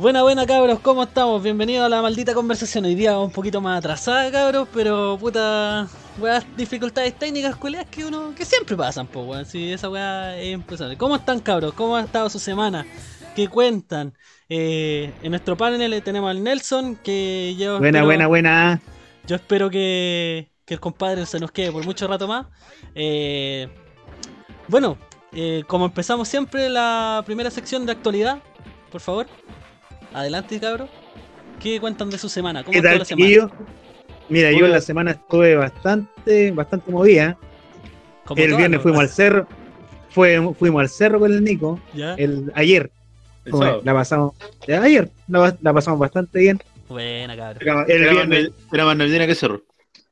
Buena, buena cabros, ¿cómo estamos? Bienvenidos a la maldita conversación. Hoy día un poquito más atrasada, cabros, pero puta, weas, dificultades técnicas, culiadas que uno, que siempre pasan, po, weón. Sí, esa weá es impresionante. ¿Cómo están, cabros? ¿Cómo ha estado su semana? ¿Qué cuentan? Eh, en nuestro panel tenemos al Nelson, que yo. Buena, espero- buena, buena. Yo espero que, que el compadre se nos quede por mucho rato más. Eh, bueno, eh, como empezamos siempre la primera sección de actualidad, por favor. Adelante, cabro. ¿Qué cuentan de su semana? ¿Cómo ¿Qué tal, la semana? Mira, yo en la semana estuve bastante, bastante movida. Como El viernes fuimos al cerro. Fue, fuimos al cerro con el Nico. ¿Ya? El, ayer. El Bueno, sábado. la pasamos. Ayer la, la pasamos bastante bien. Buena, más- el era viernes. ne- era más neblina que cerro.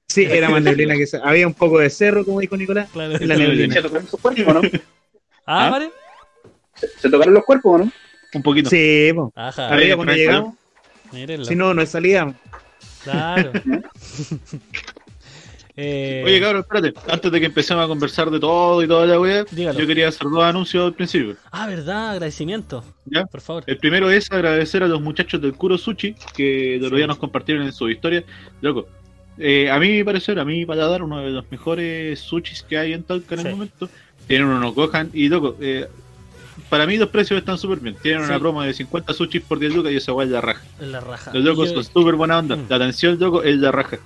Sí, era más neblina que se- Había un poco de cerro, como dijo Nicolás. Claro. en la neblina. ¿Se tocaron los cuerpos o no? ¿Ah, ¿Ah? Mare? ¿Se tocaron los cuerpos o no? Un poquito. Sí, po. Ajá. Arriba cuando llegamos. Mírenlo. Si no, no salíamos. Claro. Eh, Oye, cabrón, espérate. Antes de que empecemos a conversar de todo y toda la wea, Dígalo. yo quería hacer dos anuncios al principio. Ah, verdad, agradecimiento. ¿Ya? Por favor. El primero es agradecer a los muchachos del Kuro Sushi que otro día nos compartieron en su historia. Loco, eh, a mi parecer, a mi paladar, uno de los mejores sushis que hay en Talca en Sí. el momento. Tienen unos Gohan y loco, eh, para mí los precios están súper bien. Tienen una promo de 50 sushis por 10 lucas y esa weá es la raja. La raja. Los locos Yo- son súper buena onda. Mm. La atención, loco, es la raja.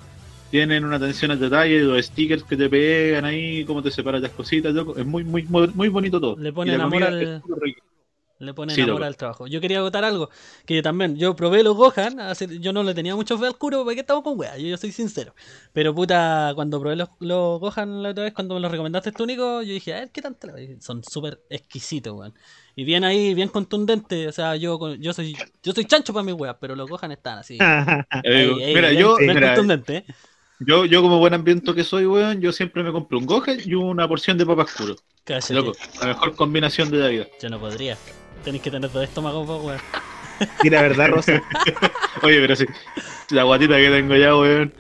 Tienen una atención al detalle, los stickers que te pegan ahí, cómo te separan las cositas, loco. Es muy, muy, muy, bonito todo. Le ponen amor al-. Le ponen Sí, amor loco. al trabajo. Yo quería agotar algo, que yo también, yo probé los Gohan, hace- yo no le tenía mucho fe al curo, porque estamos con weas, yo, yo soy sincero. Pero puta, cuando probé los, los Gohan la otra vez, cuando me los recomendaste tú, Nico, yo dije, a ver, ¿qué tanto? Son súper exquisitos, weón. Y bien ahí, bien contundente, o sea, yo con- yo soy yo soy chancho para mis weas, pero los Gohan están así. Ey, mira, bien- yo, bien mira, contundente, ¿eh? yo, yo como buen ambiente que soy, weón, yo siempre me compro un Gohan y una porción de papas. Cállate, Loco, la mejor combinación de la vida. yo no podría. Tenéis que tener dos estómagos, po, weón. Y la verdad, Rosa. Oye, pero sí, la guatita que tengo ya, weón.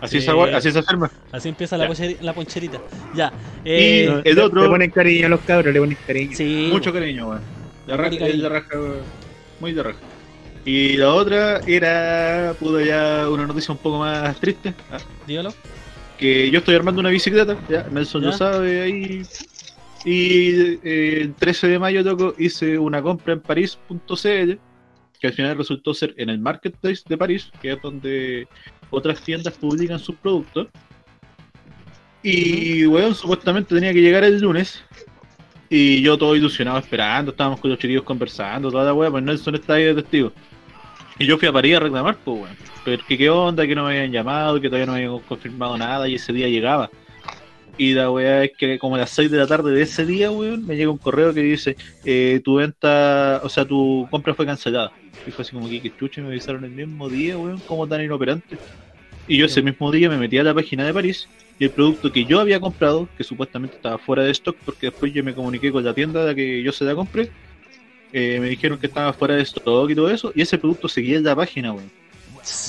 Así, Sí. se, agua- así se enferma. Así empieza la, la poncherita. Ya. Y Eh, el Le- otro, Le ponen cariño a los cabros, le ponen cariño. sí, mucho cariño, weón. La raja, es la. Muy de raja. Y la otra era, puta, ya una noticia un poco más triste. ah, dígalo. que yo estoy armando una bicicleta, ya, Nelson Ya. lo sabe ahí. Y eh, el 13 de mayo toco, hice una compra en París.cl, que al final resultó ser en el Marketplace de París, que es donde otras tiendas publican sus productos. Y, weón, supuestamente tenía que llegar el lunes. Y yo todo ilusionado esperando, estábamos con los chiquillos conversando, toda la weá, pues Nelson está ahí de testigo. Y yo fui a París a reclamar, pues weón. Pero que qué onda, que no me habían llamado, que todavía no me habían confirmado nada y ese día llegaba. Y la weá es que como a las 6 de la tarde de ese día, weón, me llega un correo que dice, eh, tu venta, o sea, tu compra fue cancelada. Y fue así como que, que chucha, me avisaron el mismo día, weón, como tan inoperante. Y yo ese mismo día me metí a la página de París y el producto que yo había comprado, que supuestamente estaba fuera de stock, porque después yo me comuniqué con la tienda de la que yo se la compré, eh, me dijeron que estaba fuera de stock y todo eso, y ese producto seguía en la página, weón.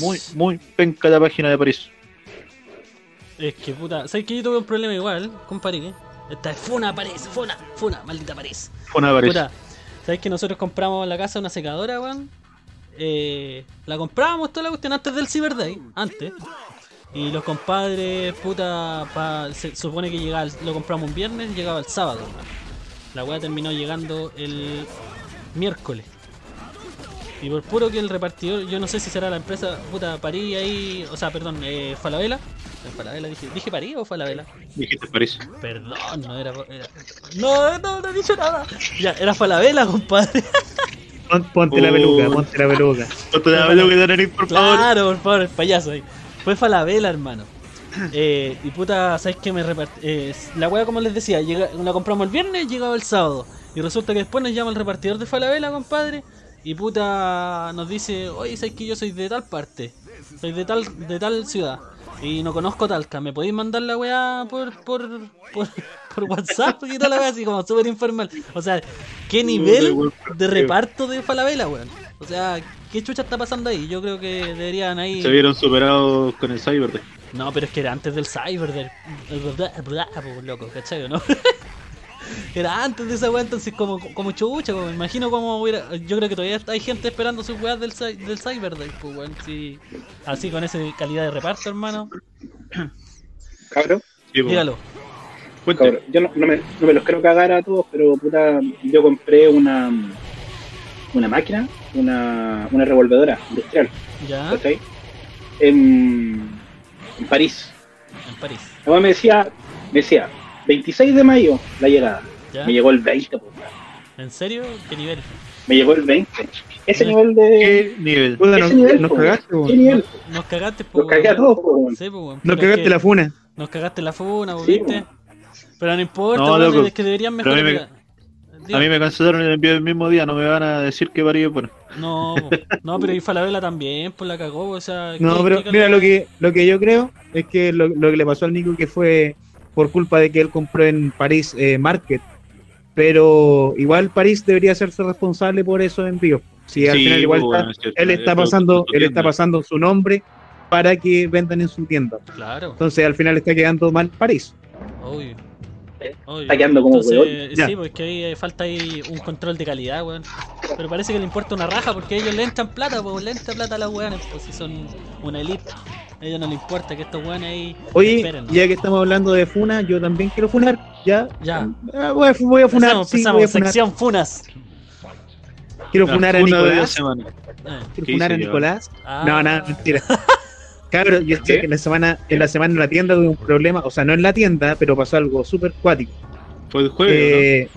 Muy, muy penca la página de París. Es que puta, ¿sabes que yo tuve un problema igual con París? Esta es Funa París, Funa, Funa, maldita París. Fue una París. Puta, ¿sabes que nosotros compramos en la casa una secadora, weón? Eh, la comprábamos toda la cuestión antes del Cyber Day, antes. Y los compadres, puta, pa- se supone que llegaba, lo compramos un viernes, llegaba el sábado. weón. La weá terminó llegando el miércoles. Y por puro que el repartidor, yo no sé si será la empresa, puta, París ahí, o sea, perdón, eh, Falabella. Falabella dije, ¿dije París o Falabella? Dijiste París. Perdón, no era, era- No, no, no he dicho nada. Ya, era Falabella, compadre. Pon- Ponte la Oh. peluca, ponte la peluca. No te da lo que tener, por favor. Claro, por favor, el payaso ahí. Fue Falabella, hermano. Eh, y puta, ¿sabes qué me repart... eh, La wea, como les decía, llega... la compramos el viernes, llegaba el sábado. Y resulta que después nos llama el repartidor de Falabella, compadre. Y puta, nos dice, oye, ¿sabes que yo soy de tal parte? Soy de tal, de tal ciudad. Y no conozco Talca. ¿Me podéis mandar la weá por, por, por, por WhatsApp? Y toda la weá, así como súper informal. O sea, ¿qué nivel de reparto de Falabella, weón? O sea, ¿qué chucha está pasando ahí? Yo creo que deberían ahí. Se vieron superados con el Cyber Day. No, pero es que era antes del Cyber, del. del- del- del- pues, loco, ¿cachai o no? Era antes de esa weá, entonces como, como chucha, pues, me imagino cómo hubiera. Yo creo que todavía hay gente esperando sus weas del, cy- del Cyber Day, pues weón. Sí. Así con esa calidad de reparto, hermano. Cabrón, Sí, po. Dígalo. Cabrón. Yo no, no me, no me los quiero cagar a todos, pero puta, yo compré una una máquina, una, una revolvedora industrial, Ya, ¿cachai? En, en París. en París. Me decía, me decía, 26 de mayo la llegada. Ya. Me llegó el 20, pues. ¿En serio? ¿Qué nivel? me llegó el 20. Ese nivel de. ¿Qué nivel? Ese nos, nivel, nos po, cagaste, ¿Qué weón. nivel? Nos cagaste, pues. Los cagué a todos, po. Sí. Nos cagaste que la funa. Nos cagaste la funa, Sí, ¿viste? Pero no importa, No, loco. es que deberían Pero a mí mejorar. A mí me cancelaron el envío del mismo día, no me van a decir que es bueno. No, po. no, pero y Falabella también, pues la cagó, o sea. No, ¿qué- pero qué mira, lo que, lo que yo creo es que lo, lo que le pasó al Nico que fue por culpa de que él compró en París eh, Market. Pero igual París debería hacerse responsable por esos envíos. Si al Sí, final igual pues, está- bueno, es cierto, él es está pasando, él está pasando su nombre para que vendan en su tienda. Claro, Entonces al final está quedando mal París. obvio. obvio. Está quedando como Entonces. Sí, pues que ahí eh, falta ahí un control de calidad, weón. Pero parece que le importa una raja porque ellos le entran plata, pues le entran plata a las weones, pues si son una elite. A ellos no les importa que estos weones ahí Oye, esperen. ¿no? ya que estamos hablando de funa, yo también quiero funar. Ya, Ya. Ah, voy, a, voy a funar. Empezamos, sí, empezamos, voy a funar. sección funas. Quiero La funar a funa de la Nicolás. semana. Eh, Quiero ¿Qué funar a? Nicolás. ah, No, nada, mentira. Cabrón, yo sé ¿Qué? que en la semana, en la semana en la tienda tuve un problema, o sea, no en la tienda, pero pasó algo súper cuático. Fue el jueves, Eh,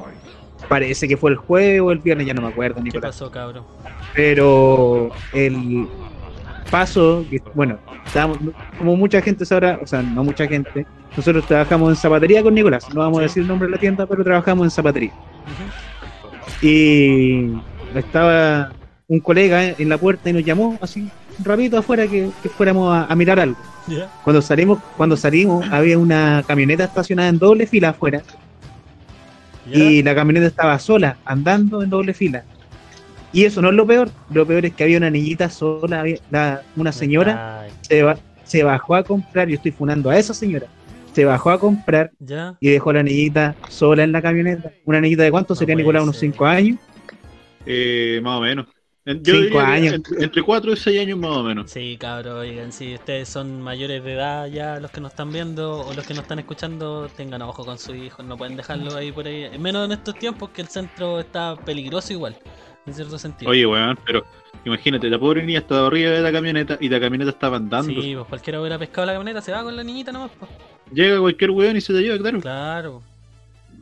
Parece que fue el jueves o el viernes, ya no me acuerdo, ¿Qué Nicolás. pasó, cabrón? Pero el paso, que, bueno, estábamos- como mucha gente sabrá, o sea, no mucha gente, nosotros trabajamos en zapatería con Nicolás, no vamos a decir el nombre de la tienda, pero trabajamos en zapatería. Y estaba un colega en la puerta y nos llamó así un rapidito afuera que, que fuéramos a- a mirar algo. Cuando salimos, cuando salimos, había una camioneta estacionada en doble fila afuera y la camioneta estaba sola, andando en doble fila. Y eso no es lo peor, lo peor es que había una niñita sola, había- la- una señora se, ba- se bajó a comprar, yo estoy funando a esa señora, se bajó a comprar ya. y dejó a la niñita sola en la camioneta. Una niñita de cuánto No sería Nicolás, unos ser. 5 años. Eh, más o menos. Yo Cinco diría años. Entre, entre 4 y 6 años más o menos. Sí, cabrón, oigan, si ustedes son mayores de edad ya, los que nos están viendo o los que nos están escuchando, tengan ojo con sus hijos, no pueden dejarlo ahí por ahí. Menos en estos tiempos que el centro está peligroso igual, en cierto sentido. Oye, weón, pero imagínate, la pobre niña estaba arriba de la camioneta y la camioneta estaba andando. sí, pues cualquiera hubiera pescado la camioneta, se va con la niñita nomás, pues. Llega cualquier weón y se te lleva, claro. Claro.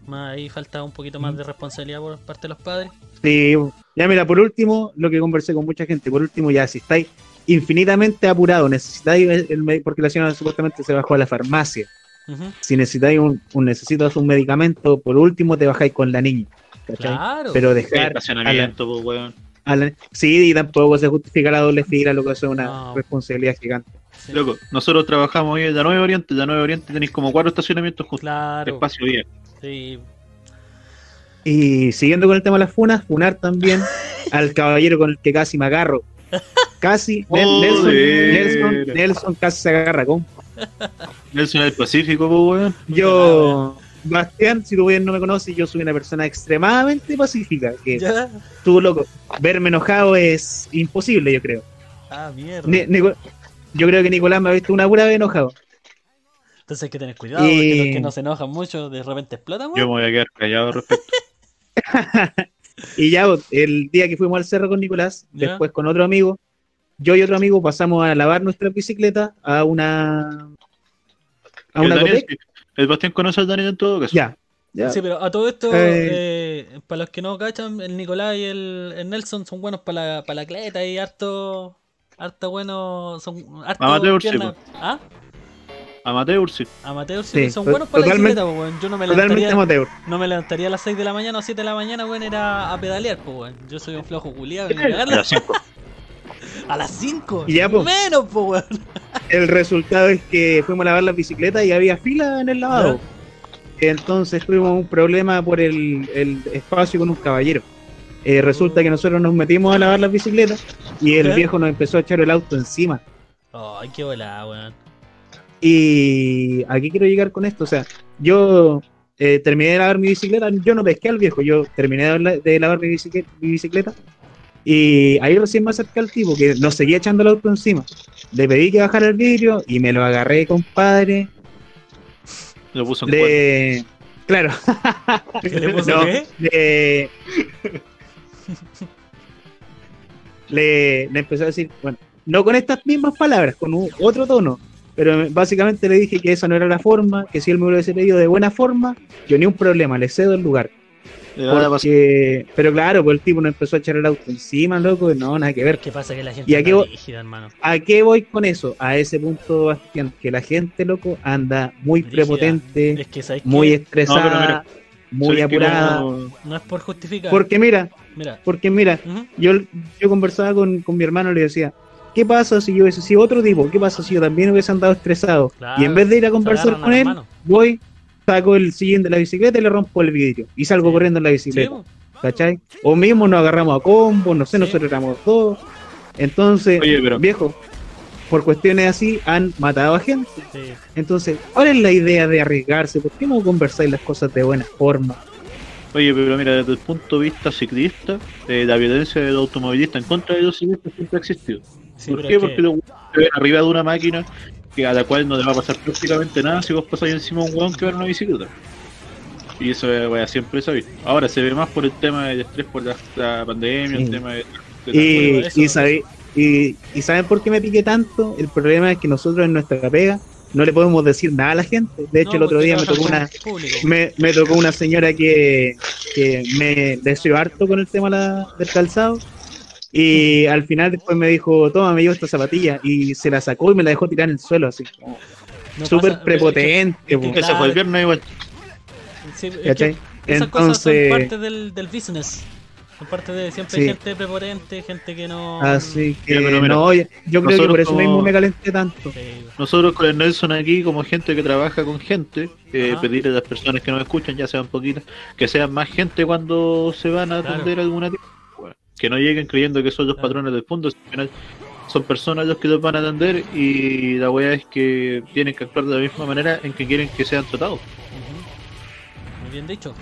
Más ahí falta un poquito más de responsabilidad por parte de los padres. Sí, ya mira, por último, lo que conversé con mucha gente, por último, ya si estáis infinitamente apurados, necesitáis el, el porque la señora supuestamente se bajó a la farmacia. Si necesitáis un, un necesitas un medicamento, por último te bajáis con la niña. ¿Cachai? Claro. Pero El dejar a la, estacionamiento, pues, weón. a la- sí, y tampoco se justifica la doble fila, lo que eso es una No. responsabilidad gigante. Sí. Loco, nosotros trabajamos hoy en la 9 Oriente, la 9 Oriente tenéis como cuatro estacionamientos justos. Claro. Espacio bien. Sí. Y siguiendo con el tema de las funas, funar también al caballero con el que casi me agarro. Casi, Nel- Nelson. Nelson, Nelson casi se agarra con. Nelson del Pacífico, pues, weón. Yo, Bastián, si tú bien no me conoces, yo soy una persona extremadamente pacífica. Que Ya. tú, loco, verme enojado es imposible, yo creo. Ah, mierda. Ni- Nico- yo creo que Nicolás me ha visto una pura vez enojado. Entonces hay que tener cuidado, Y- porque los que no se enojan mucho de repente explotan, Yo me voy a quedar callado al respecto. Y ya el día que fuimos al cerro con Nicolás, Ya. después con otro amigo, yo y otro amigo pasamos a lavar nuestra bicicleta a una a una. El Bastián conoce al Daniel en todo caso. Ya. Sí, pero a todo esto, Eh. eh, para los que no cachan, el Nicolás y el, el Nelson son buenos para la, para la cleta y harto, harto bueno, son harto Amateur, sí, ¿Ah? Amateur, sí. Amateur, sí, Sí, son to- buenos para la bicicleta, pues, weón. Yo no me Totalmente levantaría, amateur. no me levantaría a las 6 de la mañana o 7 de la mañana, weón, era a pedalear, pues, weón. Yo soy un flojo culiado. A las cinco. A las 5. Y ya. Menos, pues, weón. El resultado es que fuimos a lavar las bicicletas y había fila en el lavado. Entonces tuvimos un problema por el, el espacio con un caballero. Eh, resulta que nosotros nos metimos a lavar las bicicletas y el viejo nos empezó a echar el auto encima. Ay, qué volada, weón. Y aquí quiero llegar con esto. O sea, yo eh, terminé de lavar mi bicicleta, yo no pesqué al viejo, yo terminé de, la- de lavar mi bicicleta, mi bicicleta y ahí recién me acerqué al tipo que nos seguía echando el auto encima. Le pedí que bajara el vidrio y me lo agarré, compadre. Lo puso en. Le... Claro, ¿Qué le puso No, qué? le... le, le empezó a decir, bueno, no con estas mismas palabras, con un- otro tono, pero básicamente le dije que esa no era la forma, que si él me hubiese pedido de buena forma, yo ni un problema, le cedo el lugar. Porque, pero claro, pues el tipo nos empezó a echar el auto encima, loco, no, nada que ver. ¿Qué pasa? Que la gente ¿Y a qué anda vo- rígida, hermano. ¿A qué voy con eso? A ese punto, Bastián, que la gente, loco, anda muy prepotente, Es que, ¿sabes muy qué? estresada, No, muy ¿Sabes que apurada. como- No es por justificar. Porque mira, Mira. porque mira, ujú, yo, yo conversaba con, con mi hermano y le decía, ¿qué pasa si yo hubiese sido otro tipo? ¿Qué pasa si yo también hubiese andado estresado? Claro, y en vez de ir a conversar con él, voy, saco el sillín de la bicicleta y le rompo el vidrio. Y salgo Sí. corriendo en la bicicleta. ¿Cachai? O mismo nos agarramos a combo, no sé, Sí. nosotros éramos dos. Entonces, Oye, pero- viejo, por cuestiones así han matado a gente. Sí. Entonces, ¿cuál es la idea de arriesgarse? ¿Por qué no conversáis las cosas de buena forma? Oye, pero mira, desde el punto de vista ciclista, eh, la violencia del automovilista en contra de los ciclistas siempre ha existido. Sí, ¿Por qué? Porque que- los se ven arriba de una máquina que a la cual no le va a pasar prácticamente nada si vos pasáis encima de un weón que va en una bicicleta. Y eso es weá, siempre se ha visto. Ahora se ve más por el tema del estrés por la, la pandemia, Sí. el tema de, de Y, eso- y, sabe- y, y ¿saben por qué me piqué tanto? El problema es que nosotros en nuestra pega no le podemos decir nada a la gente. De hecho, No, el otro día me tocó una, me, me tocó una señora que, que me deseó harto con el tema la- del calzado. Y al final después me dijo, toma, me llevo esta zapatilla. Y se la sacó y me la dejó tirar en el suelo así. No Súper pasa- pero es que- prepotente. es que. Ese fue el viernes igual. sí, es que ¿Cachai? Esas cosas son Entonces, parte del, del business. Son parte de siempre hay Sí. gente prepotente, gente que no. así que Ya, pero mira, no, yo, yo creo que por eso como- mismo me calenté tanto. Sí, Nosotros con el Nelson aquí, como gente que trabaja con gente, eh, Ajá. pedirle a las personas que nos escuchan, ya sean poquitas, que sean más gente cuando se van a Claro. atender alguna tipo. Bueno, que no lleguen creyendo que son los patrones del fondo, al final son personas los que los van a atender y la wea es que tienen que actuar de la misma manera en que quieren que sean tratados. Muy bien dicho.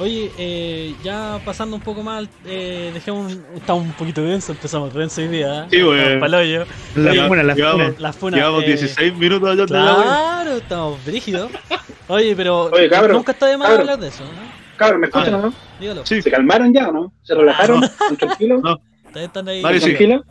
Oye, eh, ya pasando un poco más, eh, dejemos un, estamos un poquito denso, empezamos denso hoy día. ¿eh? Sí, güey. Hoyo. La funa, la llevamos- funa. La funa, Llevamos eh, 16 minutos hablando de la wea. Claro, estamos brígidos. Oye, pero Oye, cabrón, nunca está de más cabrón. hablar de eso, ¿no? Cabrón, ¿me escuchan o no? Dígalo. Sí, ¿Se calmaron ya o no? ¿Se relajaron? ¿Están tranquilos? No. Ustedes están ahí. Mario, sí. ¿Tranquilos?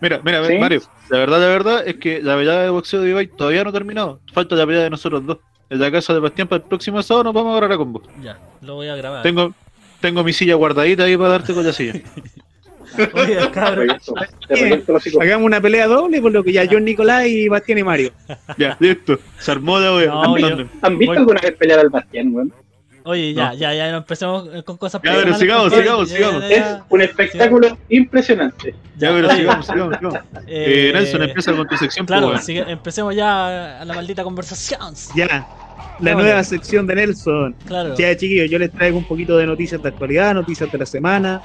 mira, mira, ¿Sí? Mario, la verdad, la verdad es que la velada de boxeo de Ibai todavía no ha terminado. Falta la pelea de nosotros dos. En la casa de Bastián para el próximo sábado nos vamos a agarrar a combo. Ya, lo voy a grabar. Tengo, tengo mi silla guardadita ahí para darte con la silla. Oye, cabrón. Hagamos una pelea doble por lo que ya John Nicolás y Bastián y Mario. ya, listo. Se armó la wea. No. ¿Han visto Voy- alguna vez pelear al Bastián, weón? Oye, ya, No. ya, ya, no empecemos con cosas Ya, pero sigamos, sigamos, sigamos. Es un espectáculo impresionante. Ya, pero sigamos, sigamos, sigamos. eh, Eh, Nelson, empieza con tu sección. Claro, pues, sigue- empecemos ya a la maldita conversación. Ya, la nueva sección de Nelson. Claro. Ya, chiquillos, yo les traigo un poquito de noticias de actualidad, noticias de la semana.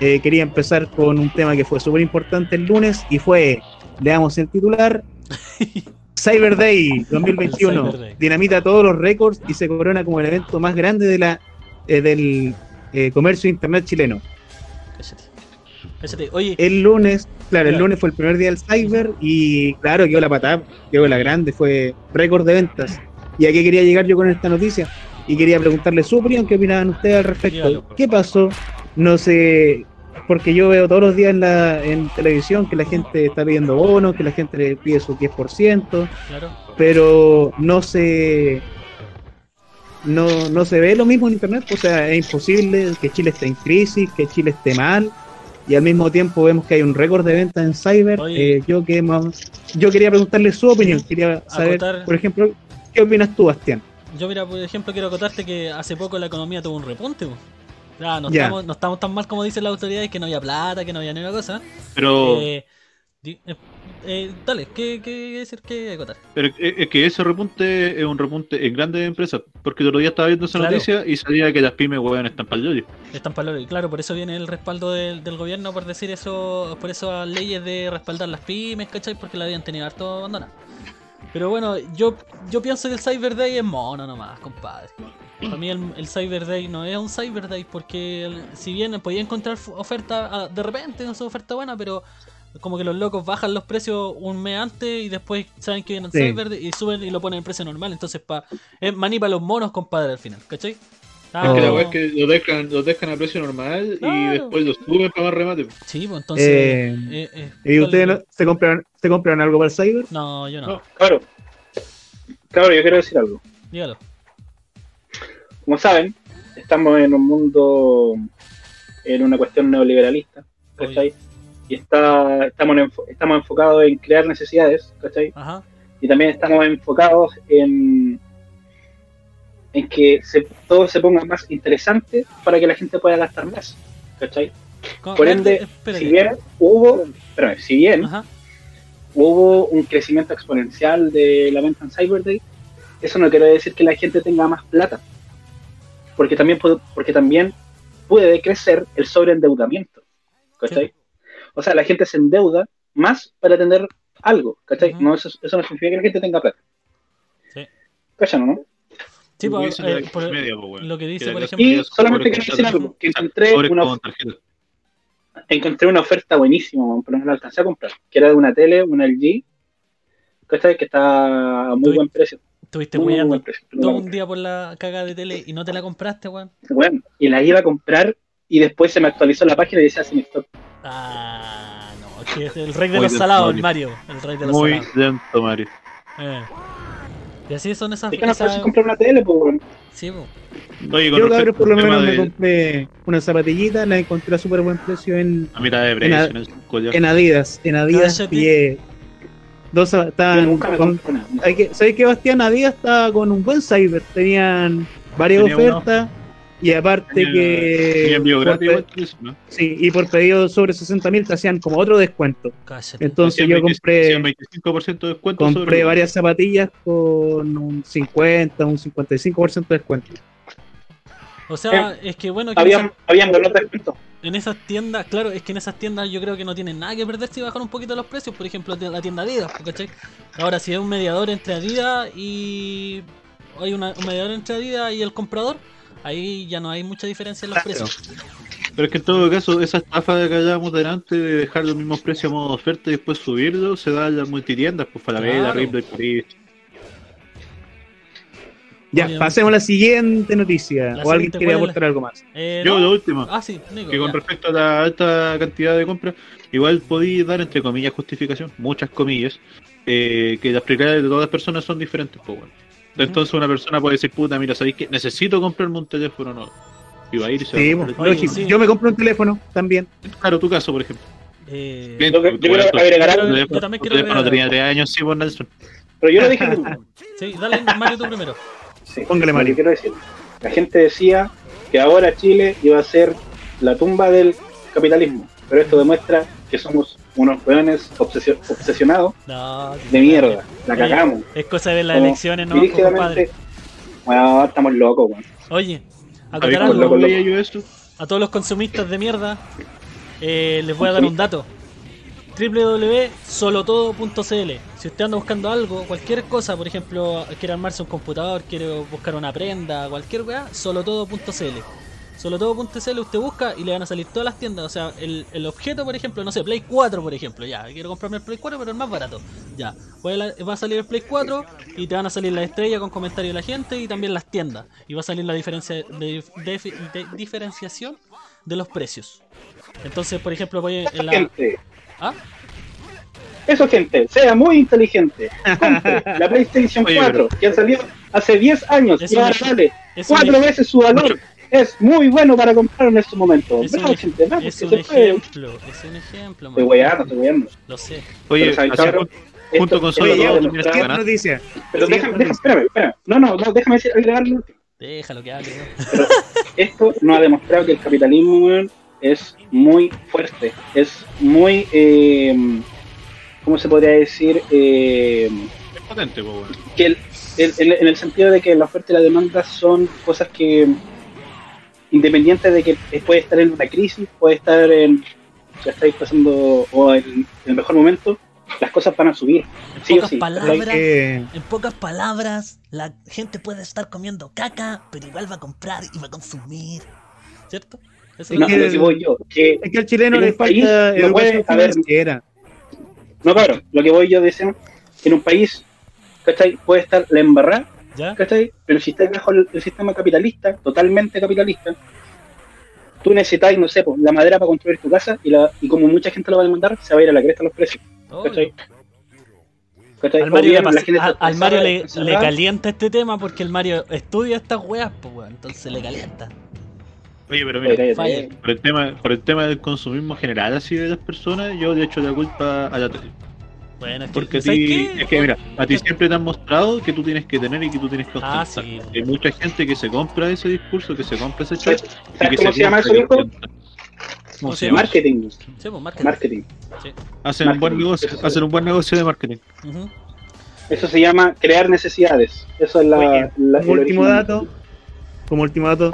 Eh, quería empezar con un tema que fue súper importante el lunes y fue, le damos el titular, Cyber Day 2021. Cyber Day. Dinamita todos los récords y se corona como el evento más grande de la, eh, del eh, comercio de internet chileno. Cállate. Cállate. Oye, El lunes, claro, el lunes fue el primer día del Cyber y claro, quedó la patada, quedó la grande, fue récord de ventas. ¿Y a qué quería llegar yo con esta noticia? Y quería preguntarle su opinión, qué opinaban ustedes al respecto. ¿Qué pasó? No sé, porque yo veo todos los días en, la, en televisión que la gente está pidiendo bonos, que la gente le pide su 10%, claro. pero no se no, no se ve lo mismo en internet, o sea, es imposible que Chile esté en crisis, que Chile esté mal, y al mismo tiempo vemos que hay un récord de ventas en Cyber. Eh, yo que más- yo quería preguntarle su opinión, quería saber, Acotar. por ejemplo, ¿qué opinas tú, Bastián? Yo, mira, por ejemplo, quiero acotarte que hace poco la economía tuvo un repunte. Ya, no, Ya. Estamos, no estamos tan mal como dicen las autoridades, que no había plata, que no había ni una cosa. Pero, Eh, eh, eh, dale, ¿qué, qué decir? ¿Qué acotar? pero es es que ese repunte es un repunte en grandes empresas. Porque el otro día estaba viendo esa Claro. noticia y salía que las pymes, weón, están para el Están para y claro, por eso viene el respaldo del, del gobierno, por decir eso, por eso leyes de respaldar las pymes, ¿cachai? Porque la habían tenido harto abandonada. Pero bueno, yo, yo pienso que el Cyber Day es mono nomás, compadre. Para mí el, el Cyber Day no es un Cyber Day porque el- si bien podía encontrar oferta ah, de repente, no sé, oferta buena, pero como que los locos bajan los precios un mes antes y después saben que viene el Sí. Cyber Day y suben y lo ponen en precio normal. Entonces pa, es maní para los monos, compadre, al final, ¿cachai? Ah, Es que la weá es que lo dejan, lo dejan a precio normal Claro. y después lo suben para más remate. Sí, pues entonces... Eh, eh, eh, ¿Y ustedes ¿cuál- no- se compraron, se compraron algo para el Cyber? No, yo no. No. Claro. Claro, yo quiero decir algo. Dígalo. Como saben, estamos en un mundo, en una cuestión neoliberalista, ¿cachai? Y está, estamos, estamos enfocados en crear necesidades, ¿cachai? Ajá. Y también estamos enfocados en, en que se, todo se ponga más interesante para que la gente pueda gastar más, ¿cachai? Por ende, espérate. si bien hubo, espérame, si bien Ajá. hubo un crecimiento exponencial de la venta en Cyber Day, eso no quiere decir que la gente tenga más plata. Porque también, puede- porque también puede crecer el sobreendeudamiento. ¿Cachai? O sea, la gente se endeuda más para tener algo. ¿Cachai? No, eso, eso no significa que la gente tenga plata. Sí. ¿Cachai, no? Sí, Lo que pues, eh, por- media, weón. lo que dice, Que por ejemplo- Y solamente quiero decir algo, que encontré una, encontré una oferta buenísima, pero no la alcancé a comprar. Que era de una tele, una LG, ¿cachai? Que está a muy buen precio. Estuviste Muy, buen precio. Todo un día por la cagada de tele y no te la compraste, weón. Bueno, y la iba a comprar y después se me actualizó la página y decía sin stock. Ah, no, es que es el rey de Muy los salados, el Mario. Mario. El rey de los Muy salados. lento, Mario. Eh. Y así son esas. Es que no esas- puedes comprar una tele, pues, weón. Sí, po. Oye, Yo, cabrón, por lo menos me de- compré una zapatilla, la encontré a súper buen precio en, A mitad de precio, en en Adidas. En Adidas pillé dos estaban con- hay que- ¿Sabes qué, Bastián? Adidas estaba con un buen cyber. Tenían varias Tenía uno. ofertas y aparte Tenía- que. tenía envío por gratis, que eso, ¿no? Sí, y por pedido sobre 60 mil te hacían como otro descuento. Cállate. Entonces yo 25 compré, hacían 25% de descuento compré sobre- varias zapatillas con un 50, un 55% de descuento. O sea, es que bueno, que en, Habían, esas, habían buenos descuentos. En esas tiendas, claro, es que en esas tiendas yo creo que no tienen nada que perder si bajan un poquito los precios. Por ejemplo, la tienda Adidas, ¿cachai? Ahora, si es un mediador entre Adidas y. Hay una- un mediador entre Adidas y el comprador, ahí ya no hay mucha diferencia en los Claro. precios. Pero es que en todo caso, esa estafa que hablábamos delante de dejar los mismos precios a modo de oferta y después subirlo, se da en las multitiendas, pues Falabella, Claro. Ripley, París. Ya, Obviamente. pasemos a la siguiente noticia. La o alguien quiere ¿cuál es la- aportar algo más. Eh, Yo, no. lo último, Ah, sí, Nico. que con ya. respecto a la alta cantidad de compras, igual podéis dar entre comillas justificación, muchas comillas, eh, que las prioridades de todas las personas son diferentes, pues bueno. Entonces una persona puede decir, puta, mira, ¿sabéis que necesito comprarme un teléfono nuevo? Y va a ir y se Sí, va a pues, comprar Oye, sí. Yo me compro un teléfono también. Claro, tu caso, por ejemplo. Eh, Bien, Yo yo quiero agregar algo. Yo también quiero agregar tenía 3 años, sí, por Nelson. Pero yo lo dije sí, dale, Mario, tú primero. Sí, Póngale, Mario. quiero decir. La gente decía que ahora Chile iba a ser la tumba del capitalismo. Pero esto demuestra que somos unos obsesio- obsesionados No, de mierda. La cagamos. Es cosa de las Como elecciones, no, compadre. Bueno, estamos locos, weón. Oye, ¿Sabéis algo loco, loco. a todos los consumistas de mierda, eh, les voy a dar un dato. www.solotodo.cl Si usted anda buscando algo, cualquier cosa, por ejemplo, quiere armarse un computador, quiere buscar una prenda, cualquier weá, solotodo.cl Solotodo.cl usted busca y le van a salir todas las tiendas. O sea, el, el objeto, por ejemplo, no sé, Play 4, por ejemplo. Ya, quiero comprarme el Play 4, pero el más barato. Ya, Voy a la- va a salir el Play 4 y te van a salir las estrellas con comentarios de la gente y también las tiendas. Y va a salir la diferencia de, de- de- diferenciación de los precios. Entonces, por ejemplo, voy en la. ¿Ah? Eso, gente. Sea muy inteligente. Compre la PlayStation Oye, 4, que ha salido hace 10 años Es y un ahora vale Es un, cuatro ej- veces su valor. Es muy bueno para comprar en este momento. es un Bravo, ej- gente, bravo, es que un se puede. ejemplo. Es un ejemplo, Estoy man. weyando, estoy weyando. Lo sé. Oye, junto con Esto- solo todo, noticia. Pero Sí, déjame, déjame, espérame, espérame. No, no, no, déjame decir, agregar lo último. Déjalo que hable. Pero esto nos ha demostrado que el capitalismo es muy fuerte. Es muy. Eh, ¿Cómo se podría decir? Eh, Es potente, pues, bueno. que el- el- el- en el sentido de que la oferta y la demanda son cosas que, independiente de que puede estar en una crisis, puede estar en, ya estáis pasando, o en el mejor momento, las cosas van a subir. En Sí o pocas sí. palabras, Que- en pocas palabras, la gente puede estar comiendo caca, pero igual va a comprar y va a consumir. ¿Cierto? Eso es No, que- lo que voy yo, que Es que al chileno En le falta financiera. No, cabrón, lo que voy yo diciendo, que en un país, ¿cachai? Puede estar la embarrada, ¿Ya? ¿cachai? Pero si estás bajo el, el sistema capitalista, totalmente capitalista, tú necesitas, no sé, pues, la madera para construir tu casa y, la, y como mucha gente lo va a demandar, se va a ir a la cresta los precios, Obvio. ¿cachai? ¿Cachai? Al Mario, bien le, a- al Mario le, le calienta este tema porque el Mario estudia estas weas, pues weón, entonces le calienta. Oye, pero Oye, mira, cállate. Por el tema, por el tema del consumismo general así de las personas, yo le echo la culpa a la tele. Bueno, es que, Porque a ¿sabes ti, es que mira, a ti siempre te han mostrado que tú tienes que tener y que tú tienes que Ah, ostentar. sí. Hay mucha gente que se compra ese discurso, que se compra ese show. ¿Sabes y sabes que cómo se llama eso, que ostenta. ¿Cómo ¿Cómo se se llama? llama? Marketing, Sí, pues, marketing. marketing. Hacen un buen negocio, hacen un buen negocio de marketing. Eso se llama crear necesidades. Eso es la. Oye, la- último dato, como último dato,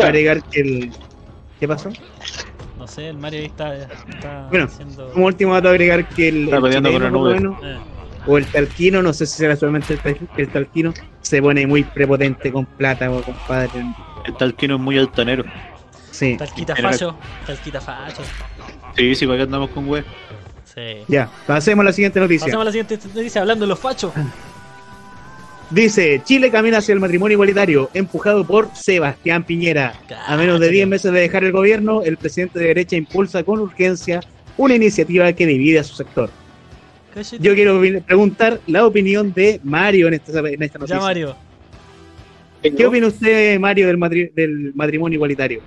agregar que el ¿Qué pasó? No sé, el Mario ahí está, está Bueno, haciendo. Como último dato agregar que el, Está el peleando chileno, con nube. menos, Eh, o el talquino, no sé si será solamente el, tal- el talquino, se pone muy prepotente con plata, o compadre. El talquino es muy altanero. Sí, talquita facho, talquita facho. Sí, sí, para qué andamos con web. Sí. ya, pasemos a la siguiente noticia. Pasamos a la siguiente noticia hablando de los fachos. Dice, Chile camina hacia el matrimonio igualitario, empujado por Sebastián Piñera. A menos de 10 meses de dejar el gobierno, el presidente de derecha impulsa con urgencia una iniciativa que divide a su sector. Cállate. Yo quiero preguntar la opinión de Mario en esta, en esta noticia. Ya, Mario. ¿Qué opina usted, Mario, del, matri- del matrimonio igualitario?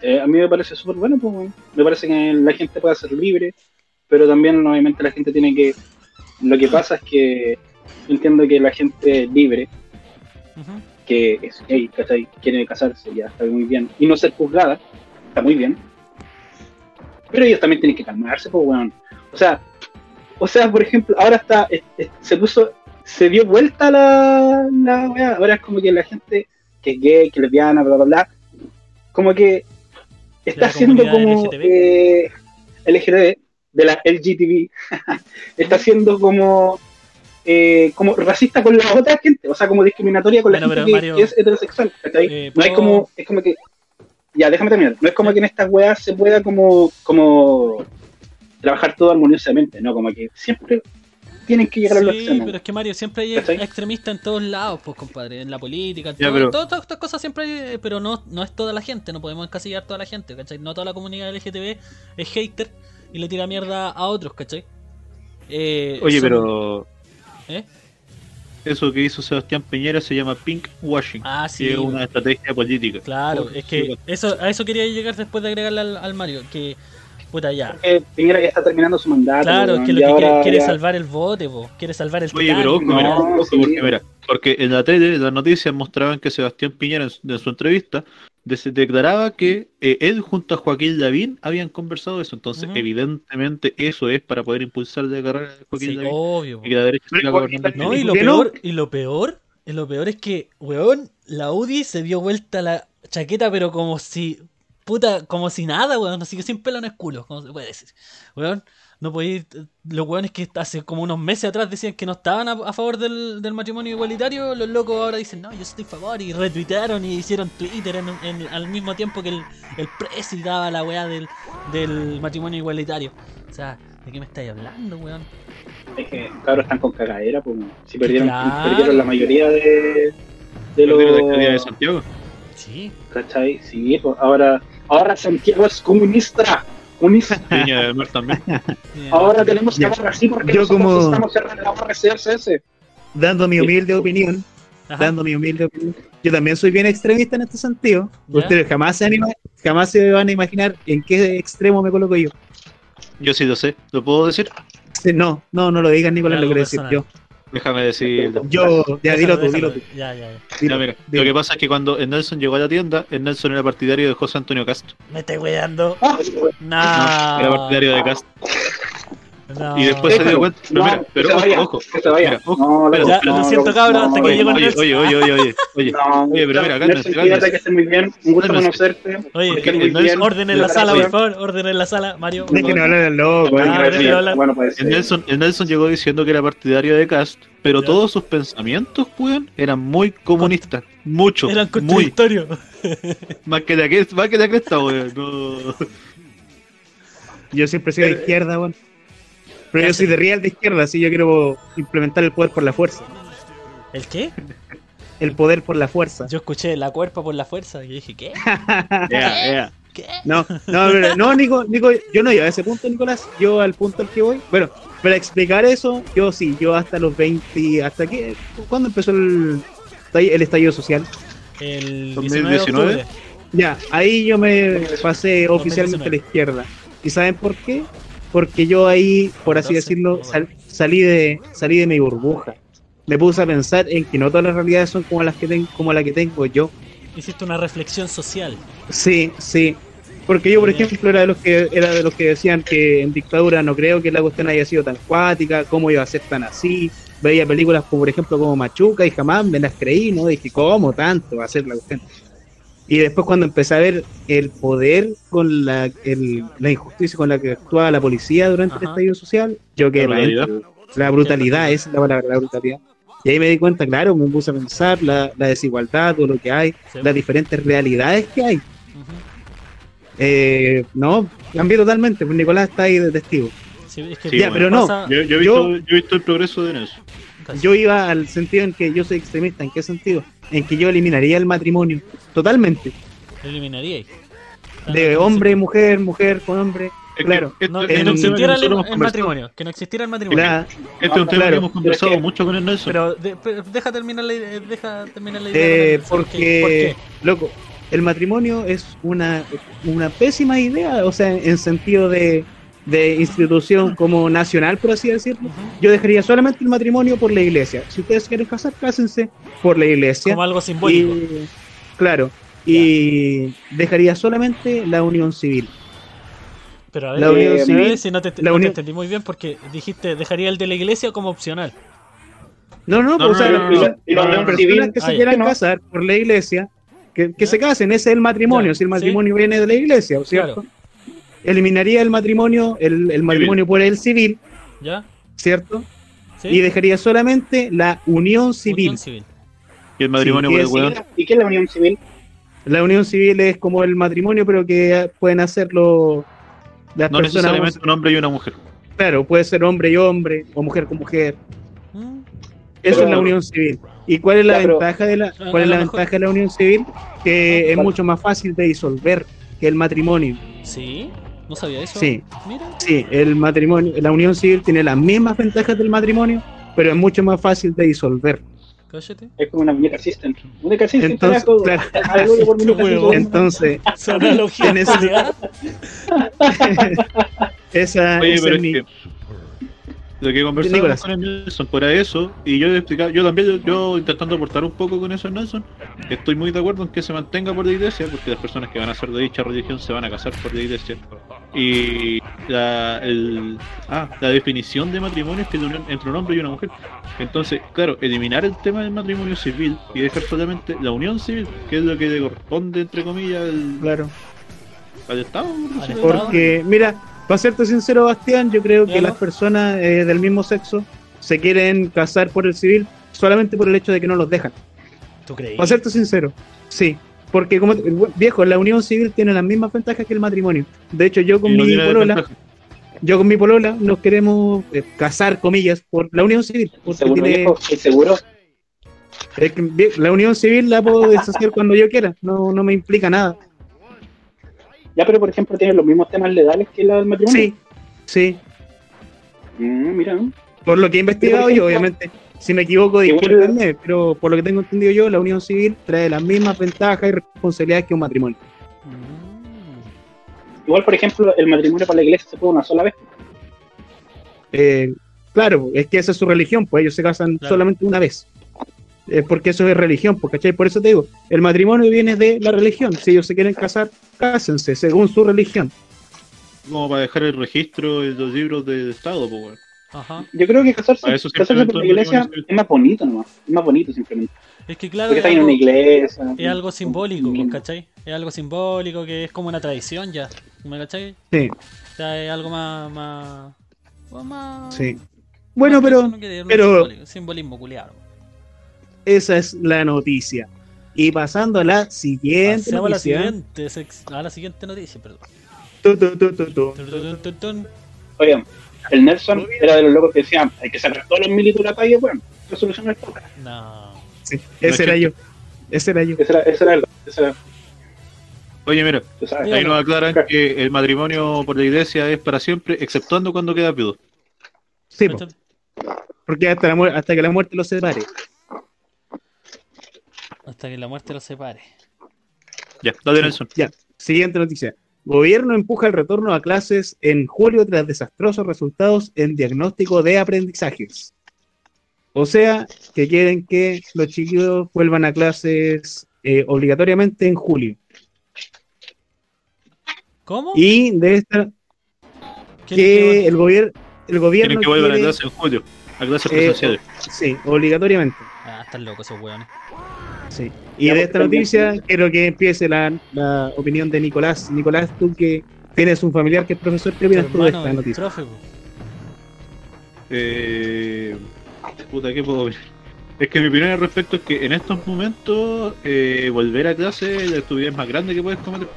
Eh, a mí me parece súper bueno, pues, me parece que la gente puede ser libre, pero también obviamente la gente tiene que... Lo que pasa es que yo entiendo que la gente libre, que es gay, ¿cachai? Quiere casarse, ya está muy bien, y no ser juzgada, está muy bien. Pero ellos también tienen que calmarse, pues, weón. O sea, o sea, por ejemplo, ahora está, es- es- se puso, se dio vuelta la, la weá. Ahora es como que la gente que es gay, que es lesbiana, bla, bla, bla, como que está haciendo como LGTB. eh, LGTB, de la LGTB, está haciendo como eh, como racista con la otra gente, o sea, como discriminatoria con Bueno, la pero gente que, Mario, que es heterosexual, ¿cachai? eh, no hay ¿puedo- como, es como que, ya, déjame terminar, no es como que en estas weas se pueda como, como trabajar todo armoniosamente, ¿no? Como que siempre tienen que llegar a los Sí, extremos. pero es que Mario, siempre hay ¿Cachai? extremistas en todos lados, pues compadre, en la política, en Ya, todo- pero- todas estas cosas siempre hay, pero no, no es toda la gente, no podemos encasillar toda la gente, ¿cachai? No toda la comunidad LGTB es hater y le tira mierda a otros, ¿cachai? Eh, Oye, son- pero ¿Eh? eso que hizo Sebastián Piñera se llama pink washing, Ah, sí, que es una estrategia política. Claro, Por- es que eso, a eso quería llegar después de agregarle al, al Mario, que puta ya. Porque Piñera ya está terminando su mandato. Claro, es que lo que quiere, ahora quiere ya- salvar el bote, po, quiere salvar el Oye, pero ojo, Titanic, mira, No, ojo, sí. porque mira, porque en la tele, las noticias mostraban que Sebastián Piñera en su, en su entrevista de- declaraba que eh, él junto a Joaquín Lavín habían conversado eso. Entonces, evidentemente, eso es para poder impulsar la carrera de Joaquín Sí, Lavín obvio. y la gobernando. No, y lo peor, y lo peor, y lo peor es que, weón, la UDI se dio vuelta la chaqueta, pero como si, puta, como si nada, weón, así que sin pelo no es culo, como se puede decir. Weón, no podéis, los weones que hace como unos meses atrás decían que no estaban a, a favor del, del matrimonio igualitario, los locos ahora dicen, no, yo estoy a favor, y retuitearon y hicieron Twitter en, en- al mismo tiempo que el, el presi daba la weá del, del matrimonio igualitario. O sea, ¿de qué me estáis hablando, weón? Es que cabros están con cagadera, pues. Si perdieron, Claro. perdieron la mayoría de, de alcaldía de los. Santiago. Sí. ¿Cachai? Sí, pues ahora, ahora Santiago es comunista. Viña del Mar también. Ahora tenemos que hablar así porque Yo nosotros como- estamos cerrando la barra CSS. Dando mi humilde opinión, Ajá. dando mi humilde opinión, yo también soy bien extremista en este sentido. ¿Ya? Ustedes jamás se, anima- jamás se van a imaginar en qué extremo me coloco yo. Yo sí lo sé, ¿lo puedo decir? Sí, No, no, no lo digas, Nicolás, lo quiero decir yo. Déjame decir. Yo, ya dilo tú, dilo tú. Ya, ya, ya. dilo, mira, dilo. lo que pasa es que cuando el Nelson llegó a la tienda, el Nelson era partidario de José Antonio Castro. Me estoy weando. Ah, No. Era partidario de Castro. No. Y después se dio cuenta. Pero No, mira, pero se ojo, vaya, ojo. que se vaya. Mira, ojo. No, Pero, loco, Ya, pero- lo siento, cabros, hasta no, que Oye, llegó el oye, Nelson. oye, oye, oye, oye, oye. No, Oye, pero mira, cálmense, cálmense. que estés muy bien. Un gusto conocerte. Oye. Orden en la sala, por favor. Orden en la sala, Mario. Dejen hablar al loco. Bueno, Ah, eh. puede ser. El Nelson, el Nelson llegó diciendo que era partidario de Cast, pero Ya. todos sus pensamientos, weón, eran muy comunistas. Mucho. Eran muy. contradictorios. Más que la cresta, más que la cresta, weón. No. Yo siempre soy de izquierda, weón. Pero yo soy de real de izquierda, así yo quiero implementar el poder por la fuerza. ¿El qué? El poder por la fuerza. Yo escuché la cuerpa por la fuerza y dije, ¿qué? Ya, ya. ¿Qué? No, no, pero- no, Nico, Nico, yo no iba a ese punto, Nicolás. Yo al punto al que voy. Bueno, para explicar eso, yo sí, yo hasta los 20, hasta que, ¿cuándo empezó el, el estallido social? El 19 de 2019. octubre. Ya, ahí yo me pasé oficialmente a la izquierda. ¿Y saben por qué? Porque yo ahí, por así 14, decirlo, sal- salí de salí de mi burbuja. Me puse a pensar en que no todas las realidades son como las que tengo, como la que tengo yo. Hiciste una reflexión social. Sí, sí. Porque yo, por ejemplo, era de los que era de los que decían que en dictadura no creo que la cuestión haya sido tan cuática, cómo iba a ser tan así. Veía películas como, por ejemplo, como Machuca y jamás me las creí, ¿no? Dije, ¿cómo tanto va a ser la cuestión? Y después cuando empecé a ver el poder con la, el- la injusticia con la que actuaba la policía durante el estallido social, yo quedé La brutalidad. adentro. La brutalidad, esa es la palabra, la brutalidad. Y ahí me di cuenta, claro, me puse a pensar la, la desigualdad, todo lo que hay, Sí. las diferentes realidades que hay. Eh, no, cambié totalmente, pues Nicolás está ahí de testigo. Sí, es que Sí, ya, bueno. pero no, pasa- Yo, yo he visto, yo... he visto el progreso de Nelson. Casi. yo iba al sentido en que yo soy extremista. ¿En qué sentido? En que yo eliminaría el matrimonio totalmente. Lo eliminaría. Ah, De hombre, mujer, mujer con hombre. Es Claro. esto- No, es que en- no tema existiera el, matrimonio. Que no existiera el matrimonio. La- Este es un tema Claro. que hemos conversado Pero mucho con el Nelson. Pero, de- pero deja terminar la idea. Deja terminar la idea. eh, porque, ¿Por qué? loco, el matrimonio es una, una pésima idea, o sea, en sentido de, de institución como nacional, por así decirlo. Yo dejaría solamente el matrimonio por la iglesia. Si ustedes quieren casar, cásense por la iglesia. Como algo simbólico. Y, claro, y dejaría solamente la unión civil. Pero a ver, la unión civil- si no te, la no te unión- entendí muy bien porque dijiste dejaría el de la iglesia como opcional. No, no, No, pues, o sea, no, no, las- personas civil, que se ah, quieran no. casar por la iglesia, que, se casen, ese es el matrimonio, Ya, si el sí. matrimonio viene de la iglesia, ¿cierto? Claro. Eliminaría el matrimonio, el, el matrimonio por el civil, ¿Ya? ¿cierto? ¿Sí? Y dejaría solamente la unión civil. Unión civil. y el matrimonio Sí, por el. ¿Y qué es la unión civil? La unión civil es como el matrimonio, pero que pueden hacerlo las No personas. necesariamente un hombre y una mujer. Claro, puede ser hombre y hombre, o mujer con mujer. Mm. Eso Pero- es la unión civil. ¿Y cuál es la ventaja de la cuál es la mejor- ventaja de la unión civil? Que es mucho más fácil de disolver que el matrimonio. ¿Sí? ¿No sabía eso? Sí. Mira. Sí, el matrimonio, la unión civil tiene las mismas ventajas del matrimonio, pero es mucho más fácil de disolver. Cállate. Es como una muñeca system. Muñeca system, Entonces, claro. Algo por muñeca. Entonces, Esa En ese- esa, Oye, esa pero es es mi- que lo que conversamos Nicolás. con el Nelson por eso, y yo explicaba, yo también, yo, yo intentando aportar un poco con eso, Nelson, estoy muy de acuerdo en que se mantenga por la iglesia, porque las personas que van a ser de dicha religión se van a casar por la iglesia. Y la, el, ah, la definición de matrimonio es que entre un hombre y una mujer. Entonces, claro, eliminar el tema del matrimonio civil y dejar solamente la unión civil, que es lo que le corresponde, entre comillas, al, claro. al Estado. Porque, mira, para serte sincero, Bastián, yo creo que las personas eh, del mismo sexo se quieren casar por el civil solamente por el hecho de que no los dejan. ¿Tú creí? Para serte sincero, sí. Porque como viejo, la unión civil tiene las mismas ventajas que el matrimonio. De hecho, yo con no mi polola, yo con mi polola nos queremos eh, casar, comillas, por la unión civil. Porque ¿Seguro, tiene- viejo? ¿Y seguro? es que, la unión civil la puedo deshacer cuando yo quiera, no, no me implica nada. Ya, pero por ejemplo, tiene los mismos temas legales que la del matrimonio. Sí, sí. Mm, mira. Por lo que he investigado yo, obviamente, si me equivoco, discúlpenme, pero por lo que tengo entendido yo, la unión civil trae las mismas ventajas y responsabilidades que un matrimonio. Mm. Igual, por ejemplo, el matrimonio para la iglesia se puede una sola vez. Eh, claro, es que esa es su religión, pues ellos se casan Claro. solamente una vez. Eh, porque eso es religión, pues, ¿cachai? Por eso te digo, el matrimonio viene de la religión. Si ellos se quieren casar, cásense según su religión. como para dejar el registro de los libros de Estado, pues. Ajá. Yo creo que casarse, casarse por la iglesia es más bonito nomás. Es más bonito simplemente. Es que claro, Porque es está en algo, una iglesia. es algo simbólico, ¿cachai? Es algo simbólico que es como una tradición ya. ¿Me cachai? Sí, O sea, es algo más. más, más sí. Bueno, más pero pero- simbolismo culiado. Esa es la noticia. Y pasando a la siguiente Pasemos a la noticia. siguiente, a la siguiente noticia, perdón. Tu, tu, tu. Oigan, el Nelson era de los locos que decían, hay que sacar todos los militos de la calle, weón. La solución es poca. No. Sí, ese era yo. Ese era yo. Ese era, ese era el, ese era, Oye, mira, ahí nos aclaran que el matrimonio por la iglesia es para siempre, exceptuando cuando queda viudo. Sí, po, porque hasta, la hasta que la muerte los separe. Hasta que la muerte los separe. Ya, dale Nelson. Ya, siguiente noticia. Gobierno empuja el retorno a clases en julio tras desastrosos resultados en diagnóstico de aprendizajes. O sea, que quieren que los chiquillos vuelvan a clases eh, obligatoriamente en julio. ¿Cómo? Y de esta, ¿Qué- que el, gobierno el gobierno Tienen que volver a quiere- clase en julio, a clases Eh, presenciales. Sí, obligatoriamente. Ah, están locos esos weones. Sí. Y de esta noticia quiero que empiece la, la opinión de Nicolás. Nicolás, tú que tienes un familiar que es profesor, ¿qué opinas tú de esta noticia? profe. Eh, puta, ¿qué puedo ver? Es que mi opinión al respecto es que en estos momentos eh, volver a clase es la estupidez más grande que puedes cometer.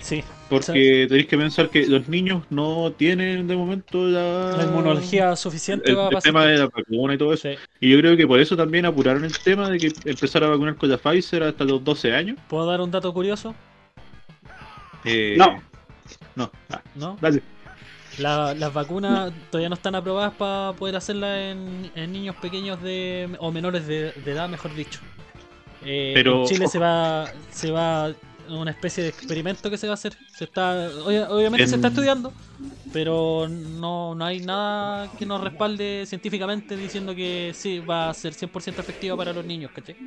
Sí. Porque tenéis que pensar que los niños no tienen de momento la, La inmunología suficiente el, pasar. tema de la vacuna y todo eso. Sí. Y yo creo que por eso también apuraron el tema de que empezar a vacunar con la Pfizer hasta los 12 años. ¿Puedo dar un dato curioso? Eh, No. No. Ah, ¿No? dale. La- las vacunas todavía no están aprobadas para poder hacerlas en, en niños pequeños de o menores de, de edad, mejor dicho. Eh, Pero- en Chile se va se va una especie de experimento que se va a hacer. Se está obvia- obviamente se está estudiando, pero no, no hay nada que nos respalde científicamente diciendo que sí va a ser 100% efectiva para los niños, ¿cachai?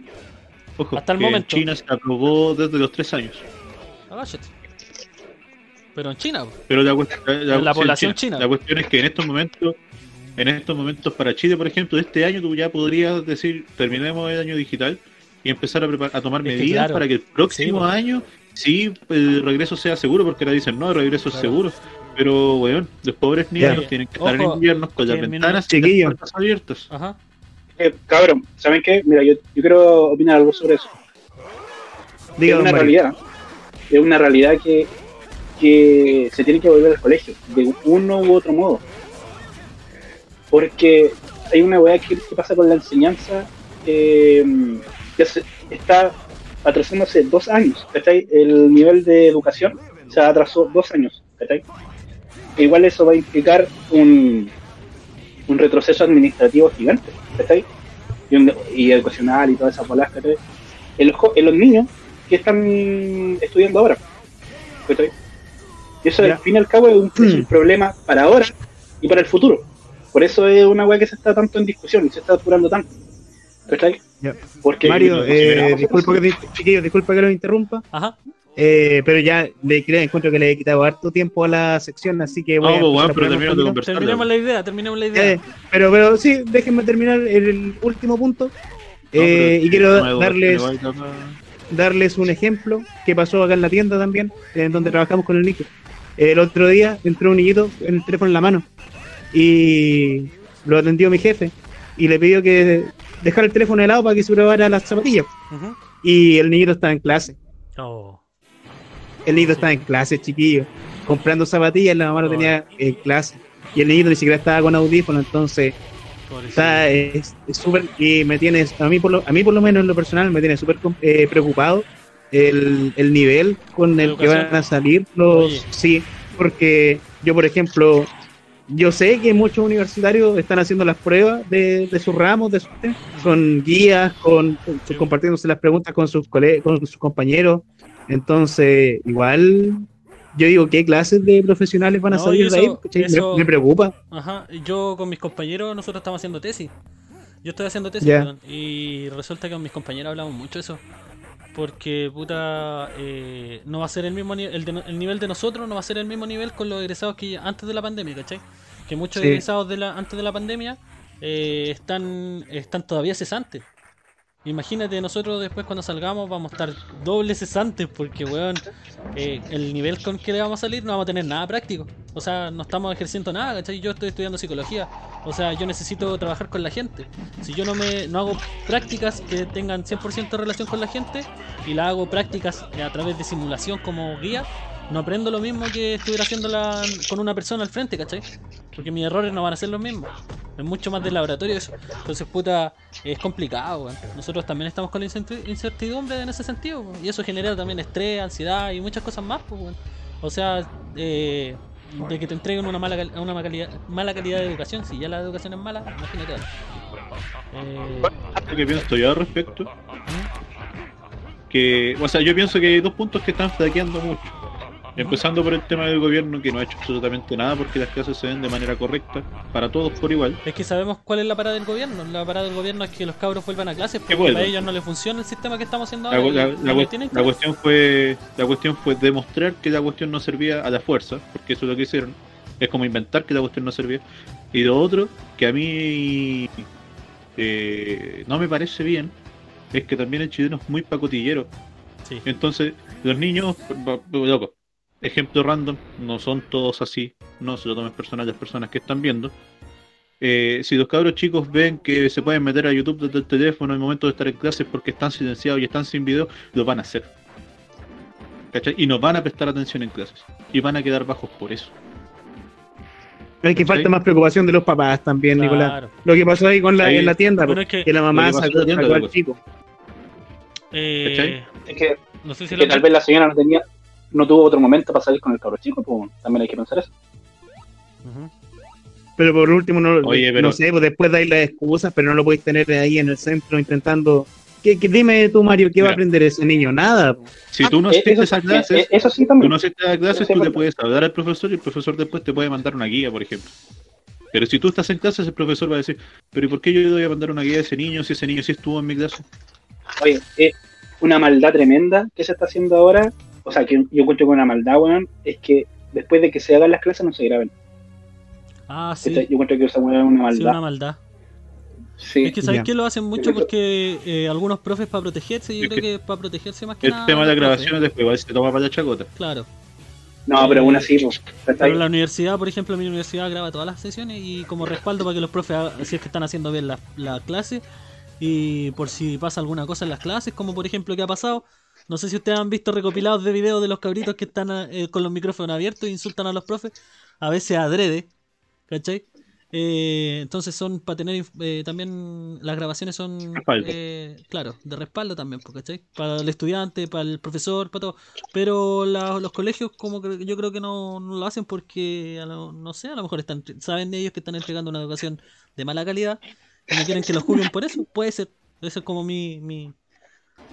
Ojo, Hasta el que momento. En China se aprobó desde los 3 años. Agáchate. Pero en China. Pero la, cuest- la, En la sí, población china. La cuestión es que en estos momentos, en estos momentos para Chile, por ejemplo, este año tú ya podrías decir, terminemos el año digital y empezar a, a tomar Es que medidas claro. para que el próximo Sí, pues. año sí el regreso sea seguro, porque ahora dicen no, el regreso es seguro. Pero, weón, los pobres niños tienen que estar Ojo, en invierno con las ventanas y Chiquillo. las puertas abiertas. Ajá. Eh, cabrón, ¿saben qué? Mira, yo, yo quiero opinar algo sobre eso. Diga, es una Mario. realidad. Es una realidad que, que se tiene que volver al colegio, de uno u otro modo. Porque hay una weá que, que pasa con la enseñanza eh, que se- está atrasándose dos años. ¿cachai? El nivel de educación se atrasó dos años. ¿cachai? E igual eso va a implicar un, un retroceso administrativo gigante. ¿cachai? Y, un- y educacional y todas esas bolas. ¿cachai? En los, jo- en los niños que están estudiando ahora. ¿cachai? Y eso Ya. al fin y al cabo es un, es un problema para ahora y para el futuro. Por eso es una weá que se está tanto en discusión y se está apurando tanto. ¿Cachai? Porque Mario, eh, disculpa que, chiquillos, disculpa que lo interrumpa, Ajá. eh, pero ya le creo, encuentro que le he quitado harto tiempo a la sección, así que voy No, a pues, weón, a pero terminamos de conversar. La idea, terminemos la idea. Eh, pero, pero sí, déjenme terminar el último punto. Eh, y quiero darles, darles un ejemplo que pasó acá en la tienda también, en donde trabajamos con el niño. El otro día entró un niñito en el teléfono en la mano y lo atendió mi jefe y le pidió que dejara el teléfono de lado para que se probara las zapatillas. Y el niñito estaba en clase. Oh. El niñito estaba en clase, chiquillo, comprando zapatillas, la mamá lo tenía en clase. Y el niñito ni siquiera estaba con audífono, entonces pobrecito. está es súper y me tiene a mí por lo, a mí por lo menos en lo personal me tiene súper eh, preocupado el, el nivel con el que van a salir los Oye. sí porque yo por ejemplo yo sé que muchos universitarios están haciendo las pruebas de, de sus ramos de sus con guías con, compartiéndose las preguntas con sus cole- con sus compañeros entonces igual yo digo qué clases de profesionales van a No, salir de ahí eso-. Me- preocupa Ajá, yo con mis compañeros, nosotros estamos haciendo tesis. Yo estoy haciendo tesis, perdón, y resulta que con mis compañeros hablamos mucho de eso. porque puta eh, no va a ser el mismo ni- el, el nivel de nosotros no va a ser el mismo nivel con los egresados que antes de la pandemia, ¿cachai? Que muchos Sí. egresados de la antes de la pandemia eh, están están todavía cesantes. Imagínate, nosotros después cuando salgamos vamos a estar doble cesantes porque, weón, eh, el nivel con que le vamos a salir no vamos a tener nada práctico. O sea, no estamos ejerciendo nada, ¿cachai? Yo estoy estudiando psicología. O sea, yo necesito trabajar con la gente. Si yo no me no hago prácticas que tengan 100% relación con la gente y la hago prácticas a través de simulación como guía, no aprendo lo mismo que estuviera haciéndola con una persona al frente, ¿cachai? Porque mis errores no van a ser los mismos. Es mucho más de laboratorio eso. Entonces, puta, es complicado, weón. Nosotros también estamos con la incerti- incertidumbre en ese sentido. Y eso genera también estrés, ansiedad y muchas cosas más, pues, weón. O sea, eh, de que te entreguen una mala, una mala calidad, mala calidad de educación. Si ya la educación es mala, imagínate. Eh, Lo que pienso yo al respecto, que, o sea, yo pienso que hay dos puntos que están flaqueando mucho. Empezando por el tema del gobierno que no ha hecho absolutamente nada porque las clases se ven de manera correcta para todos por igual. es que sabemos cuál es la parada del gobierno. La parada del gobierno es que los cabros vuelvan a clases porque para ellos no les funciona el sistema que estamos haciendo La, ahora. la- cuestión fue la cuestión fue demostrar que la cuestión no servía a la fuerza, porque eso es lo que hicieron. Es como inventar que la cuestión no servía. Y lo otro, que a mí eh, no me parece bien, es que también el chileno es muy pacotillero. Sí. Entonces, los niños, loco, ejemplo random, no son todos así, no se lo tomen personal las personas que están viendo. Eh, si los cabros chicos ven que se pueden meter a YouTube desde el teléfono en el momento de estar en clases porque están silenciados y están sin video, lo van a hacer. ¿Cachai? Y no van a prestar atención en clases. Y van a quedar bajos por eso. Es que falta más preocupación de los papás también, Nicolás. Lo que pasó ahí con la, Ahí- en la tienda, Bueno, po, es que, que la mamá sacó, la tienda, sacó al chico. eh, Es que, no sé si es que tal vez la señora no tenía, no tuvo otro momento para salir con el cabro chico, pues también hay que pensar eso. Pero por último, no, Oye, pero- no sé, pues después dais las excusas, pero no lo podéis tener ahí en el centro intentando. ¿Qué, qué- dime tú, Mario, ¿qué va a aprender ese niño? Nada. Si tú no Eh, asistes a eh, clases, eh, eso sí tú también. no asistes a clases, tú le puedes hablar al profesor y el profesor después te puede mandar una guía, por ejemplo. Pero si tú estás en clases, el profesor va a decir, pero ¿y por qué yo le voy a mandar una guía a ese niño si ese niño sí estuvo en mi clase? Oye, es una maldad tremenda que se está haciendo ahora. O sea, que yo encuentro con una maldad, weón, es que después de que se hagan las clases no se graben. Ah, sí. Yo encuentro que esa weón es una Sí, maldad. una maldad. Sí. Es que sabes Ya. que lo hacen mucho porque eh, algunos profes para protegerse, yo Es creo que que para protegerse más que El nada. tema de las grabaciones después igual se toma para la chacota. Claro. No, pero aún así, pues. Pero en la universidad, por ejemplo, mi universidad graba todas las sesiones y como respaldo para que los profes, si es que están haciendo bien la, la clase y por si pasa alguna cosa en las clases, como por ejemplo que ha pasado. No sé si ustedes han visto recopilados de videos de los cabritos que están eh, con los micrófonos abiertos e insultan a los profes, a veces adrede, ¿cachai? Eh, entonces son para tener eh, también las grabaciones son eh, claro de respaldo también ¿cachai? para el estudiante para el profesor para todo pero la- los colegios como que yo creo que no, no lo hacen porque a lo- no sé a lo mejor están saben ellos que están entregando una educación de mala calidad y no quieren que los juzguen por eso puede ser eso es como mi, mi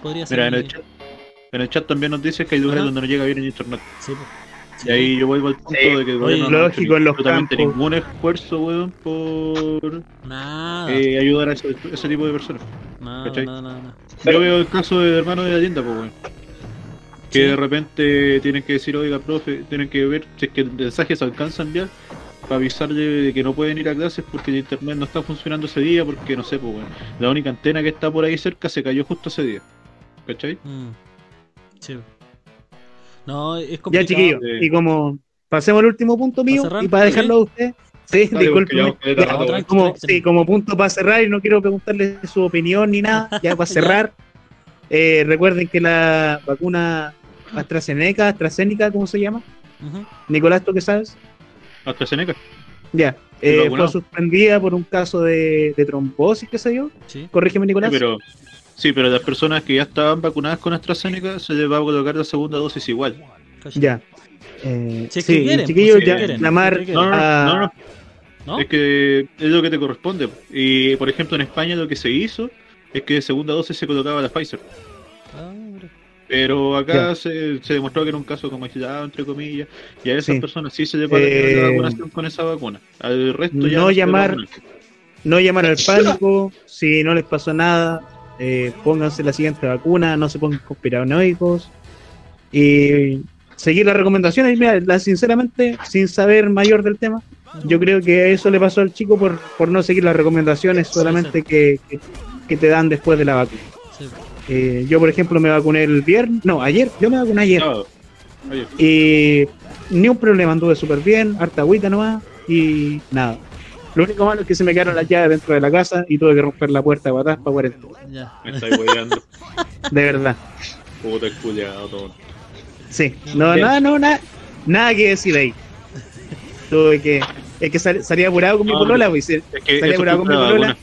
podría ser Mira, mi- en el chat también nos dice que hay lugares Ajá. donde no llega bien el internet. sí, pues. Sí, Y ahí yo vuelvo al punto Sí. de que Oye, no lógico, en los absolutamente campos. ningún esfuerzo, weón, por nada eh, ayudar a ese, ese tipo de personas. nada, nada, nada, nada. Yo veo el caso del hermano de la tienda, pues, weón. Que Sí. de repente tienen que decir, oiga, profe, tienen que ver si es que el mensaje se alcanza a enviar para avisarle de que no pueden ir a clases porque el internet no está funcionando ese día, porque no sé, pues, weón. La única antena que está por ahí cerca se cayó justo ese día. ¿Cachai? Mm. Sí. No, es Ya, complicado. chiquillos. Sí. Y como pasemos al último punto mío, cerrar? y para dejarlo a usted. Sí, Dale, discúlpeme. ya Ya, como, sí, como punto para cerrar, y no quiero preguntarle su opinión ni nada, ya para cerrar. eh, recuerden que la vacuna AstraZeneca, AstraZeneca, ¿cómo se llama? Nicolás, ¿tú qué sabes? AstraZeneca. Ya. Eh, fue suspendida por un caso de, de trombosis, qué sé yo. Sí. Corrígeme, Sí, Nicolás. pero, sí, pero las personas que ya estaban vacunadas con AstraZeneca se les va a colocar la segunda dosis igual. Ya. Eh, Si es que sí, quieren, chiquillos, pues, si ya, que quieren, si No, no, no, a- no, no, ¿No? Es que es lo que te corresponde. Y por ejemplo, en España lo que se hizo es que de segunda dosis se colocaba la Pfizer. Ah. Pero acá se, se demostró que era un caso como aislado, entre comillas, y a esas Sí. personas sí se les va a tener Eh, la vacunación con esa vacuna. Al resto ya no llamar- no llamar al pánico, si no les pasó nada, eh, pónganse la siguiente vacuna, no se pongan conspiranoicos y seguir las recomendaciones. Y mira, la- sinceramente, sin saber mayor del tema, yo creo que eso le pasó al chico por, por no seguir las recomendaciones solamente que, que- que te dan después de la vacuna. Sí. Eh, yo, por ejemplo, me vacuné el viernes, no, ayer, yo me vacuné ayer. No, oye, Y ni un problema, anduve súper bien, harta agüita nomás y nada. Lo único malo es que se me quedaron las llaves dentro de la casa y tuve que romper la puerta de patas para poder entrar. Ya. me estáis weyando. De verdad. Puta culiado todo. Sí. No, nada, no, nada, nada que decir ahí. Tuve que. Es que sal- salía apurado con mi No, polola, pues, y se- Es que Salí apurado con mi polola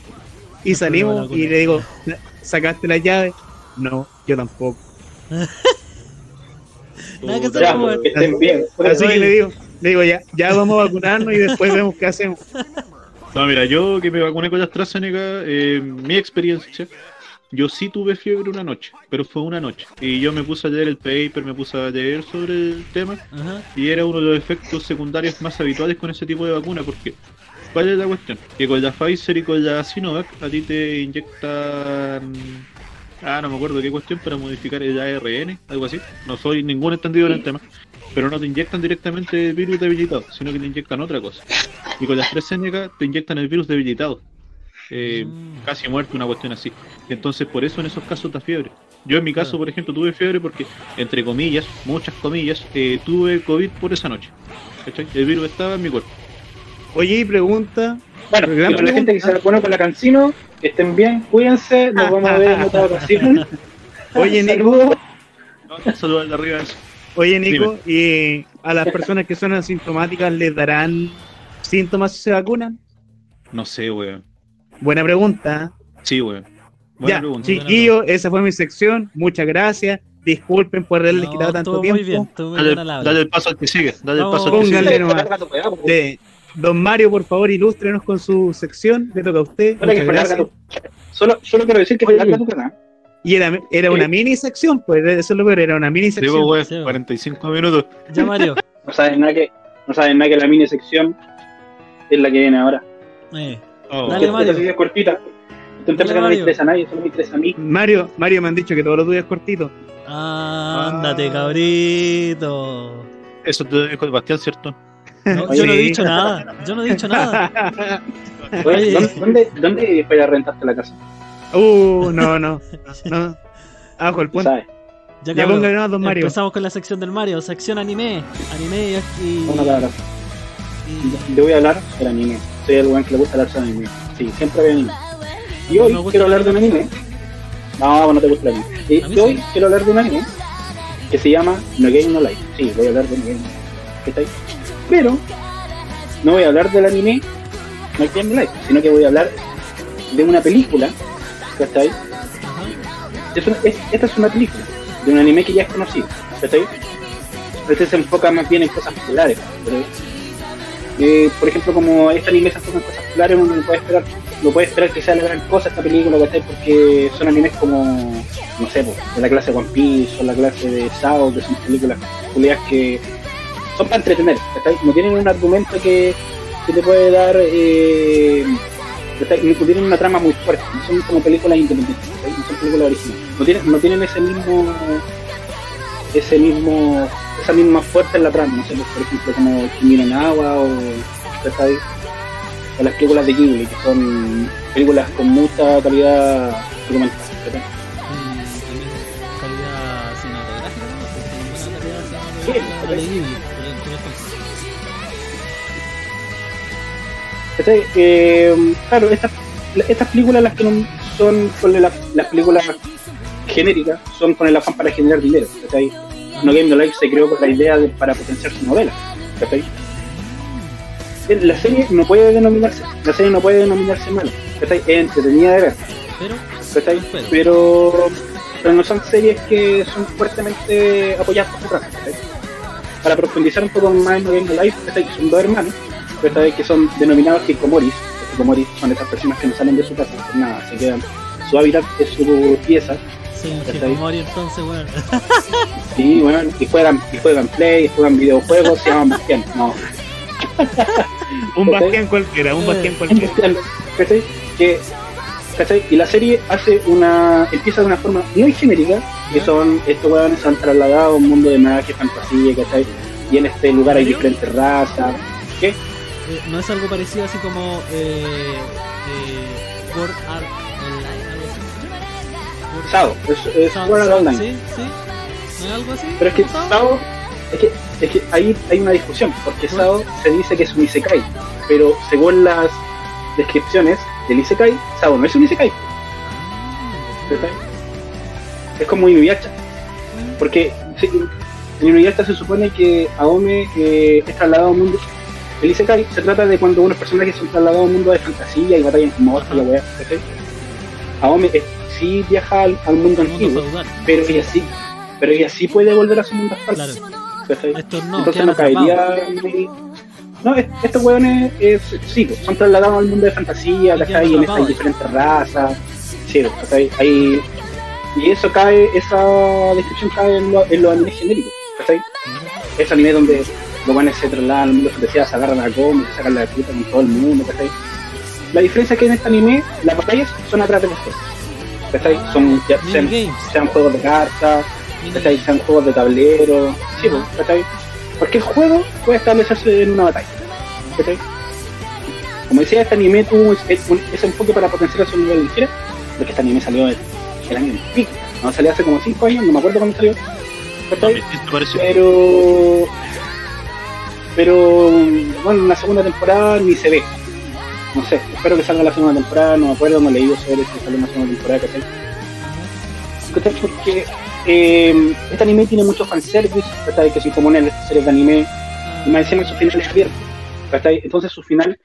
y salimos y le digo, ¿sacaste las llaves? No, yo tampoco. Nada que Ya, pues, estén bien. Así que le digo, le digo, ya, ya vamos a vacunarnos y después vemos qué hacemos. No, mira, yo que me vacuné con la AstraZeneca, eh, mi experiencia, yo sí tuve fiebre una noche, pero fue una noche. Y yo me puse a leer el paper, me puse a leer sobre el tema, Ajá. y era uno de los efectos secundarios más habituales con ese tipo de vacuna, porque ¿cuál es la cuestión? Que con la Pfizer y con la Sinovac a ti te inyectan... Ah, no me acuerdo qué cuestión para modificar el ARN, algo así. No soy ningún entendido en el tema. Pero no te inyectan directamente el virus debilitado, sino que te inyectan otra cosa. Y con la AstraZeneca te inyectan el virus debilitado. Eh, Mm. casi muerto, una cuestión así. Entonces, por eso en esos casos da fiebre. Yo en mi caso, por ejemplo, tuve fiebre porque, entre comillas, muchas comillas, eh, tuve COVID por esa noche. ¿Cachai? El virus estaba en mi cuerpo. Oye, y pregunta, Bueno, para la gente que se pregunta. vacunó con la Cancino, que estén bien, cuídense, nos vamos a ver en otra ocasión. Oye, Nico. Saludos. De arriba. oye Nico, y a las personas que son asintomáticas les darán síntomas si se vacunan? No sé, weón. Buena pregunta. Sí, weón. Buena ya, pregunta. chiquillos, esa fue mi sección. Muchas gracias. Disculpen por haberles No, quitado tanto tiempo. muy bien, muy Dale, bien dale el paso al que sigue. Dale el paso al que sigue. nomás. De Don Mario, por favor, ilústrenos con su sección. Le toca a usted. Solo que Solo, solo quiero decir que fue larga tu canal. Y era, era una mini sección, pues eso es lo peor, era una mini sección. Sí, weón. 45 minutos. Ya, Mario. No saben nada que, no saben nada que la mini sección es la que viene ahora. Eh, Oh, Dale, Esta Mario. sección es cortita. Dale, entrega no me Mario. interesa a nadie, solo me interesa a mí. Mario, Mario me han dicho que todo lo tuyo es cortito. ándate, Ah. Oh, cabrito. Eso te dijo Sebastián, ¿cierto? No, Oye. yo no he dicho nada. Yo no he dicho nada. Oye, Oye. ¿dónde, dónde, dónde fue a rentarte la casa? uh, no, no, no. Abajo el puente. Ya, Ya nomás, don Mario. Empezamos con la sección del Mario, sección anime. Anime y aquí. Una palabra. y- Yo voy a hablar del anime. Soy el weón que le gusta hablar sobre anime. Sí, siempre veo anime. Y hoy quiero hablar de un anime. No, no te gusta el anime. Y hoy sí. quiero hablar de un anime que se llama No Game No Life. Sí, voy a hablar de No Game No Life. ¿Qué tal? Pero no voy a hablar del anime No No Life, sino que voy a hablar de una película. ¿Cachai? Es esta es una película de un anime que ya es conocido. ¿Cachai? Este se enfoca más bien en cosas populares. Eh, por ejemplo, como este anime se enfoca en cosas populares, uno no puede esperar, no puede esperar que sea la gran cosa esta película, ¿cachai? Porque son animes como, no sé, pues, de la clase One Piece, o la clase de Sao, que son películas que son para entretener. No tienen un argumento que, que te puede dar, eh, no tienen una trama muy fuerte, no son como películas independientes, no son películas originales, no tienen, no tienen ese mismo, ese mismo, esa misma fuerza en la trama, no sé, por ejemplo como Kimi no Nawa o, o las películas de Ghibli, que son películas con mucha calidad documental, también calidad. Eh, claro, estas, estas películas las que no son con la- las películas genéricas son con el afán para generar dinero. ¿cachai? No Game No Life se creó con la idea de, para potenciar su novela. ¿cachai? Eh, La serie no puede denominarse, la serie no puede denominarse mala. ¿cachai? Es entretenida de ver. Pero, ¿cachai? Pero- Pero, no son series que son fuertemente apoyadas por detrás. ¿cachai? Para profundizar un poco más en No Game No Life, ¿cachai? son dos hermanos ¿cachai? que son denominados hikomoris. Los hikomoris son esas personas que no salen de su casa, pues nada, se quedan. Su hábitat es su pieza. Hikomori entonces, weón. y bueno, y juegan, y juegan play, y juegan videojuegos, se llaman Bastián. No, Un bastián cualquiera, un bastián cualquiera. ¿cachai? Que ¿Cachai? Y la serie hace una. empieza de una forma muy genérica, que son estos weones se han trasladado a un mundo de magia, fantasía, ¿cachai? Y en este lugar hay diferentes razas. ¿Qué? Eh, no es algo parecido así como eh, eh, Sword Art Online, Sao, es, es Sao- Sword Art Online. Sí, sí. ¿No es algo así? Pero es que Sao, es que, es que ahí hay una discusión, porque ¿Por? Sao se dice que es un Isekai, pero según las descripciones del Isekai, Sao no es un Isekai, ¿cachai? Es como Inuyasha, porque sí, en Inuyasha se supone que Aome eh, es trasladado a un mundo. El Isekai se trata de cuando unos personajes son trasladados a un mundo de fantasía y batallan con monstruos y la weá. Aome eh, sí viaja al, al mundo El antiguo, pero ella sí, pero ella sí puede volver a su mundo actual. Claro. no, Entonces no caería. No, es- estos hueones es, sí, pues, son trasladados al mundo de fantasía, ¿cachai? en esta hay atrapados. diferentes razas. Sí, ¿cachai? Hay, y eso cae, esa descripción cae en, lo- en los animes genéricos, ¿cachai? Ese anime donde los guanes se trasladan al mundo de fantasía, se agarran a Goma, se sacan la puta con todo el mundo, ¿cachai? La diferencia es que en este anime las batallas son atrás de cosas, ¿cachai? Son, ya sean, sean juegos de cartas, ¿cachai? Sean juegos de tablero, sí, pues, ¿cachai? Porque el juego puede establecerse en una batalla, ¿cachai? Como decía, este anime tuvo ese, ese enfoque para potenciar su nivel ligera, porque este anime salió el, el año en pico, no salió hace como 5 años, no me acuerdo cuándo salió, ¿cachai? Pero, pero, bueno, la segunda temporada ni se ve. No sé, espero que salga la segunda temporada, no me acuerdo, no he leído sobre si sale una segunda temporada, ¿cachai? ¿Cachai? Porque eh, este anime tiene mucho fanservice, ¿cachai? Que son comunes en estas series de anime, y más encima su final es abierto, ¿cachai? Entonces su final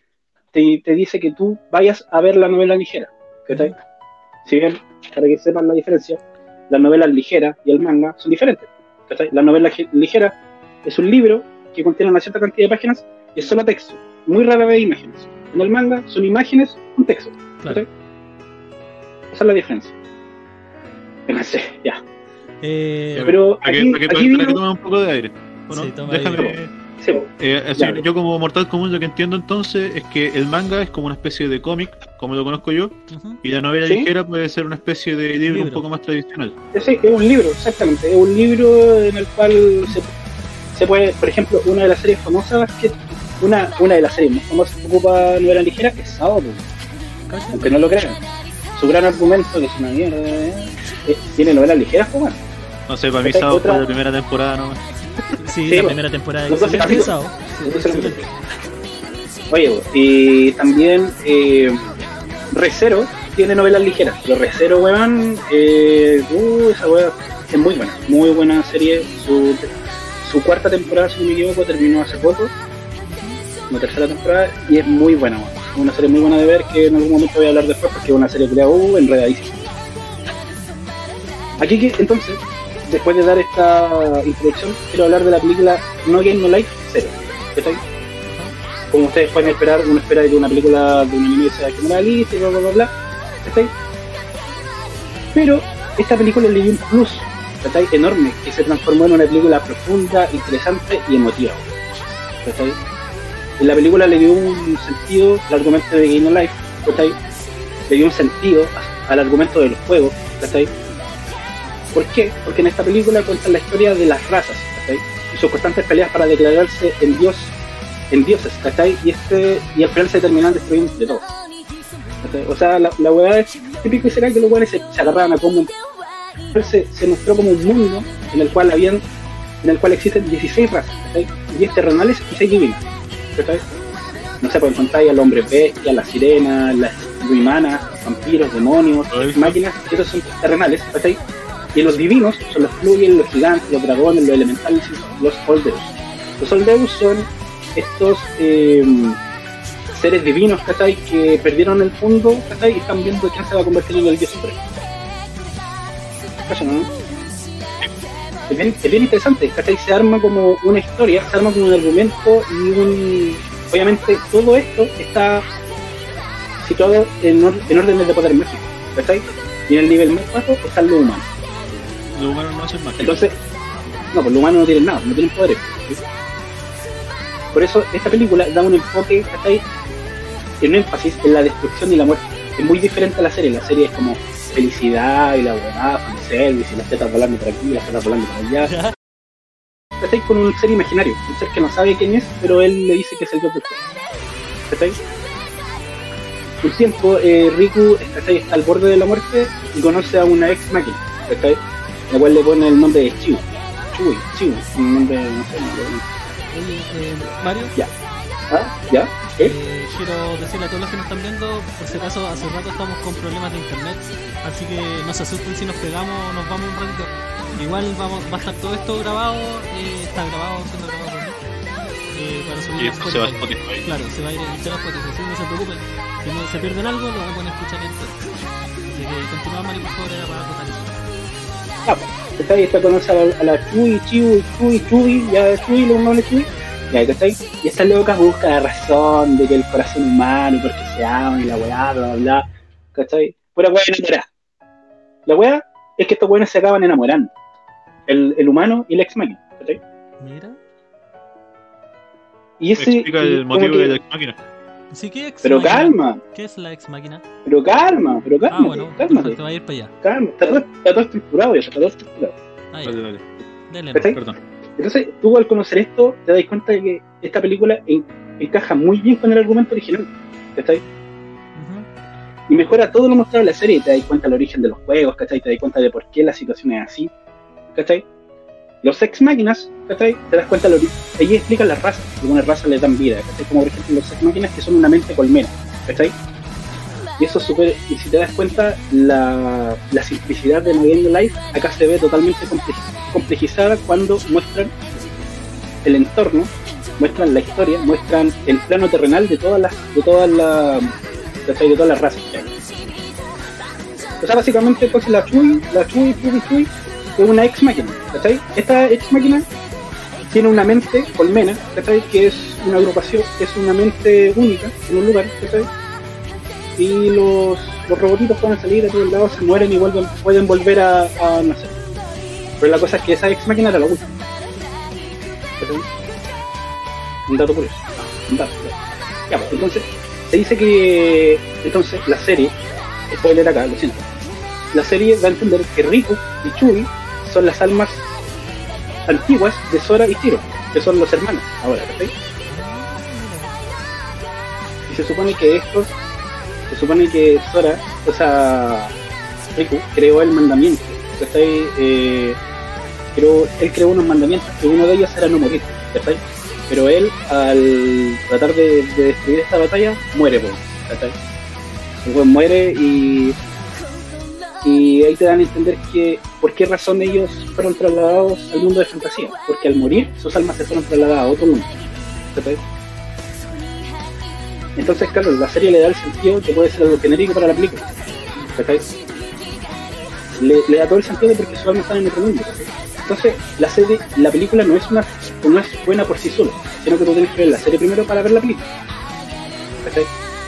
te, te dice que tú vayas a ver la novela ligera, ¿cachai? Si bien, para que sepan la diferencia, las novelas ligeras y el manga son diferentes, ¿cachai? La novela ge- ligera es un libro que contiene una cierta cantidad de páginas y es solo texto, muy rara vez imágenes. En el manga son imágenes con texto, Claro. Esa es la diferencia. No sé, ya. Eh, Pero aquí, aquí que vino- tome un poco de aire. Bueno, Sí, toma déjame. aire. sí, eh, así, Ya. yo como mortal común lo que entiendo entonces es que el manga es como una especie de cómic, como lo conozco yo, ujú. y la novela ¿Sí? ligera puede ser una especie de libro, un Libro. poco más tradicional. ese es un libro, exactamente. Es un libro en el cual se, se puede, por ejemplo, una de las series famosas que una, una de las series más famosas que ocupa novela ligera es. Cacha. aunque no lo crean. Su gran argumento, que es una mierda, eh, es- tiene novelas ligeras, pues bueno. No sé, para mí Sao otra- fue la primera temporada, ¿no? Sí, Sí, la po. primera temporada. Excelente. Oye, po, y también eh, Recero tiene novelas ligeras, pero Recero, weón, eh, uh, esa weá es muy buena, muy buena serie. Su, su cuarta temporada, si no me equivoco, terminó hace poco, la tercera temporada, y es muy buena, weón. Es una serie muy buena de ver que en algún momento voy a hablar después porque es una serie que uh, enredadísima. Aquí que entonces, después de dar esta introducción, quiero hablar de la película No Game No Life Zero. ¿Cachai? Como ustedes pueden esperar, uno espera que una película de un anime sea generalista y bla bla bla bla. Pero esta película le dio un plus ¿cachai? enorme que se transformó en una película profunda, interesante y emotiva. ¿cachai? En la película le dio un sentido al argumento de Game No Life, ¿cachai? le dio un sentido al argumento del juego, ¿cachai? ¿Por qué? Porque en esta película cuentan la historia de las razas, ¿cachai? Y sus constantes peleas para declararse en dios, en dioses, ¿cachai? Y este, y al final se terminan destruyendo de todo. O sea, la, la weá es típico y será que los weones se, se agarraban a combo. Se, se mostró como un mundo en el cual habían, en el cual existen 16 razas, ¿cachai? 10 terrenales y 6 divinas, ¿cachai? No sé, pues encontráis al hombre bestia, las sirenas, las ruimanas, vampiros, demonios, Ay. máquinas, y esos son terrenales. Y los divinos son los fluyen, los gigantes, los dragones, los elementales y los oldeus. Los oldeus son estos eh, seres divinos. Que perdieron el mundo. Y están viendo quién se va a convertir en el dios supremo. ¿Cachai, no? Es bien, es bien interesante, ¿cachai? Se arma como una historia, se arma como un argumento y un... Obviamente todo esto está situado en, or- en órdenes de poder mágico, ¿cachai? Y en el nivel más bajo está lo humano. Los humanos no hacen magia. Entonces, no, pues los humanos no tienen nada, no tienen poderes. ¿sí? Por eso esta película da un enfoque, ¿cachai? En un énfasis en la destrucción y la muerte. es muy diferente a la serie. La serie es como felicidad y la weá, fanservice y las tetas volando por aquí, las tetas volando por allá. ¿Cachai? Con un ser imaginario, un ser que no sabe quién es, pero él le dice que es el dios del juego. Un tiempo, eh, Riku ¿cachai? está al borde de la muerte y conoce a una ex máquina, ¿cachai? La cual le pone el nombre de Chiu. Chui, Chiu, un nombre, no sé, no. Oye, eh, Mario, Ya. ¿Ah? ¿Ya? ¿Qué? eh, quiero decirle a todos los que nos están viendo, por si acaso hace rato estamos con problemas de internet, así que no se asusten si nos pegamos o nos vamos un ratito. Igual vamos, va a estar todo esto grabado, eh, está grabado, siendo grabado por mí. Eh, para Y esto se va a Spotify. Claro, se va a ir a Spotify, así que no se preocupen. Si no se pierden algo, lo van a poder escuchar entero. Así que continuamos, Mario, por favor, era para totalizar. Ah, pues, ¿cachai? Esta conoce a la, a la Chui, Chiu, Chui, Chui, ya Chui, los nombres Chui. Ya, ¿cachai? Y esta loca busca la razón de que el corazón humano, porque se ama y la weá, bla, bla, bla. ¿Cachai? Pura weá enamorada. La weá es que estos weones se acaban enamorando. El, el humano y el ex máquina, ¿cachai? Mira. Y ese. Explica el motivo que- de la máquina. Sí, ¿qué ex Pero máquina? calma, ¿Qué es la ex máquina? pero calma, pero Ah, cálmate, bueno, cálmate, perfecto, va a ir para allá. calma. Está todo, está todo estructurado ya, está todo estructurado. Ah, ya. Dale, dale. Perdón. Entonces, tú al conocer esto, te das cuenta de que esta película en- encaja muy bien con el argumento original. ¿Cachai? Ujú. Y mejora todo lo mostrado en la serie. Te das cuenta del origen de los juegos, ¿cachai? Te das cuenta de por qué la situación es así. ¿Cachai? Los ex máquinas, ¿cachai? Te das cuenta del origen. Ahí explican las razas, algunas razas le dan vida, ¿cachai? Como por ejemplo los ex máquinas que son una mente colmena, ¿cachai? Y eso es. Y si te das cuenta, la, la simplicidad de Moving Life acá se ve totalmente comple- complejizada cuando muestran el entorno, muestran la historia, muestran el plano terrenal de todas las, de todas las, de todas las razas que. O sea, básicamente entonces la Chui, la Chui, Chui, Chui, es una ex máquina, ¿cachai? Esta ex máquina tiene una mente colmena, ¿cachai? Que es una agrupación, es una mente única en un lugar, ¿cachai? Y los, los robotitos pueden salir a todos lados, se mueren y vuelven, pueden volver a, nacer. Pero la cosa es que esa ex máquina era la última. Un dato curioso. Un dato. ya. Pues, entonces, se dice que entonces la serie, spoiler acá, lo siento, la serie da a entender que Riku y Chui son las almas antiguas de Sora y Tiro, que son los hermanos ahora. Y se supone que estos, supone que Sora, o sea, Riku creó el mandamiento, ¿cachai? Eh, él creó unos mandamientos, que uno de ellos era no morir, ¿cachai? Pero él, al tratar de, de destruir esta batalla, muere, ¿cachai? El weón muere y y ahí te dan a entender que por qué razón ellos fueron trasladados al mundo de fantasía. Porque al morir, sus almas se fueron trasladadas a otro mundo. ¿Cachai? Entonces, claro, la serie le da el sentido que puede ser algo genérico para la película. Le, le da todo el sentido porque sus almas están en otro mundo. ¿cachai? Entonces, la serie, la película no es una no es buena por sí sola, sino que tú tienes que ver la serie primero para ver la película.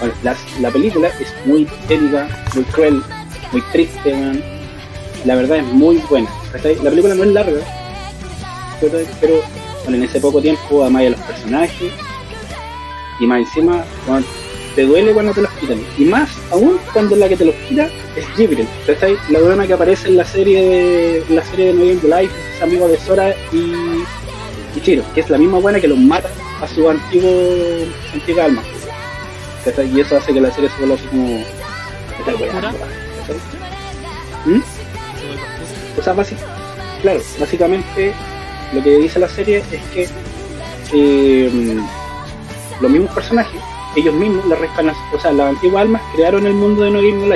Bueno, la, la película es muy épica, muy cruel, muy triste. La verdad es muy buena. La película no es larga, pero, pero, bueno, en ese poco tiempo amáis a los personajes y más encima bueno, te duele cuando te los quitan. Y más aún cuando la que te los quita es Jibril. ¿cachai? La buena que aparece en la serie de, en la serie de No Game to Life es amigo de Sora y, y Chiro, que es la misma buena que los mata a su antiguo antigua alma. ¿cachai? Y eso hace que la serie se vuelva así como... ¿cachai? ¿Mm? O sea, básic- claro, básicamente lo que dice la serie es que eh, los mismos personajes, ellos mismos, la o sea, las antiguas almas crearon el mundo de No Game No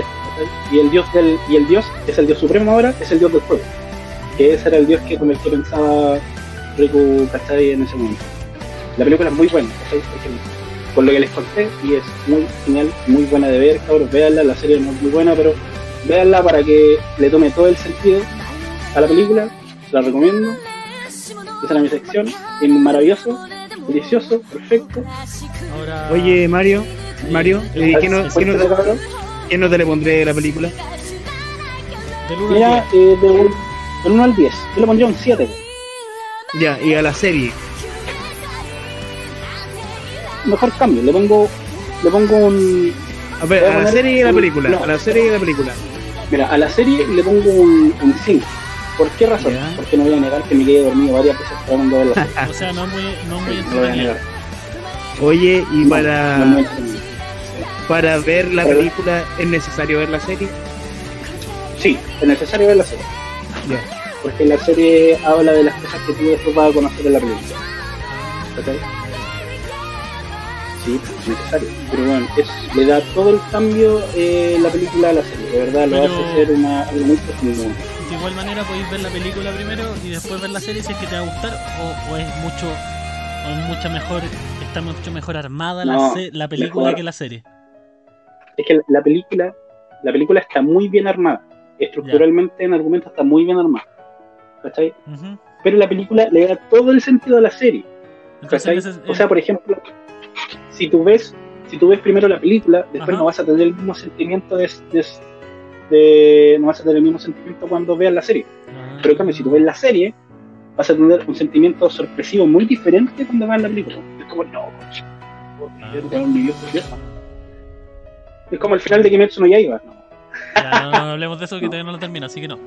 y el dios del y el dios es el dios supremo ahora, es el dios del fuego, que ese era el dios que con el que pensaba Riku ¿cachai? en ese momento. La película es muy buena, Por lo que les conté, y es muy genial, muy buena de ver, cabros, véanla, la serie es muy buena, pero véanla para que le tome todo el sentido a la película, la recomiendo. Esa era mi sección, es maravilloso, delicioso, perfecto. Ahora. Oye, Mario, Mario, eh, ¿qué, no- qué qué nota le pondré de la película? del uno al Mira, diez. eh, de un, del 1 al 10, yo le pondría un 7. Ya, y a la serie. Mejor cambio, le pongo, le pongo un, A ver, a a la serie y a la película. no. A la serie y a la película. Mira, a la serie le pongo un, un 5. ¿Por qué razón? Porque no voy a negar que me quedé dormido varias veces tratando de la. O sea, no muy, no muy No lo voy a negar. Oye, y No, para, no para ver la Pero- película, ¿es necesario ver la serie? Sí, es necesario ver la serie. Porque la serie habla de las cosas que tú después vas a conocer en la película. ¿Cachai? Sí, es necesario. Pero bueno, es, le da todo el cambio eh, la película a la serie. De verdad, lo Pero- hace ser una, algo muy profundo. De igual manera podéis ver la película primero y después ver la serie si es que te va a gustar o, o es mucho o es mucho mejor está mucho mejor armada la, se- la película mejor. que la serie. Es que la película, la película está muy bien armada. Estructuralmente en argumento está muy bien armada. ¿Cachai? Pero la película le da todo el sentido a la serie. Entonces, O sea, por ejemplo, si tú ves, si tú ves primero la película, después Ajá. no vas a tener el mismo sentimiento de, de- de- no vas a tener el mismo sentimiento cuando veas la serie. Ah. Pero en cambio, si tú ves la serie, vas a tener un sentimiento sorpresivo muy diferente cuando veas la película. Es como, no, Ah. es como el final de Kimetsu no Yaiba. No, Ya, no, no hablemos de eso que todavía no lo termino, así que no.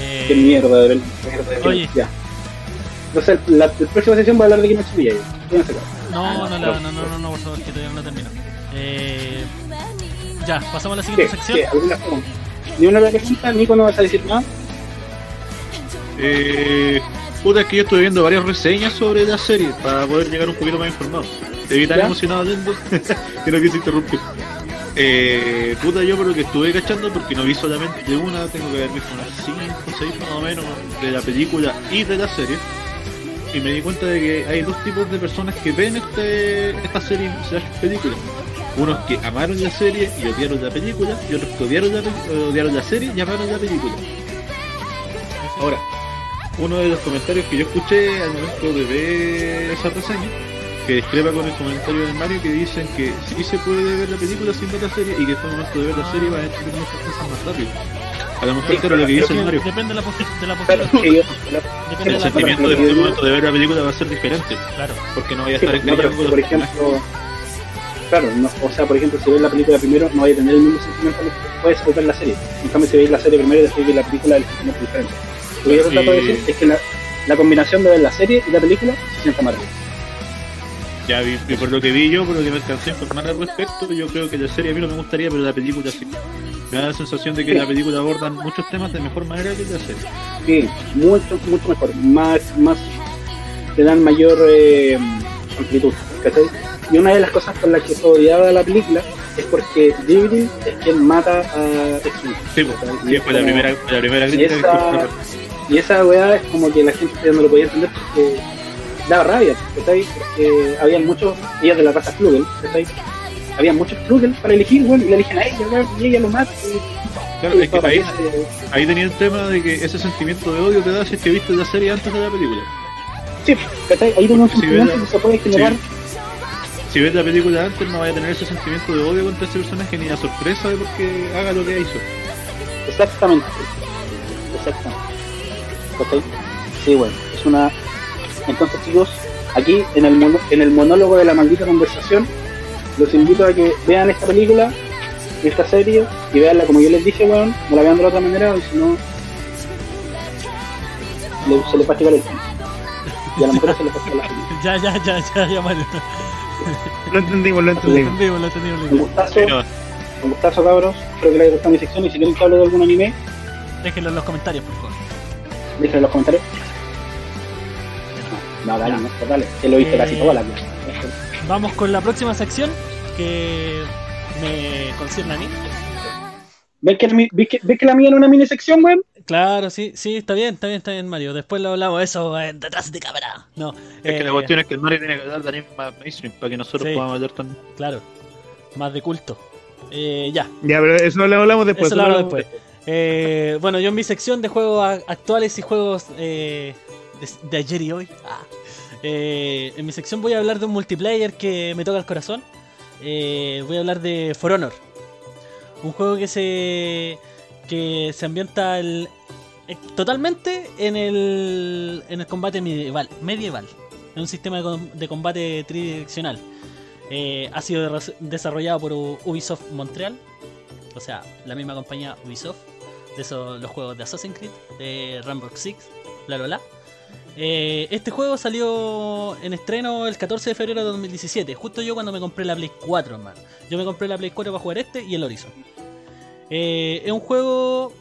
Eh, qué mierda de ver. mierda Oye. ya. Entonces, la, la próxima sesión va a hablar de Kimetsu no Yaiba. No, no, no, no, no, no, por favor, que todavía no lo termino. Eh, ya, pasamos a la Sí, siguiente sección. sí, algunas preguntas. Ni una pregunta, Nico no vas a decir nada. Eh, puta, es que yo estuve viendo varias reseñas sobre la serie para poder llegar un poquito más informado. Te vi tan ¿Ya? emocionado hablando que no quise interrumpir. Eh, puta, yo por lo que estuve cachando, porque no vi solamente una, tengo que haber visto unas 5 o 6 más o menos de la película y de la serie. Y me di cuenta de que hay dos tipos de personas que ven este, esta serie slash película. Unos que amaron la serie y odiaron la película, y otros que odiaron la, peli- odiaron la serie y amaron la película. Ahora, uno de los comentarios que yo escuché al momento de ver esa reseña, que discrepa con el comentario de Mario, que dicen que sí se puede ver la película sin ver la serie y que después al momento de ver la serie va a entender muchas cosas más rápido. A lo mejor Sí, claro lo que dice el Mario. depende de la, de la Claro, postura. que Depende de El la sentimiento momento de ver la película va a ser diferente, Claro. porque no vaya a sí, estar no, encariñado que, con por ejemplo, claro, no, o sea, por ejemplo, si ves la película primero, no vais a tener el mismo sentimiento que después ver la serie. En cambio, si veis la serie primero y después veis la película, el sentimiento es diferente. Lo que yo trato de decir es que la, la combinación de ver la serie y la película se más rápido. Ya vi, y por lo que vi yo, por lo que me alcancé a informar al respecto, yo creo que la serie a mí no me gustaría, pero la película sí. Me da la sensación de que Sí. la película abordan muchos temas de mejor manera que la serie. Sí, mucho, mucho mejor. Más, más, le dan mayor eh, amplitud, ¿cachai? Y una de las cosas por las que fue odiada la película es porque Ghibli es quien mata a. Sí, pues, sí, fue la primera, la primera y crítica que esa, escuché. y esa weá es como que la gente ya no lo podía entender porque daba rabia, ¿cachai? Porque habían muchos, ellas de la raza Flugel, ¿cachai? Había muchos Flugel para elegir, weón, y la eligen a ella, weón, y ella lo mata. Y, Claro, es que ahí, que ahí tenía el tema de que ese sentimiento de odio te da si es que viste la serie antes de la película. Sí, ¿cachai? Ahí tenía un si sentimiento la- que se puede generar. Si ves la película antes no vaya a tener ese sentimiento de odio contra ese personaje ni la sorpresa de por qué haga lo que hizo. Exactamente. Exactamente. ¿Cachai? Sí, bueno, es una. Entonces, chicos, aquí en el, mono- en el monólogo de la maldita conversación, los invito a que vean esta película, esta serie, y veanla como yo les dije, weón, no la vean de la otra manera, y si no, le- se les va a el tiempo. Y a lo mejor se les va a la película. Ya, ya, ya, ya, ya, Mario. Lo entendimos, lo Lo entendimos. lo entendimos. lo Un entendimos. gustazo, Pero, un gustazo, cabros. Espero que les haya gustado mi sección, y si quieren que hable de algún anime, Déjenlo en los comentarios, por favor. déjenlo en los comentarios. No, no, dale, no, pues dale, que lo viste Eh, casi toda la vida. Vamos con la próxima sección que me concierne a mí. ¿Ves que, mi- ves que, ves que la mía era una mini sección, weón? Claro, sí, sí, está bien, está bien, está bien, Mario. Después lo hablamos eso eh, detrás de cámara. No, es que eh, la cuestión es que el Mario tiene que hablar de anime más mainstream para que nosotros Sí. podamos hablar también. Claro, más de culto. Eh, ya, Ya, pero eso lo hablamos después. eso lo hablamos después. Eh, bueno, yo en mi sección de juegos actuales y juegos eh, de, de ayer y hoy, ah, eh, en mi sección voy a hablar de un multiplayer que me toca el corazón. Eh, voy a hablar de For Honor, un juego que se que se ambienta el- eh, totalmente en el en el combate medieval, medieval, en un sistema de, de combate tridireccional. Eh, ha sido de- desarrollado por Ubisoft Montreal, o sea, la misma compañía Ubisoft, de esos, los juegos de Assassin's Creed, de Rainbow Six, bla bla. Eh, este juego salió en estreno el 14 de febrero de 2017, justo yo cuando me compré la Play 4, hermano. Yo me compré la Play 4 para jugar este y el Horizon. Eh, es un juego,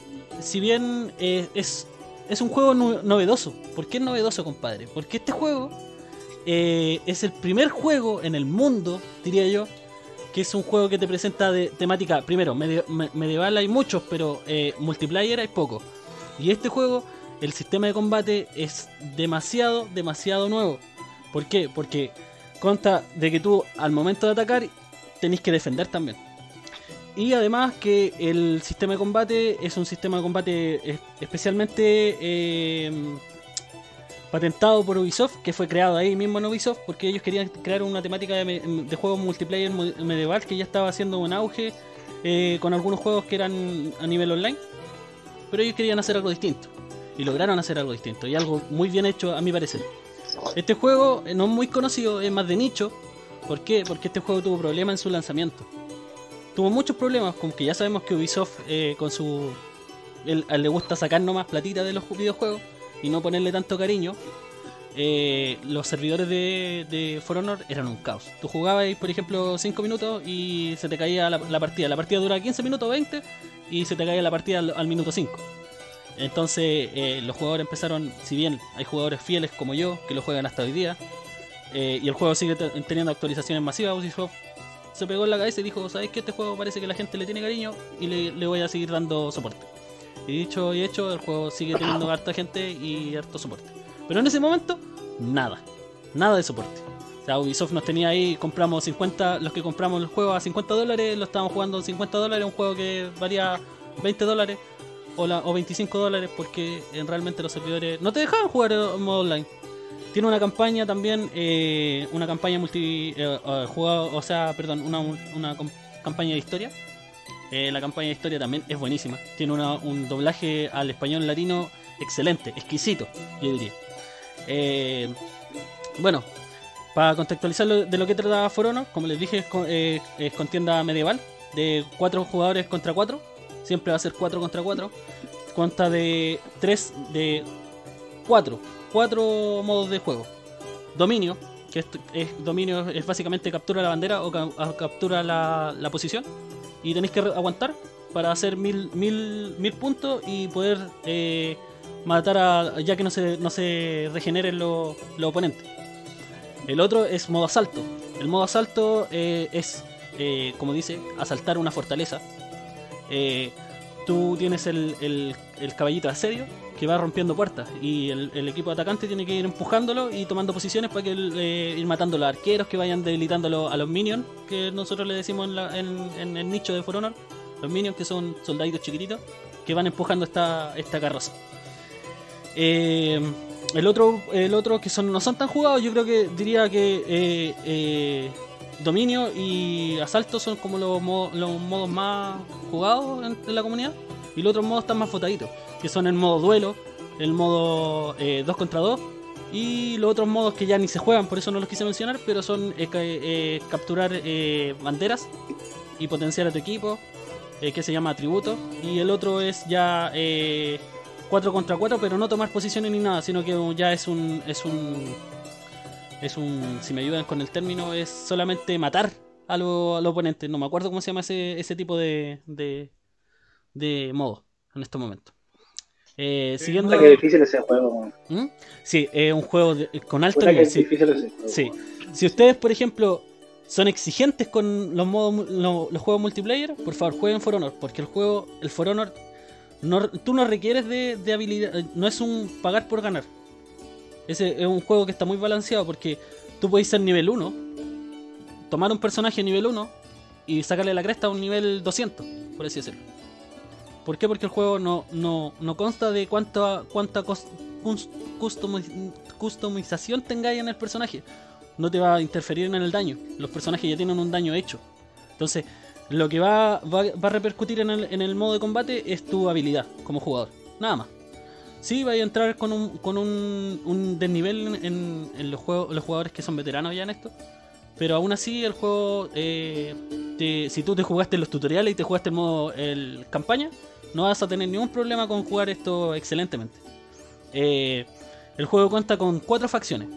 si bien eh, es, es un juego no- novedoso. ¿Por qué es novedoso, compadre? Porque este juego eh, es el primer juego en el mundo, diría yo, que es un juego que te presenta de temática, primero, medio- me- medieval hay muchos, pero eh, multiplayer hay poco. Y este juego, el sistema de combate es demasiado, demasiado nuevo. ¿Por qué? Porque consta de que tú al momento de atacar tenés que defender también. Y además que el sistema de combate es un sistema de combate es- especialmente eh, patentado por Ubisoft, que fue creado ahí mismo en Ubisoft, porque ellos querían crear una temática de, de juego multiplayer mu- medieval que ya estaba haciendo un auge eh, con algunos juegos que eran a nivel online, pero ellos querían hacer algo distinto y lograron hacer algo distinto y algo muy bien hecho a mi parecer. Este juego eh, no es muy conocido, es más de nicho. ¿Por qué? Porque este juego tuvo problemas en su lanzamiento. Tuvo muchos problemas, como que ya sabemos que Ubisoft eh, con su... él- le gusta sacar nomás platita de los ju- videojuegos y no ponerle tanto cariño. eh, los servidores de, de For Honor eran un caos. Tú jugabas, por ejemplo, 5 minutos y se te caía la, partida. La partida dura 15 minutos, 20 y se te caía la partida al, minuto 5. Entonces eh, los jugadores empezaron, si bien hay jugadores fieles como yo que lo juegan hasta hoy día, eh, y el juego sigue te- teniendo actualizaciones masivas, Ubisoft se pegó en la cabeza y dijo, ¿sabes qué? Este juego parece que la gente le tiene cariño y le, le voy a seguir dando soporte. Y dicho y hecho, el juego sigue teniendo harta gente y harto soporte. Pero en ese momento, nada. Nada de soporte. O sea, Ubisoft nos tenía ahí, compramos 50, los que compramos el juego a 50 dólares, lo estábamos jugando en 50 dólares, un juego que valía 20 dólares o, la- o 25 dólares porque realmente los servidores no te dejaban jugar en modo online. Tiene una campaña también, eh, una campaña multi eh, eh, jugado, o sea, perdón, una, una campaña de historia. La campaña de historia también es buenísima. Tiene una- un doblaje al español latino excelente, exquisito, yo diría. Eh, bueno, para contextualizar de lo que trata For Honor, como les dije, es contienda medieval de cuatro jugadores contra cuatro. Siempre va a ser 4 contra 4. Consta de 3 de 4. 4 modos de juego. Dominio, que es, es- dominio es básicamente captura la bandera o ca- a- captura la, la posición. Y tenéis que aguantar para hacer mil, mil, mil puntos y poder eh, matar a. ya que no se, no se regeneren los los oponentes. El otro es modo asalto. El modo asalto eh, es, eh, como dice, asaltar una fortaleza. Eh, tú tienes el, el- el caballito de asedio que va rompiendo puertas y el, el equipo atacante tiene que ir empujándolo y tomando posiciones para que el- eh, ir matando a los arqueros que vayan debilitando a los- minions que nosotros le decimos en, la- en- el nicho de For Honor. Los minions que son soldaditos chiquititos que van empujando esta, esta carroza. Eh, el otro, el otro que son no son tan jugados, yo creo que diría que eh, dominio y asalto son como los, los modos más jugados en la comunidad. Y los otros modos están más votaditos, que son el modo duelo, el modo 2 contra 2 y los otros modos que ya ni se juegan, por eso no los quise mencionar, pero son eh, eh, capturar eh, banderas y potenciar a tu equipo, eh, que se llama atributo. Y el otro es ya 4 contra 4, pero no tomar posiciones ni nada, sino que ya es un. es un. es un. si me ayudan con el término, es solamente matar a los al oponente. No me acuerdo cómo se llama ese, ese tipo de. de. De modo en estos momentos. Eh, siguiendo. Que difícil ese juego. ¿Mm? Sí, es un juego de- con alto nivel. sí. Si ustedes, por ejemplo, son exigentes con los modos los juegos multiplayer, por favor jueguen For Honor, porque el juego, el For Honor, no, tú no requieres de, de habilidad, no es un pagar por ganar. Ese es un juego que está muy balanceado porque tú puedes ser nivel 1, tomar un personaje nivel 1 y sacarle la cresta a un nivel 200, por así decirlo. ¿Por qué? Porque el juego no, no, no consta de cuánta, cuánta cos- cus- customi- customización tengáis en el personaje. No te va a interferir en el daño. Los personajes ya tienen un daño hecho. Entonces, lo que va, va, va a repercutir en el, en el modo de combate es tu habilidad como jugador. Nada más. Sí, vais a entrar con un, con un, un desnivel en, en- en los, juegos, los jugadores que son veteranos ya en esto. pero aún así el juego, eh, te- si tú te jugaste los tutoriales y te jugaste el modo el campaña, no vas a tener ningún problema con jugar esto excelentemente. Eh, el juego cuenta con cuatro facciones: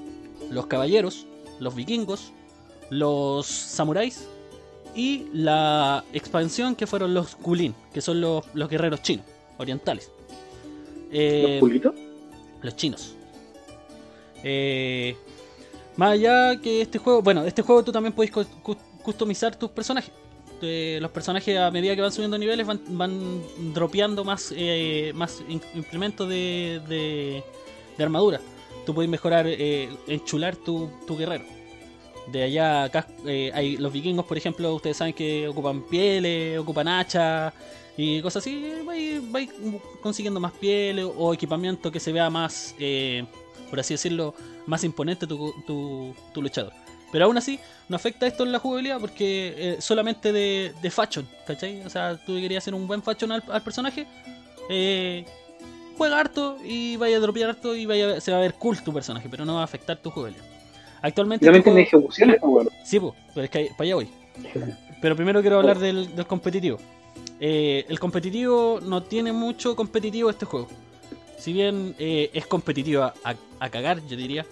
los caballeros, los vikingos, los samuráis y la expansión que fueron los Kulin, que son los, los guerreros chinos, orientales. Eh, ¿Los culitos? los chinos. Eh, más allá que este juego, bueno, este juego tú también puedes cu- cu- customizar tus personajes. Los personajes a medida que van subiendo niveles van, van dropeando más, eh, más implementos de, de, armadura. Tú puedes mejorar, eh, enchular tu, tu guerrero. De allá acá eh, hay los vikingos, por ejemplo, ustedes saben que ocupan pieles, ocupan hachas y cosas así. Vais consiguiendo más pieles o equipamiento que se vea más, eh, por así decirlo, más imponente tu, tu, tu luchador. Pero aún así, no afecta esto en la jugabilidad porque eh, solamente de, de fashion, ¿cachai? O sea, tú querías hacer un buen fashion al, al personaje, eh, juega harto y vaya a dropear harto y vaya, se va a ver cool tu personaje, pero no va a afectar tu jugabilidad. Actualmente. Juego- ejecuciones, pues. Sí, pues, pero es que para allá voy. Pero primero quiero hablar del, del competitivo. Eh, el competitivo no tiene mucho competitivo este juego. Si bien eh, es competitivo a, a cagar, yo diría.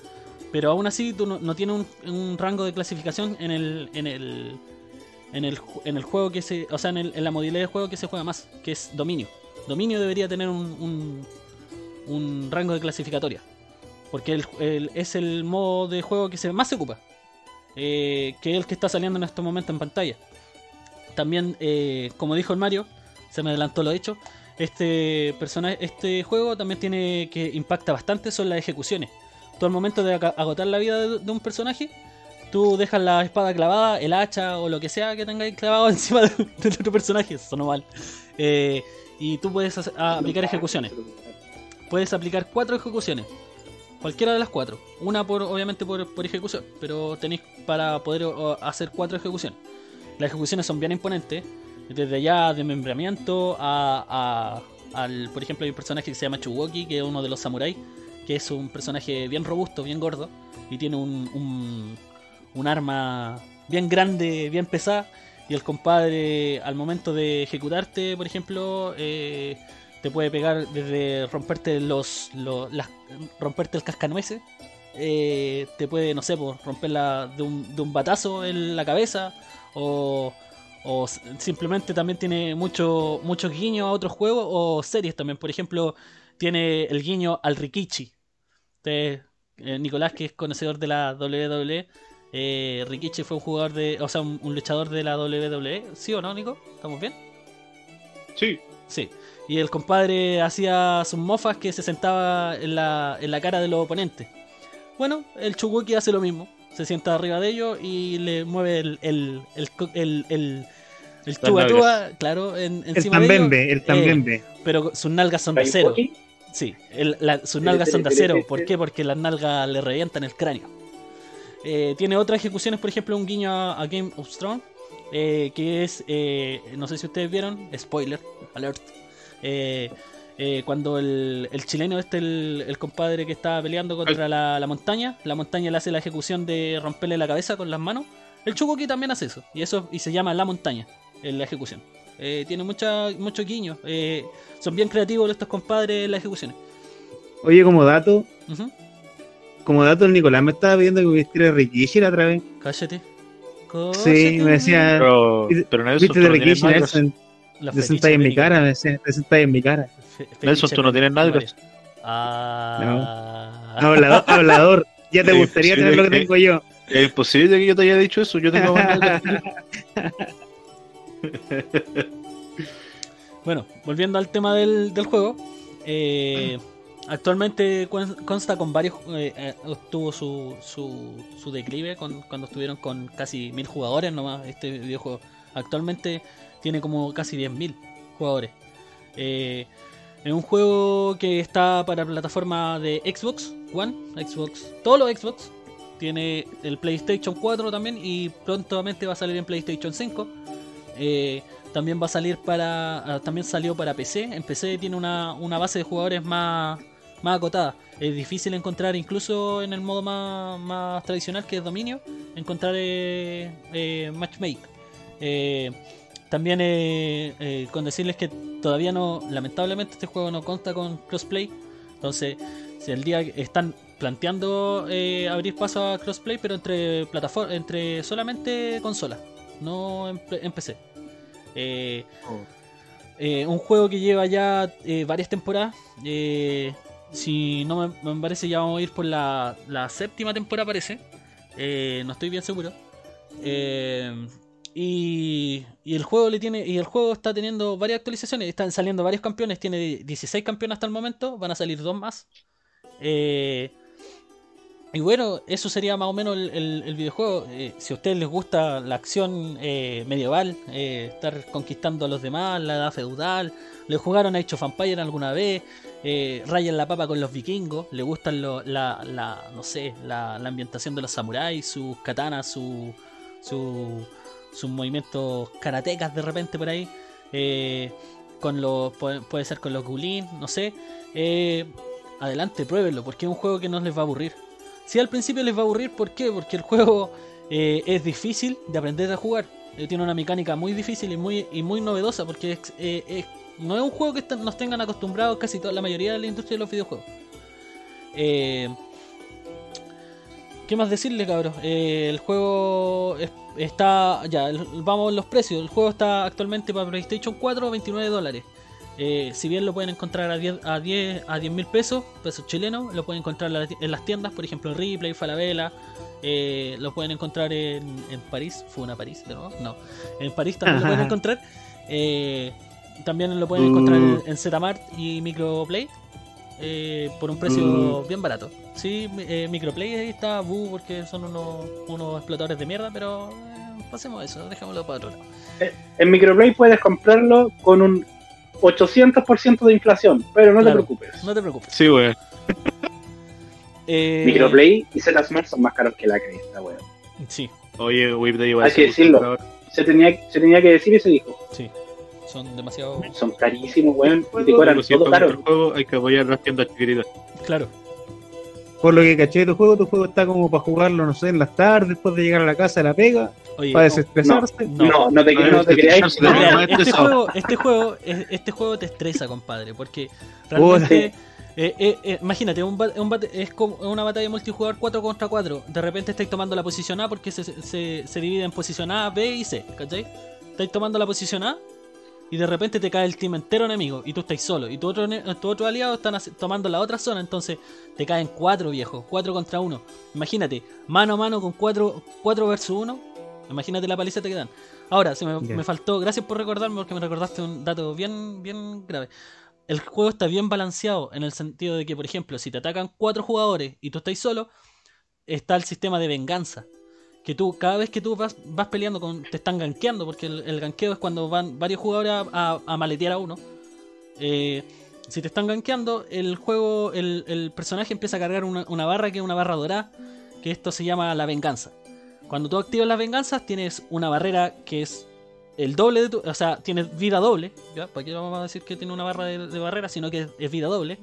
Pero aún así tú no, no tiene un, rango de clasificación en el, en el en el en el juego que se. O sea, en, la modalidad de juego que se juega más, que es dominio. Dominio debería tener un, un, rango de clasificatoria. Porque es el modo de juego que se más se ocupa eh, que es el que está saliendo en estos momentos en pantalla. También, eh, como dijo el Mario, se me adelantó lo hecho. Este personaje, este juego también tiene que impacta bastante son las ejecuciones. Tú al momento de agotar la vida de, un personaje, tú dejas la espada clavada, el hacha o lo que sea que tengáis clavado encima de, del otro personaje, sonó mal. Eh, y tú puedes aplicar ejecuciones puedes aplicar cuatro ejecuciones. Cualquiera de las cuatro. Una por obviamente por, por ejecución, pero tenéis para poder hacer cuatro ejecuciones. Las ejecuciones son bien imponentes. Desde allá de membramiento a, a- al, por ejemplo, hay un personaje que se llama Chuwoki, que es uno de los samuráis, que es un personaje bien robusto, bien gordo, y tiene un, un, arma bien grande, bien pesada. Y el compadre, al momento de ejecutarte, por ejemplo, eh, te puede pegar desde romperte los, los- romperte el cascanueces eh, te puede no sé pues, romperla de un, de un batazo en la cabeza o, o simplemente también tiene mucho muchos guiños a otros juegos o series también por ejemplo tiene el guiño al Rikichi Eh, Nicolás que es conocedor de la WWE eh, Rikichi fue un jugador de o sea un, un luchador de la WWE ¿sí o no Nico? ¿estamos bien? Sí. Sí. Y el compadre hacía sus mofas que se sentaba en la, en la cara de los oponentes. Bueno, el Chuguki hace lo mismo. Se sienta arriba de ellos y le mueve el, el, el, co- el, el, el chuga chuga, claro, en, El encima de ellos. tambembe, el tambembe. Pero sus nalgas son de cero. Sí, el- la- sus nalgas son de acero. ¿Por qué? Porque las nalgas le revientan el cráneo. Eh, tiene otras ejecuciones, por ejemplo, un guiño a, a Game of Thrones, eh, que es, eh, no sé si ustedes vieron, spoiler, alert, eh, eh, cuando el, el chileno este, el, el compadre que estaba peleando contra la, la montaña, la montaña le hace la ejecución de romperle la cabeza con las manos, el Chugoki también hace eso, y eso y se llama la montaña, en la ejecución. Eh, tiene mucha, muchos guiños, eh, son bien creativos estos compadres en las ejecuciones. Oye, como dato, como dato, el Nicolás me estaba pidiendo que me vistiera de Rikishi la otra vez. Cállate. Sí, me decía, Pero, ¿Viste- pero Nelson, viste tú de no tienes Rikishi. Nelson, te sentáis en mi cara, me decía, te sentáis en mi cara. Nelson, tú no tienes nalgas. Ah. Hablador, hablador, ya te gustaría tener lo que tengo yo. Es imposible que yo te haya dicho eso. Yo tengo más nalgas. Bueno, volviendo al tema del, del juego. eh, actualmente consta con varios. eh, eh, tuvo su, su, su declive con- cuando estuvieron con casi mil jugadores nomás. Este videojuego actualmente tiene como casi 10.000 jugadores. Eh, es un juego que está para plataforma de Xbox One, Xbox, todos los Xbox. Tiene el PlayStation 4 también y prontamente va a salir en PlayStation 5. Eh, también va a salir para. ah, También salió para PC. En PC tiene una, una base de jugadores más, más acotada. Es difícil encontrar, incluso en el modo más, más tradicional que es dominio, encontrar eh, eh, matchmake. Eh, también eh, con decirles que todavía no, lamentablemente este juego no consta con crossplay. Entonces, si el día están planteando abrir paso a crossplay, pero entre plataformas, entre solamente consolas, no en, en PC. Eh, eh, un juego que lleva ya eh, varias temporadas. eh, si no me, me parece, ya vamos a ir por la, la séptima temporada, parece. Eh, no estoy bien seguro. Eh, y, y el juego le tiene y el juego está teniendo varias actualizaciones. Están saliendo varios campeones. Tiene 16 campeones hasta el momento. Van a salir dos más. Eh, y bueno, eso sería más o menos el, el- videojuego. Eh, si a ustedes les gusta la acción eh, medieval, eh, estar conquistando a los demás, la edad feudal, le jugaron a Age of Empires alguna vez, eh, rayan la papa con los vikingos, le gustan lo- la, la- no sé, la, ambientación de los samuráis, sus katanas, su, su- sus movimientos karatecas de repente por ahí, con los, puede, puede ser con los gulin, no sé. adelante, pruébenlo, porque es un juego que no les va a aburrir. Si al principio les va a aburrir, ¿por qué? Porque el juego eh, es difícil de aprender a jugar. Eh, tiene una mecánica muy difícil y muy, y muy novedosa, porque eh, no es un juego que nos tengan acostumbrados casi toda la mayoría de la industria de los videojuegos. ¿Qué más decirle, cabros? El juego es- está. Ya, vamos los precios. El juego está actualmente para PlayStation 4 29 dólares. Eh, si bien lo pueden encontrar a 10 a 10 a 10 mil pesos, pesos chilenos, lo pueden encontrar en la- en las tiendas, por ejemplo en Ripley, Falabella, eh, lo pueden encontrar en, en París, ¿fue una París de nuevo? No, en París también lo pueden encontrar. Eh, también lo pueden encontrar en, en Zmart y Microplay eh, por un precio bien barato. Sí, eh, Microplay ahí está bu porque son unos, unos explotadores de mierda, pero eh, pasemos eso, dejémoslo para otro lado. En Microplay puedes comprarlo con un 800% de inflación, pero no te preocupes. No te preocupes. Sí, weón. Eh, Microplay y Zsmart son más caros que la cresta, weón. Sí, Oye, Whip de igual. Hay que decirlo. Se tenía, se tenía que decir y se dijo. sí. Son demasiado. Son carísimos, weón. Y te cobran todo caro. el juego, hay que apoyar las tiendas chiquititas. Claro. Por lo que caché de tu juego, tu juego está como para jugarlo, no sé, en las tardes, después de llegar a la casa de la pega, Oye, para desestresarse. no. No, no te, no te este creáis. Este, juego, este juego, es- este juego te estresa, compadre, porque realmente, eh, eh, eh, imagínate, un, un bate- es como una batalla multijugador 4 contra 4. De repente estáis tomando la posición A porque se, se, se divide en posición A, B y C, ¿cachai? Estáis tomando la posición A y de repente te cae el team entero enemigo y tú estáis solo. Y tu otro, tu otro aliado están tomando la otra zona, entonces te caen 4 viejos, 4 contra 1. Imagínate, mano a mano con 4 4 versus 1. Imagínate la paliza que te dan. Ahora, se me, me faltó, gracias por recordarme porque me recordaste un dato bien, bien grave. El juego está bien balanceado en el sentido de que, por ejemplo, si te atacan cuatro jugadores y tú estás solo, está el sistema de venganza. Que tú, cada vez que tú vas, vas peleando con. te están gankeando, porque el, el ganqueo es cuando van varios jugadores a, a- maletear a uno. Eh, si te están gankeando, el juego, el, el personaje empieza a cargar una, una barra que es una barra dorada, que esto se llama la venganza. Cuando tú activas las venganzas, tienes una barrera que es el doble de tu. O sea, tienes vida doble. ¿ya? ¿Para qué vamos a decir que tiene una barra de, barrera? Sino que es vida doble.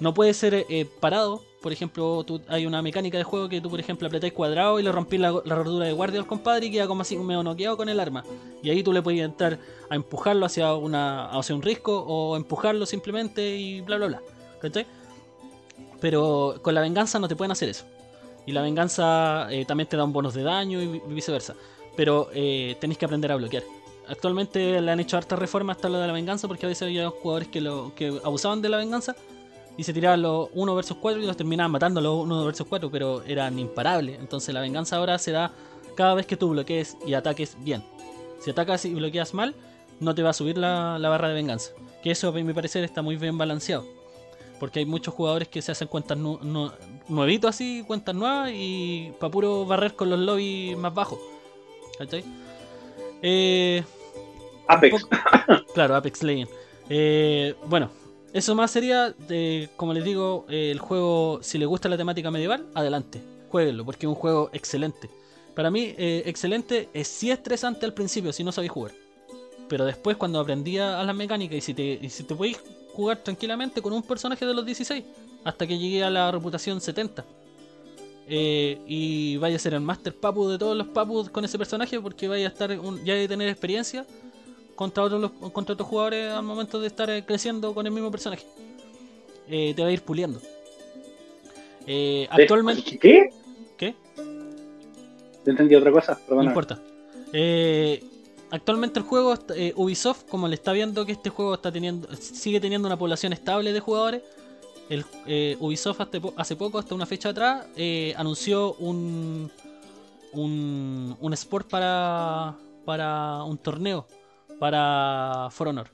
No puede ser eh, parado. Por ejemplo, hay una mecánica de juego que tú, por ejemplo, apretáis cuadrado y le rompís la, la rodura de guardia al compadre y queda como así medio noqueado con el arma. Y ahí tú le puedes entrar a empujarlo hacia, una, hacia un risco o empujarlo simplemente y bla bla bla. ¿Cachai? Pero con la venganza no te pueden hacer eso. Y la venganza eh, también te da un bonus de daño y vi- viceversa. Pero eh, tenéis que aprender a bloquear. Actualmente le han hecho hartas reformas hasta lo de la venganza porque a veces había jugadores que, lo, que abusaban de la venganza y se tiraban los 1 versus 4 y los terminaban matando los 1 versus 4, pero eran imparables. Entonces la venganza ahora se da cada vez que tú bloquees y ataques bien. Si atacas y bloqueas mal, no te va a subir la, la barra de venganza. Que eso, a mi parecer, está muy bien balanceado. Porque hay muchos jugadores que se hacen cuentas nu- nu- nuevitos así, cuentas nuevas, y para puro barrer con los lobbies más bajos. ¿Cachai? Eh, Apex. Claro, Apex Legends. Eh, bueno, eso más sería, de, como les digo, eh, el juego, si les gusta la temática medieval, adelante, jueguenlo, porque es un juego excelente. Para mí, eh, excelente, es sí estresante al principio, si no sabéis jugar. Pero después, cuando aprendí a las mecánicas y si te, y si te podéis jugar tranquilamente con un personaje de los 16, hasta que llegué a la reputación 70. Eh, y vaya a ser el master papu de todos los papus con ese personaje porque vaya a estar un- ya de tener experiencia contra otros los- contra otros jugadores al momento de estar eh, creciendo con el mismo personaje. Eh, te va a ir puliendo. Eh, actualmente, ¿Qué? ¿qué? Te entendí otra cosa, No perdona. importa. Eh, actualmente el juego, Ubisoft, como le está viendo que este juego está teniendo, sigue teniendo una población estable de jugadores, el, Ubisoft hace, po- hace poco, hasta una fecha atrás, anunció un, un, un sport para, para un torneo para For Honor.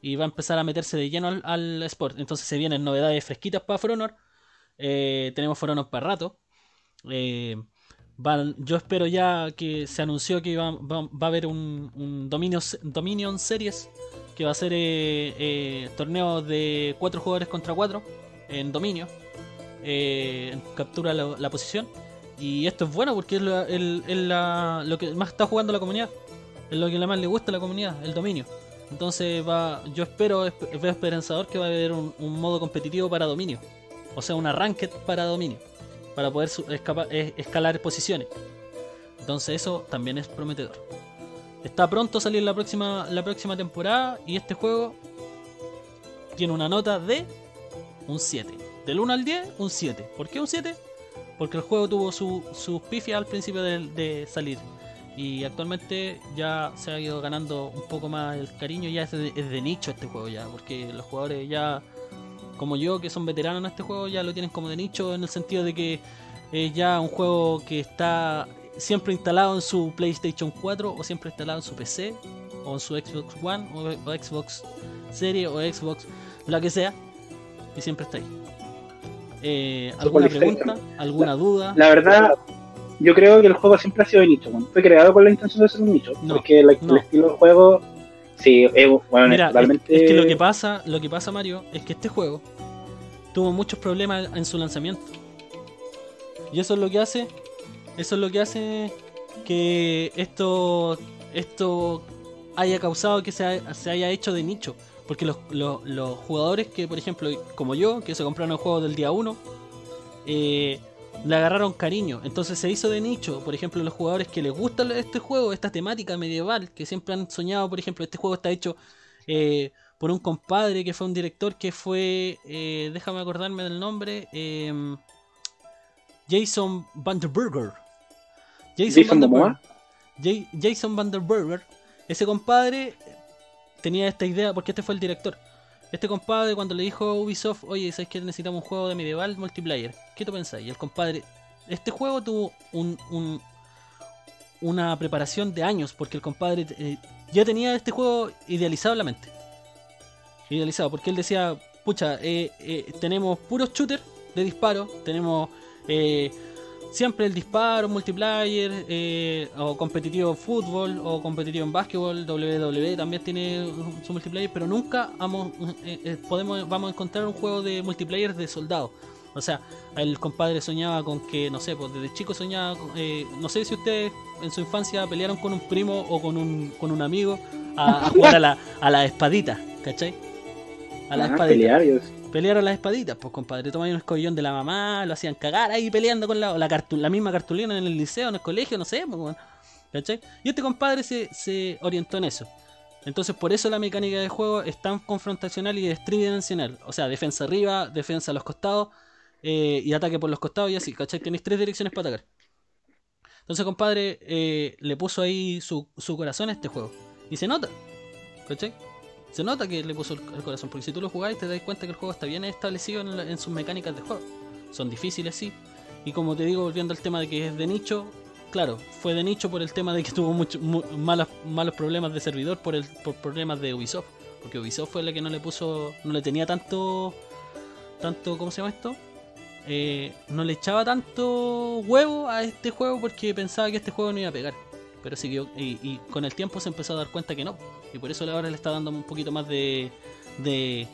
Y va a empezar a meterse de lleno al, al sport. Entonces se vienen novedades fresquitas para For Honor. Eh, tenemos For Honor para rato. Eh, yo espero ya que se anunció que va, a haber un, un Dominion, Series. Que va a ser eh, eh, torneos de 4 jugadores contra 4 en dominio. captura la, la posición. Y esto es bueno porque es, lo que más está jugando la comunidad. Es lo que más le gusta a la comunidad, el dominio. Entonces va, yo espero, esp- veo esperanzador que va a haber un, un modo competitivo para dominio. O sea, una ranked para dominio. Para poder su- escalar posiciones. Entonces eso también es prometedor. Está pronto a salir la próxima, la próxima temporada y este juego tiene una nota de un 7. Del 1 al 10, un 7. ¿Por qué un 7? Porque el juego tuvo su- sus pifias al principio de salir. Y actualmente ya se ha ido ganando un poco más el cariño. Ya es de, es de nicho este juego ya. Porque los jugadores ya, como yo, que son veteranos en este juego, ya lo tienen como de nicho. En el sentido de que es ya un juego que está siempre instalado en su PlayStation 4 o siempre instalado en su PC o en su Xbox One o, o Xbox Series o Xbox, la que sea. Y siempre está ahí. Eh, ¿Alguna pregunta? ¿Alguna duda? La verdad, yo creo que el juego siempre ha sido de nicho. Fue creado con la intención de ser un nicho. No, porque la- no. el estilo del juego, sí, es, bueno, Mira, es es- totalmente. es que lo que pasa, lo que pasa, Mario, es que este juego tuvo muchos problemas en su lanzamiento. Y eso es lo que hace, eso es lo que hace que esto, esto haya causado que se, ha- se haya hecho de nicho. Porque los, los- los jugadores que, por ejemplo, como yo, que se compraron el juego del día 1, eh, le agarraron cariño. Entonces se hizo de nicho. Por ejemplo, los jugadores que les gusta este juego, esta temática medieval, que siempre han soñado, por ejemplo, este juego está hecho eh, por un compadre que fue un director que fue, eh, déjame acordarme del nombre, eh, Jason Vanderburger. Jason. Ja- Jason Vanderburger. Ese compadre tenía esta idea, porque este fue el director. Este compadre cuando le dijo a Ubisoft, oye, ¿sabes que necesitamos un juego de medieval multiplayer? ¿Qué tú pensáis? Y el compadre, este juego tuvo un, un- una preparación de años, porque el compadre eh, ya tenía este juego idealizado en la mente. Idealizado, porque él decía, pucha, eh, eh, tenemos puros shooters de disparo, tenemos eh, siempre el disparo, multiplayer, eh, o competitivo en fútbol, o competitivo en básquetbol, WWE también tiene su multiplayer, pero nunca vamos, eh, eh, podemos, vamos a encontrar un juego de multiplayer de soldados. O sea, el compadre soñaba con que, no sé, pues desde chico soñaba, con- eh, no sé si ustedes en su infancia pelearon con un primo o con un, con un amigo a, a jugar a la, a la espadita, ¿cachai? A la Ajá, espadita pelear, yo- pelear a las espaditas, pues compadre, tomaban un escollón de la mamá, lo hacían cagar ahí peleando con la, la, la misma cartulina en el liceo, en el colegio, no sé, pues. ¿cachai? Y este compadre se, se orientó en eso. Entonces por eso la mecánica de juego es tan confrontacional y es tridimensional. O sea, defensa arriba, defensa a los costados eh, y ataque por los costados y así, ¿cachai? Tenéis tres direcciones para atacar. Entonces, compadre, eh, le puso ahí su, su corazón a este juego. Y se nota, ¿cachai? Se nota que le puso el, corazón, porque si tú lo jugáis te das cuenta que el juego está bien establecido en, la- en sus mecánicas de juego. Son difíciles, sí. Y como te digo, volviendo al tema de que es de nicho, claro, fue de nicho por el tema de que tuvo mucho, mu- malos, malos problemas de servidor por, el, por problemas de Ubisoft. Porque Ubisoft fue la que no le puso, no le tenía tanto, tanto, ¿cómo se llama esto? Eh, no le echaba tanto huevo a este juego porque pensaba que este juego no iba a pegar. Pero siguió, y, y con el tiempo se empezó a dar cuenta que no. Y por eso ahora le está dando un poquito más de, de,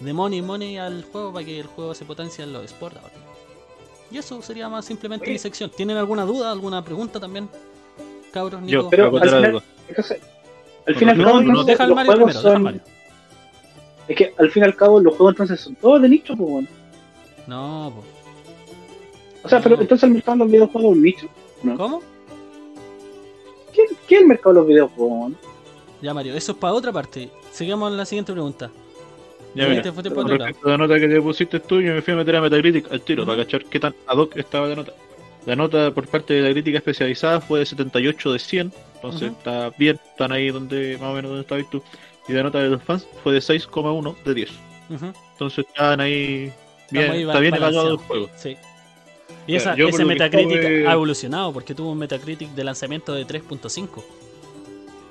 de money money al juego para que el juego se potencie en los sports ahora. Y eso sería más simplemente mi sección. ¿Tienen alguna duda, alguna pregunta también? Cabros, Nico. Yo, Pero al final- algo. Entonces, al fin y al No, cabo, no, deja al Mario deja. Mario. Es que al fin y al cabo, los juegos entonces son todos de nicho, pues, weón. No, po. O sea, pero entonces el mercado de los videojuegos es un nicho. ¿no? ¿Cómo? ¿Qué, qué es el mercado de los videojuegos? Ya, Mario, eso es para otra parte. Sigamos en la siguiente pregunta. Ya Sí, mira, te fuiste con por otro lado. respecto a la nota que te pusiste tú, yo me fui a meter a Metacritic al tiro Ujú. para cachar qué tan ad hoc estaba la nota. La nota por parte de la crítica especializada fue de 78 de 100, entonces está bien, están ahí donde más o menos donde estabas tú. Y la nota de los fans fue de 6,1 de 10. Ujú, Entonces están ahí bien, ahí está bien evaluado el juego. Sí. Y esa, por ese Metacritic estuve- ha evolucionado porque tuvo un Metacritic de lanzamiento de 3.5.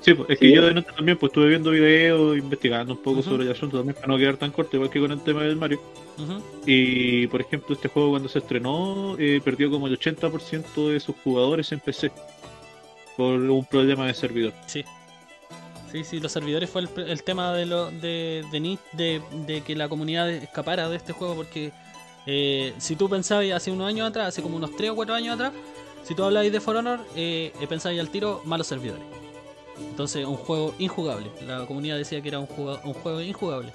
Sí, pues, es Sí. que yo de nota también pues estuve viendo videos, investigando un poco sobre el asunto también para no quedar tan corto, igual que con el tema del Mario. Y por ejemplo, este juego cuando se estrenó eh, perdió como el 80% de sus jugadores en PC por un problema de servidor. Sí. Sí, sí, los servidores fue el, el tema de, lo, de, de, de que la comunidad escapara de este juego porque eh, si tú pensabas hace unos años atrás, hace como unos 3 o 4 años atrás, si tú hablabas de For Honor, eh, eh, pensabas al tiro malos servidores. Entonces, un juego injugable. La comunidad decía que era un, juga- un juego injugable.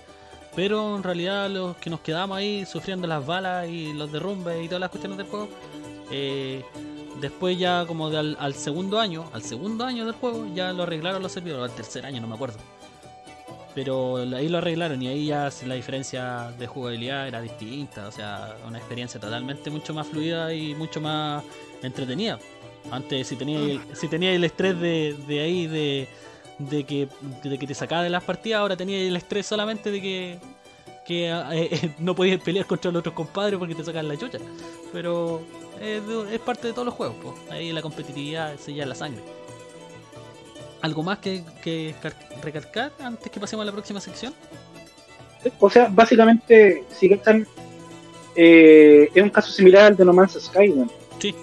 Pero en realidad los que nos quedamos ahí sufriendo las balas y los derrumbes y todas las cuestiones del juego, eh, después ya como de al, al segundo año, al segundo año del juego, ya lo arreglaron los servidores, al tercer año, no me acuerdo. Pero ahí lo arreglaron y ahí ya la diferencia de jugabilidad era distinta, o sea, una experiencia totalmente mucho más fluida y mucho más entretenida. Antes si tenía el, si tenía el estrés de, de ahí de, de que de que te sacaba de las partidas, ahora tenía el estrés solamente de que que eh, no podías pelear contra los otros compadres porque te sacan la chucha. Pero es, de- es parte de todos los juegos, po. ahí la competitividad se lleva en la sangre. ¿Algo más que, que car- recalcar antes que pasemos a la próxima sección? O sea, básicamente, si cachan, eh, es un caso similar al de No Man's Sky, weón. Sí.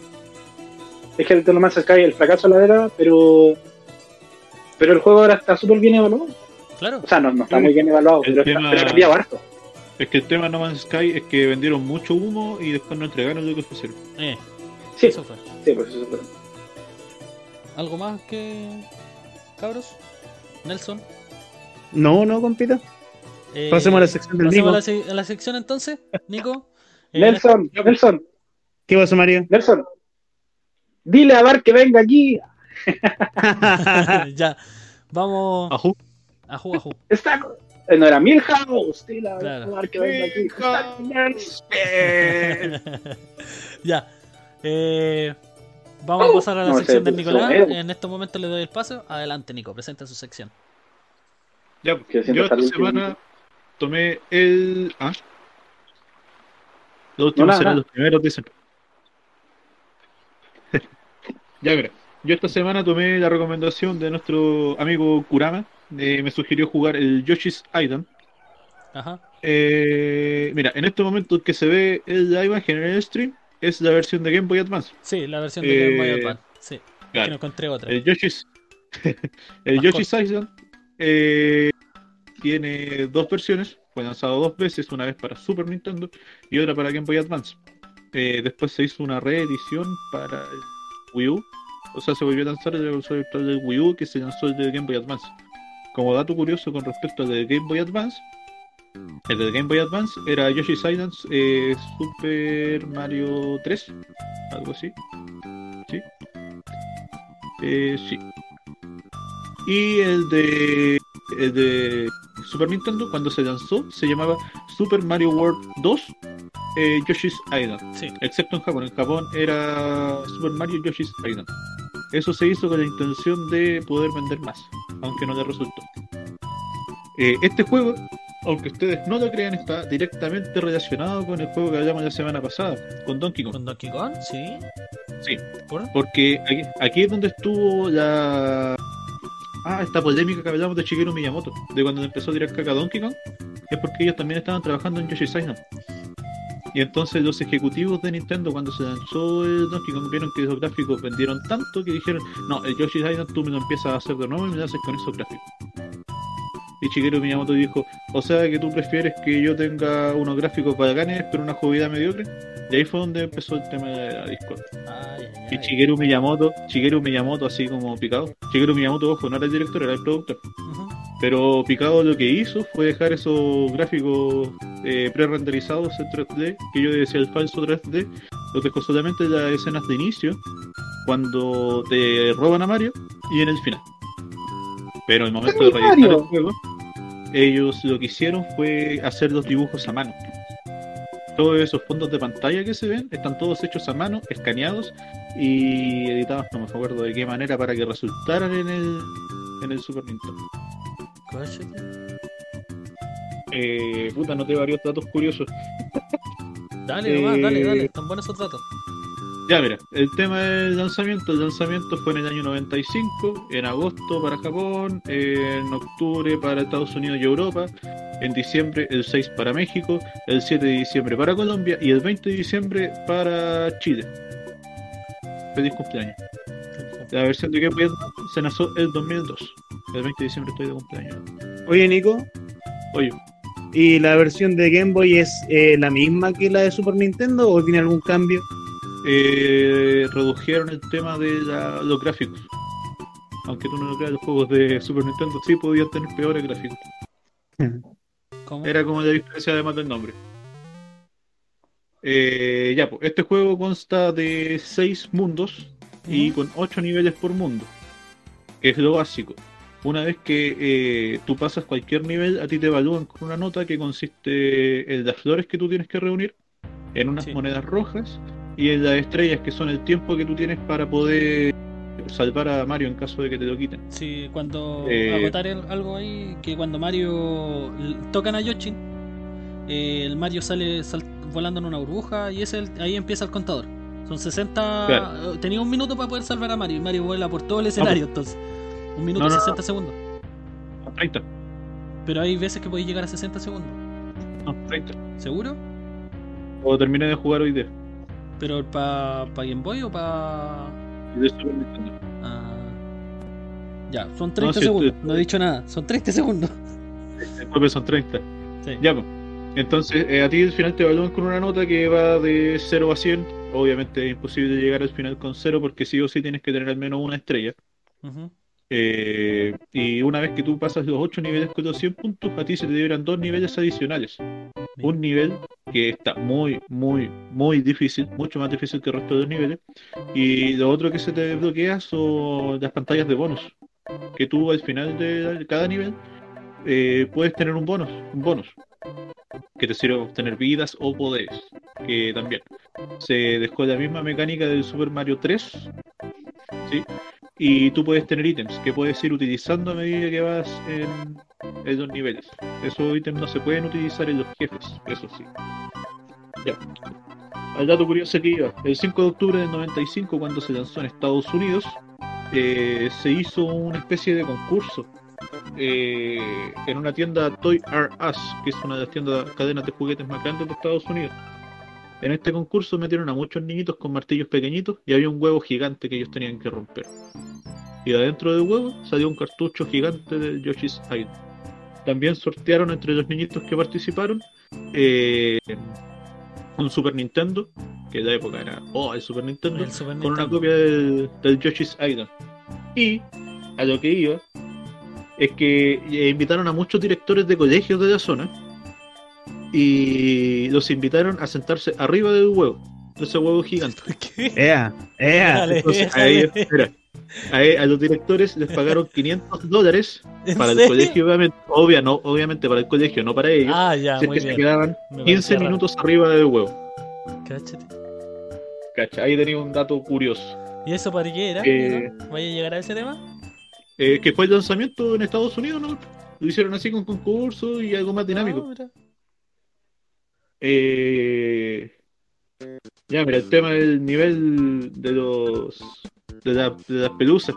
Es que el de No Man's Sky, el fracaso la era, pero pero el juego ahora está súper bien evaluado. Claro. O sea, no, no está muy bien evaluado, El pero, tema- está, pero harto. Es que el tema de No Man's Sky es que vendieron mucho humo y después no entregaron lo que ofrecieron. Eh, Sí, eso fue. sí, pues eso fue. ¿Algo más que cabros? Nelson. No, no, compita. Eh, Pasemos a la sección del Nico. a la, se- a la sección entonces, Nico. Eh, Nelson, Nelson, ¿Qué pasó, Mario? Nelson. Dile a Bar que venga aquí. ya, vamos Ajú. a jugar, a jugar. Está eh, no era Milhouse. Dile a Claro. Bar que venga aquí. Está ya. Eh, vamos a pasar a la No, sección del Nicolás. En estos momentos le doy el paso. Adelante, Nico, presenta su sección. Ya, Que siempre yo esta semana tomé el. ¿Ah? Los No, últimos nada, serán los primeros, dicen. Ya. Yo esta semana tomé la recomendación de nuestro amigo Kurama. eh, me sugirió jugar el Yoshi's Island. Ajá. Eh, mira, en este momento que se ve la imagen en el stream es la versión de Game Boy Advance. Sí, la versión de Game Boy Eh, Advance. Sí, que Claro. no encontré otra. El Yoshi's, el Yoshi's Island tiene dos versiones. Fue lanzado dos veces, una vez para Super Nintendo y otra para Game Boy Advance. Después se hizo una reedición para el Wii U. O sea, se volvió a lanzar el consola virtual del Wii U que se lanzó el de Game Boy Advance. Como dato curioso con respecto al de Game Boy Advance, el de Game Boy Advance era Yoshi's Island eh, Super Mario 3, algo así. ¿Sí? Eh, sí. Y el de, el de Super Nintendo, cuando se lanzó, se llamaba Super Mario World 2 eh, Yoshi's Island. Sí, Excepto en Japón. En Japón era Super Mario Yoshi's Island. Eso se hizo con la intención de poder vender más, aunque no le resultó. Eh, este juego, aunque ustedes no lo crean, está directamente relacionado con el juego que hablamos la semana pasada, con Donkey Kong. con Donkey Kong, sí. Sí. ¿Por? Porque aquí, aquí es donde estuvo la. Ah, esta polémica que hablamos de Shigeru Miyamoto, de cuando empezó a tirar caca a Donkey Kong, es porque ellos también estaban trabajando en Yoshi's Island. Y entonces los ejecutivos de Nintendo, cuando se lanzó el Donkey Kong, vieron que esos gráficos vendieron tanto que dijeron: No, el Yoshi's Island tú me lo empiezas a hacer de nuevo y me lo haces con esos gráficos. Y Shigeru Miyamoto dijo: O sea que tú prefieres que yo tenga unos gráficos bacanes, pero una jugabilidad mediocre. Y ahí fue donde empezó el tema de la Discord. Ay, ay, Y. Shigeru Miyamoto, Shigeru Miyamoto así como picado. Shigeru Miyamoto, ojo, no era el director, era el productor. Pero Picado lo que hizo fue dejar esos gráficos eh, pre-renderizados en 3D, que yo decía el falso 3D, los dejó solamente en las escenas de inicio, cuando te roban a Mario, y en el final. Pero en el momento de ¡Ay, realizar el Mario! juego, ellos lo que hicieron fue hacer los dibujos a mano. Todos esos fondos de pantalla que se ven están todos hechos a mano, escaneados y editados, no me acuerdo de qué manera, para que resultaran en el, en el Super Nintendo. Eh, puta, no te varios datos curiosos. Dale, nomás, dale, Eh, dale. Están buenos esos datos. Ya, mira, el tema del lanzamiento. El lanzamiento fue en el año 95, en agosto para Japón, en octubre para Estados Unidos y Europa, en diciembre el 6 para México, el 7 de diciembre para Colombia y el 20 de diciembre para Chile. Feliz cumpleaños. La versión de Game Boy se lanzó el 2002. El 20 de diciembre estoy de cumpleaños. Oye, Nico, Oye, ¿y la versión de Game Boy es eh, la misma que la de Super Nintendo o tiene algún cambio? Eh, redujeron el tema de la- los gráficos. Aunque tú no lo creas, los juegos de Super Nintendo sí podían tener peores gráficos. ¿Cómo? Era como la diferencia además del nombre. Eh, ya, pues, este juego consta de 6 mundos y con 8 niveles por mundo, que es lo básico. Una vez que eh, tú pasas cualquier nivel, a ti te evalúan con una nota que consiste en las flores que tú tienes que reunir, en unas Sí. monedas rojas y en las estrellas que son el tiempo que tú tienes para poder salvar a Mario en caso de que te lo quiten. Sí, cuando Eh, agotar el- algo ahí, que cuando Mario tocan a Yoshi, eh, el Mario sale sal- volando en una burbuja y ese el- ahí empieza el contador. Son 60. Claro. eh, Tenía un minuto para poder salvar a Mario y Mario vuela por todo el escenario, entonces. Un minuto No, no, no. 60 segundos. 30, Pero hay veces que podéis llegar a 60 segundos. no, 30. ¿Seguro? O terminé de jugar hoy día. ¿Pero para Game Boy o para.? de Super Nintendo. Ya, son 30 sí, segundos. estoy- No he dicho nada. Son 30 segundos. Después son 30. Sí. Ya, pues. Entonces, eh, a ti al final te evalúan con una nota que va de 0 a 100. Obviamente es imposible llegar al final con 0 porque sí o sí tienes que tener al menos una estrella. Ujú. Eh, y una vez que tú pasas los 8 niveles con los 100 puntos, a ti se te liberan dos niveles adicionales. Un nivel que está muy, muy, muy difícil, mucho más difícil que el resto de los niveles. Y lo otro que se te desbloquea son las pantallas de bonus. Que tú al final de cada nivel eh, puedes tener un bonus, un bonus que te sirve para obtener vidas o poderes. Que también se dejó la misma mecánica del Super Mario 3. ¿sí? Y tú puedes tener ítems que puedes ir utilizando a medida que vas en, los niveles. Esos ítems no se pueden utilizar en los jefes, eso sí. Ya. Al dato curioso que iba, el 5 de octubre del 95, cuando se lanzó en Estados Unidos, eh, se hizo una especie de concurso eh, en una tienda Toy R Us, que es una de las tiendas cadenas de juguetes más grandes de Estados Unidos. En este concurso metieron a muchos niñitos con martillos pequeñitos y había un huevo gigante que ellos tenían que romper. Y adentro del huevo salió un cartucho gigante del Yoshi's Island. También sortearon entre los niñitos que participaron eh, un Super Nintendo, que en la época era oh, el Super Nintendo, El Super con una copia del, del Yoshi's Island. Y a lo que iba es que eh, invitaron a muchos directores de colegios de la zona y los invitaron a sentarse arriba del huevo, de ese huevo gigante. ¿Qué? ¡Ea! ¡Ea! Dale, Entonces a dale. ellos, espera, a, a los directores les pagaron 500 dólares ¿En para el colegio, obviamente, obvia, no, obviamente para el colegio, no para ellos. Ah, ya, muy que se quedaban Me 15 parecía raro. minutos arriba del huevo. Cáchate. Cacha, ahí tenía un dato curioso. ¿Y eso para qué era? Eh, ¿no? ¿Vaya a llegar a ese tema? Eh, que fue el lanzamiento en Estados Unidos, ¿no? Lo hicieron así con concurso y algo más dinámico. Ah. Eh, ya, mira, el tema del nivel de los de, la- de las pelusas.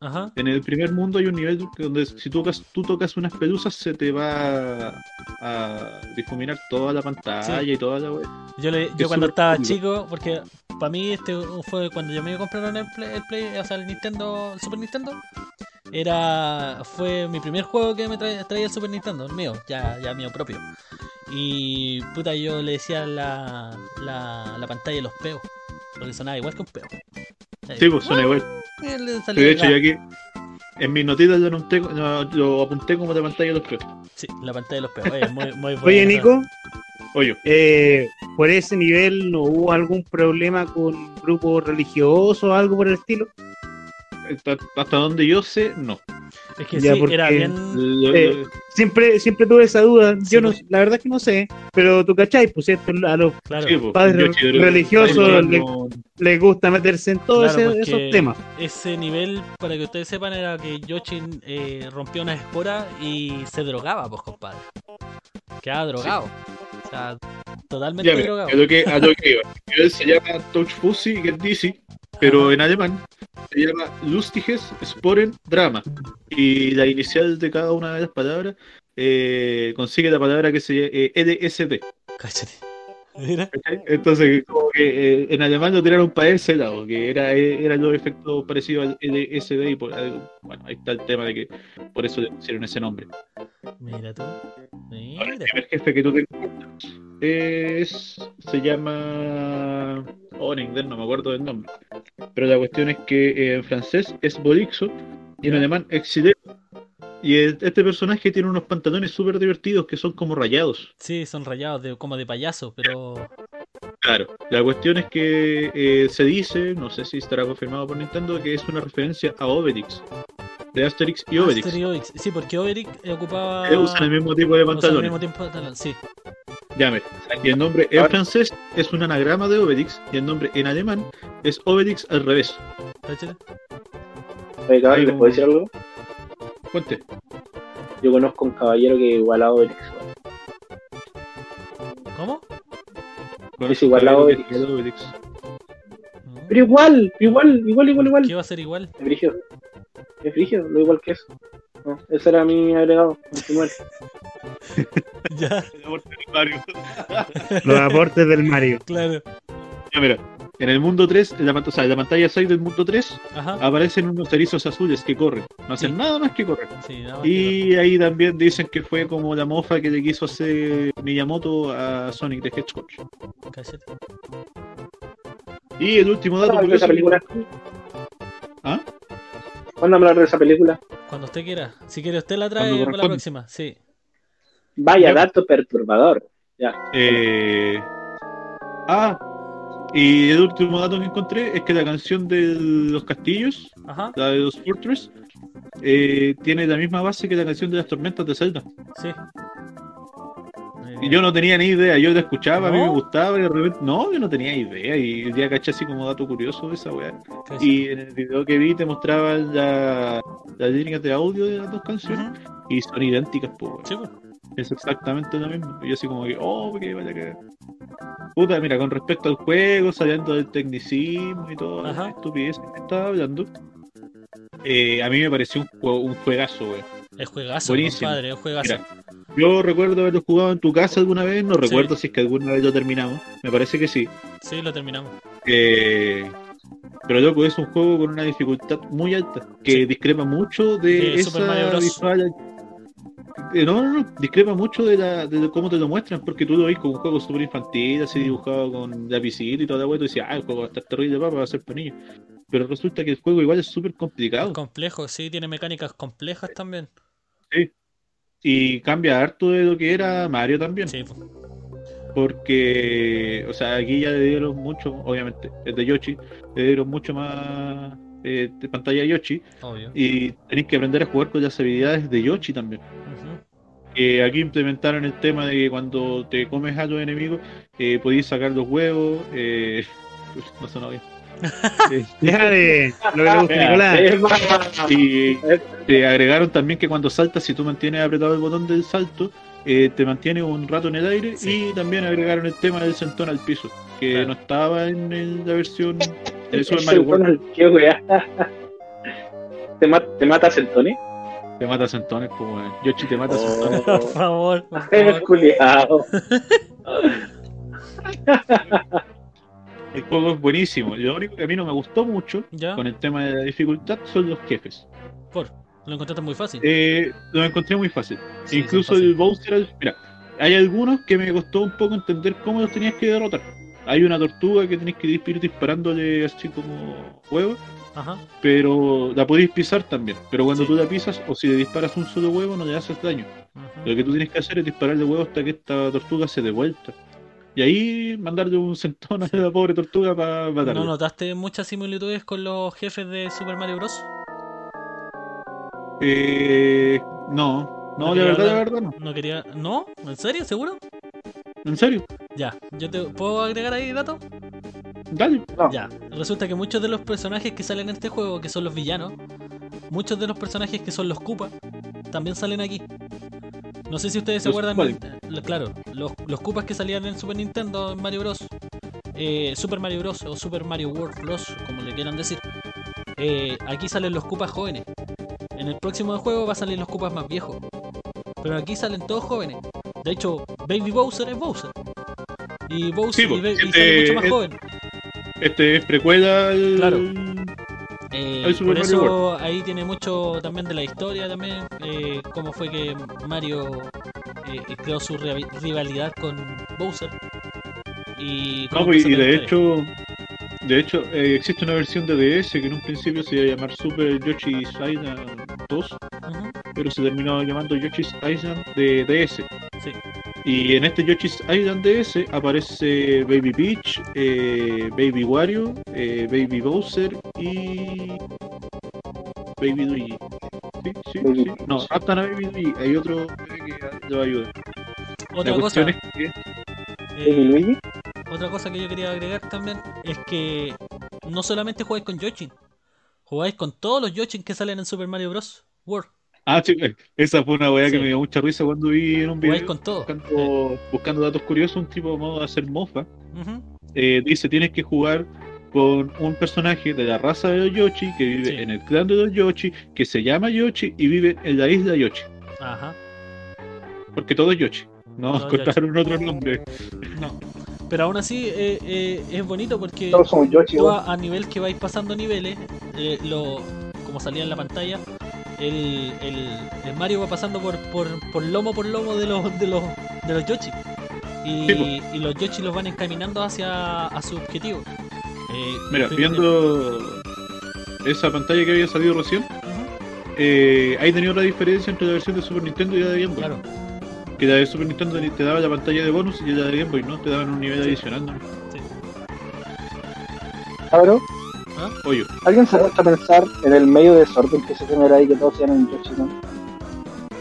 Ajá. En el primer mundo hay un nivel donde si tú tocas, tú tocas unas pelusas se te va a difuminar toda la pantalla Sí. y toda la web. Yo, le, yo cuando estaba chico, porque para mí este fue cuando yo me compraron el Play, el Play, o sea, el Nintendo, el Super Nintendo, era fue mi primer juego que me traía, traía el Super Nintendo, el mío, ya, ya mío propio. Y puta, yo le decía la, la, la pantalla de los peos, porque sonaba igual que un peo. Sí, pues suena igual. Sí, salía de hecho, ya que En mis notitas yo no tengo- no, lo apunté como de pantalla de los peos. Sí, la pantalla de los peos. Oye, muy, muy Oye, buena. Nico, Oye, eh, por ese nivel no hubo algún problema con grupos religiosos o algo por el estilo. Hasta, donde yo sé, no. Es que Ya, sí, porque- era bien. Eh, Siempre, siempre tuve esa duda. Sí, Yo no, pues. la verdad es que no sé, pero tú cachai, pues a los Claro, sí, po, padres Yoshi religiosos le- les gusta meterse en todos Claro, esos temas. ese nivel, para que ustedes sepan, era que Yochin eh, rompió una espora y se drogaba, pues, compadre. Quedaba drogado. O sea, totalmente Ya, drogado. a lo que, a lo que iba. Él se llama Touch Fuzzy, que es DC, pero en alemán se llama Lustiges Sporen Drama. Y la inicial de cada una de las palabras eh, consigue la palabra que se llama eh, EDSD. Cáchate. Entonces, como que eh, en alemán lo tiraron para ese lado, que era, eh, era los efectos parecidos al EDSD. Y por, bueno, ahí está el tema de que por eso le pusieron ese nombre. Mira tú. Ahora, el primer jefe que tú te encuentras es. se llama. Oh, en inglés no me acuerdo del nombre. Pero la cuestión es que eh, en francés es Bolixo y en alemán Exile. Y es- este personaje tiene unos pantalones súper divertidos que son como rayados. Sí, son rayados de, como de payaso, pero. Claro, la cuestión es que eh, se dice, no sé si estará confirmado por Nintendo, que es una referencia a Obelix, de Asterix y Obelix. Asterix y Obelix. Sí, porque Obelix eh, ocupaba. Que usan el mismo tipo de usan al pantalones. mismo tiempo pantalón, sí. Ya, mira, y el nombre en francés es un anagrama de Obelix y el nombre en alemán es Obelix al revés. Cáchate. Oye, cabrón, Hay ¿les puedo decir algo? Cuente. Yo conozco un caballero que igual a Obelix. weón. ¿Cómo? Es igual a Obelix. Que es Obelix. No. Pero igual, igual, igual, igual, igual. ¿Qué va a ser igual? Es brígido. Es brígido, lo igual que eso. No, ese era mi agregado. ya, Los aportes del Mario. claro. Ya, mira, en el mundo 3, en la, o sea, en la pantalla 6 del mundo 3, Ajá. aparecen unos erizos azules que corren. No hacen Sí. nada más que correr. Sí, nada más que Y ahí también dicen que fue como la mofa que le quiso hacer Miyamoto a Sonic the Hedgehog. no. Cáchate. Y el último dato ¿Cuándo hablar de esa película? ¿Ah? ¿Cuándo hablar de esa película? Cuando usted quiera. Si quiere usted la trae para la próxima. Sí. Vaya Ya. dato perturbador. Ya. Eh... Ah, y el último dato que encontré es que la canción de los castillos, Ajá. la de los Fortress, eh, tiene la misma base que la canción de las tormentas de Zelda. Sí. Y yo no tenía ni idea, yo la escuchaba, a mí me gustaba y de repente, no, yo no tenía idea y el día caché así como dato curioso de esa weá. Y en el video que vi te mostraban la- las líneas de audio de las dos canciones y son idénticas, pues. Sí, pues. Es exactamente lo mismo. Y yo así como que, oh, que vaya que. Puta, mira, con respecto al juego, saliendo del tecnicismo y toda Ajá. la estupidez que estaba hablando, eh, a mí me pareció un, juego, un juegazo, wey. Es juegazo, Buenísimo. compadre, es juegazo. Mira, yo recuerdo haberlo jugado en tu casa alguna vez, no Sí. recuerdo si es que alguna vez lo terminamos, me parece que sí. Sí, lo terminamos. Eh, pero loco, es un juego con una dificultad muy alta, que Sí. discrepa mucho de, De esa visual. Eh, No, no, no, discrepa mucho de, la, de cómo te lo muestran, porque tú lo ves como un juego súper infantil, así dibujado con lapicito y toda la vuelta, y decías, ah, el juego va a estar terrible, papá, va a ser para niños. Pero resulta que el juego igual es súper Es complicado complejo, sí, tiene mecánicas complejas también. y cambia harto de lo que era Mario también. Sí, pues. Porque, o sea, aquí ya le dieron mucho, obviamente, es de Yoshi, le dieron mucho más eh, de pantalla Yoshi obvio. y tenéis que aprender a jugar con las habilidades de Yoshi también. Que aquí implementaron el tema de que cuando te comes a los enemigos, eh, podéis sacar los huevos. Eh, uy, no sonó bien. Eh, Deja de lo que le gusta Nicolás. Y te agregaron también que cuando saltas, si tú mantienes apretado el botón del salto, eh, te mantiene un rato en el aire. Sí. Y también agregaron el tema del sentón al piso, que Claro. no estaba en, el- la versión de Super Mario World. Qué weá. ¿Te, ma- ¿Te mata Centone? Te mata sentones, pues, weón. Yoshi te mata Oh. sentones. Por favor, por Eres favor. culiado. El juego es buenísimo. Lo único que a mí no me gustó mucho ¿Ya? con el tema de la dificultad son los jefes. Por. Lo encontraste muy fácil. Eh, lo encontré muy fácil. Sí, Incluso el. Bowser, mira, hay algunos que me costó un poco entender cómo los tenías que derrotar. hay una tortuga que tenés que ir disparándole así como huevo, Ajá. pero la podéis pisar también. Pero cuando Sí. tú la pisas o si le disparas un solo huevo no le haces daño. Lo que tú tienes que hacer es dispararle huevo hasta que esta tortuga se dé vuelta. Y ahí mandarle un centón a la pobre tortuga para matarla. ¿No notaste muchas similitudes con los jefes de Super Mario Bros? Eh, no, no, quería verdad, hablar. verdad no. No quería. ¿No? ¿En serio? ¿Seguro? ¿En serio? Ya. ¿Yo te puedo agregar ahí datos? Dale. No. Ya. Resulta que muchos de los personajes que salen en este juego, que son los villanos, muchos de los personajes que son los Koopa, también salen aquí. No sé si ustedes se acuerdan. Claro, los, los Koopas que salían en Super Nintendo, en Mario Bros. eh, Super Mario Bros. o Super Mario World Bros. como le quieran decir. Eh, aquí salen los Koopas jóvenes. En el próximo juego va a salir los Koopas más viejos. Pero aquí salen todos jóvenes. De hecho, Baby Bowser es Bowser. Y Bowser Sí, y, Ba- y este sale mucho más es- joven. Este es precuela al... Claro. Eh, Al Super por Mario eso ahí tiene mucho también de la historia también, eh, cómo fue que Mario eh, creó su ri- rivalidad con Bowser. Y, No, pues, y de hecho, de hecho eh, existe una versión de DS que en un principio se iba a llamar Super Yoshi's Island 2, Ujú, pero se terminó llamando Yoshi's Island de DS. sí. Y en este Yoshi's Island DS aparece Baby Peach, eh, Baby Wario, eh, Baby Bowser y Baby Luigi. Sí, sí, Baby sí. No, raptan a Baby Luigi. Hay otro que le va a ayudar. Otra La cosa, es que eh, Baby Luigi. Otra cosa que yo quería agregar también es que no solamente jugáis con Yoshin, jugáis con todos los Yoshin que salen en Super Mario Bros. World. Ah, sí, esa fue una weá Sí. que me dio mucha risa cuando vi en un Jugáis video con todo. buscando, buscando datos curiosos, un tipo modo de hacer mofa. Eh, dice tienes que jugar con un personaje de la raza de los Yoshi que vive Sí. en el clan de los Yoshi, que se llama Yoshi y vive en la isla Yoshi. Ajá. Porque todo es Yoshi. No es encontraron otro nombre. No. Pero aún así eh, eh, es bonito porque Yoshi. tú a, a nivel que vais pasando niveles, eh, lo, como salía en la pantalla, el, el, el Mario va pasando por, por, por lomo por lomo de los de los de los Yoshi. Y, Sí, y los Yoshi los van encaminando hacia a su objetivo. Eh, Mira, viendo esa pantalla que había salido recién, Ujú, eh, ahí tenía otra diferencia entre la versión de Super Nintendo y la de Game Boy. claro. Que la de Super Nintendo te daba la pantalla de bonus y la de Game Boy no, te daban un nivel Sí. adicional. ¿no? Cabrón, Oye, ¿alguien se a pensar en el medio desorden que se genera ahí que todos se llaman Yoshi? ¿no?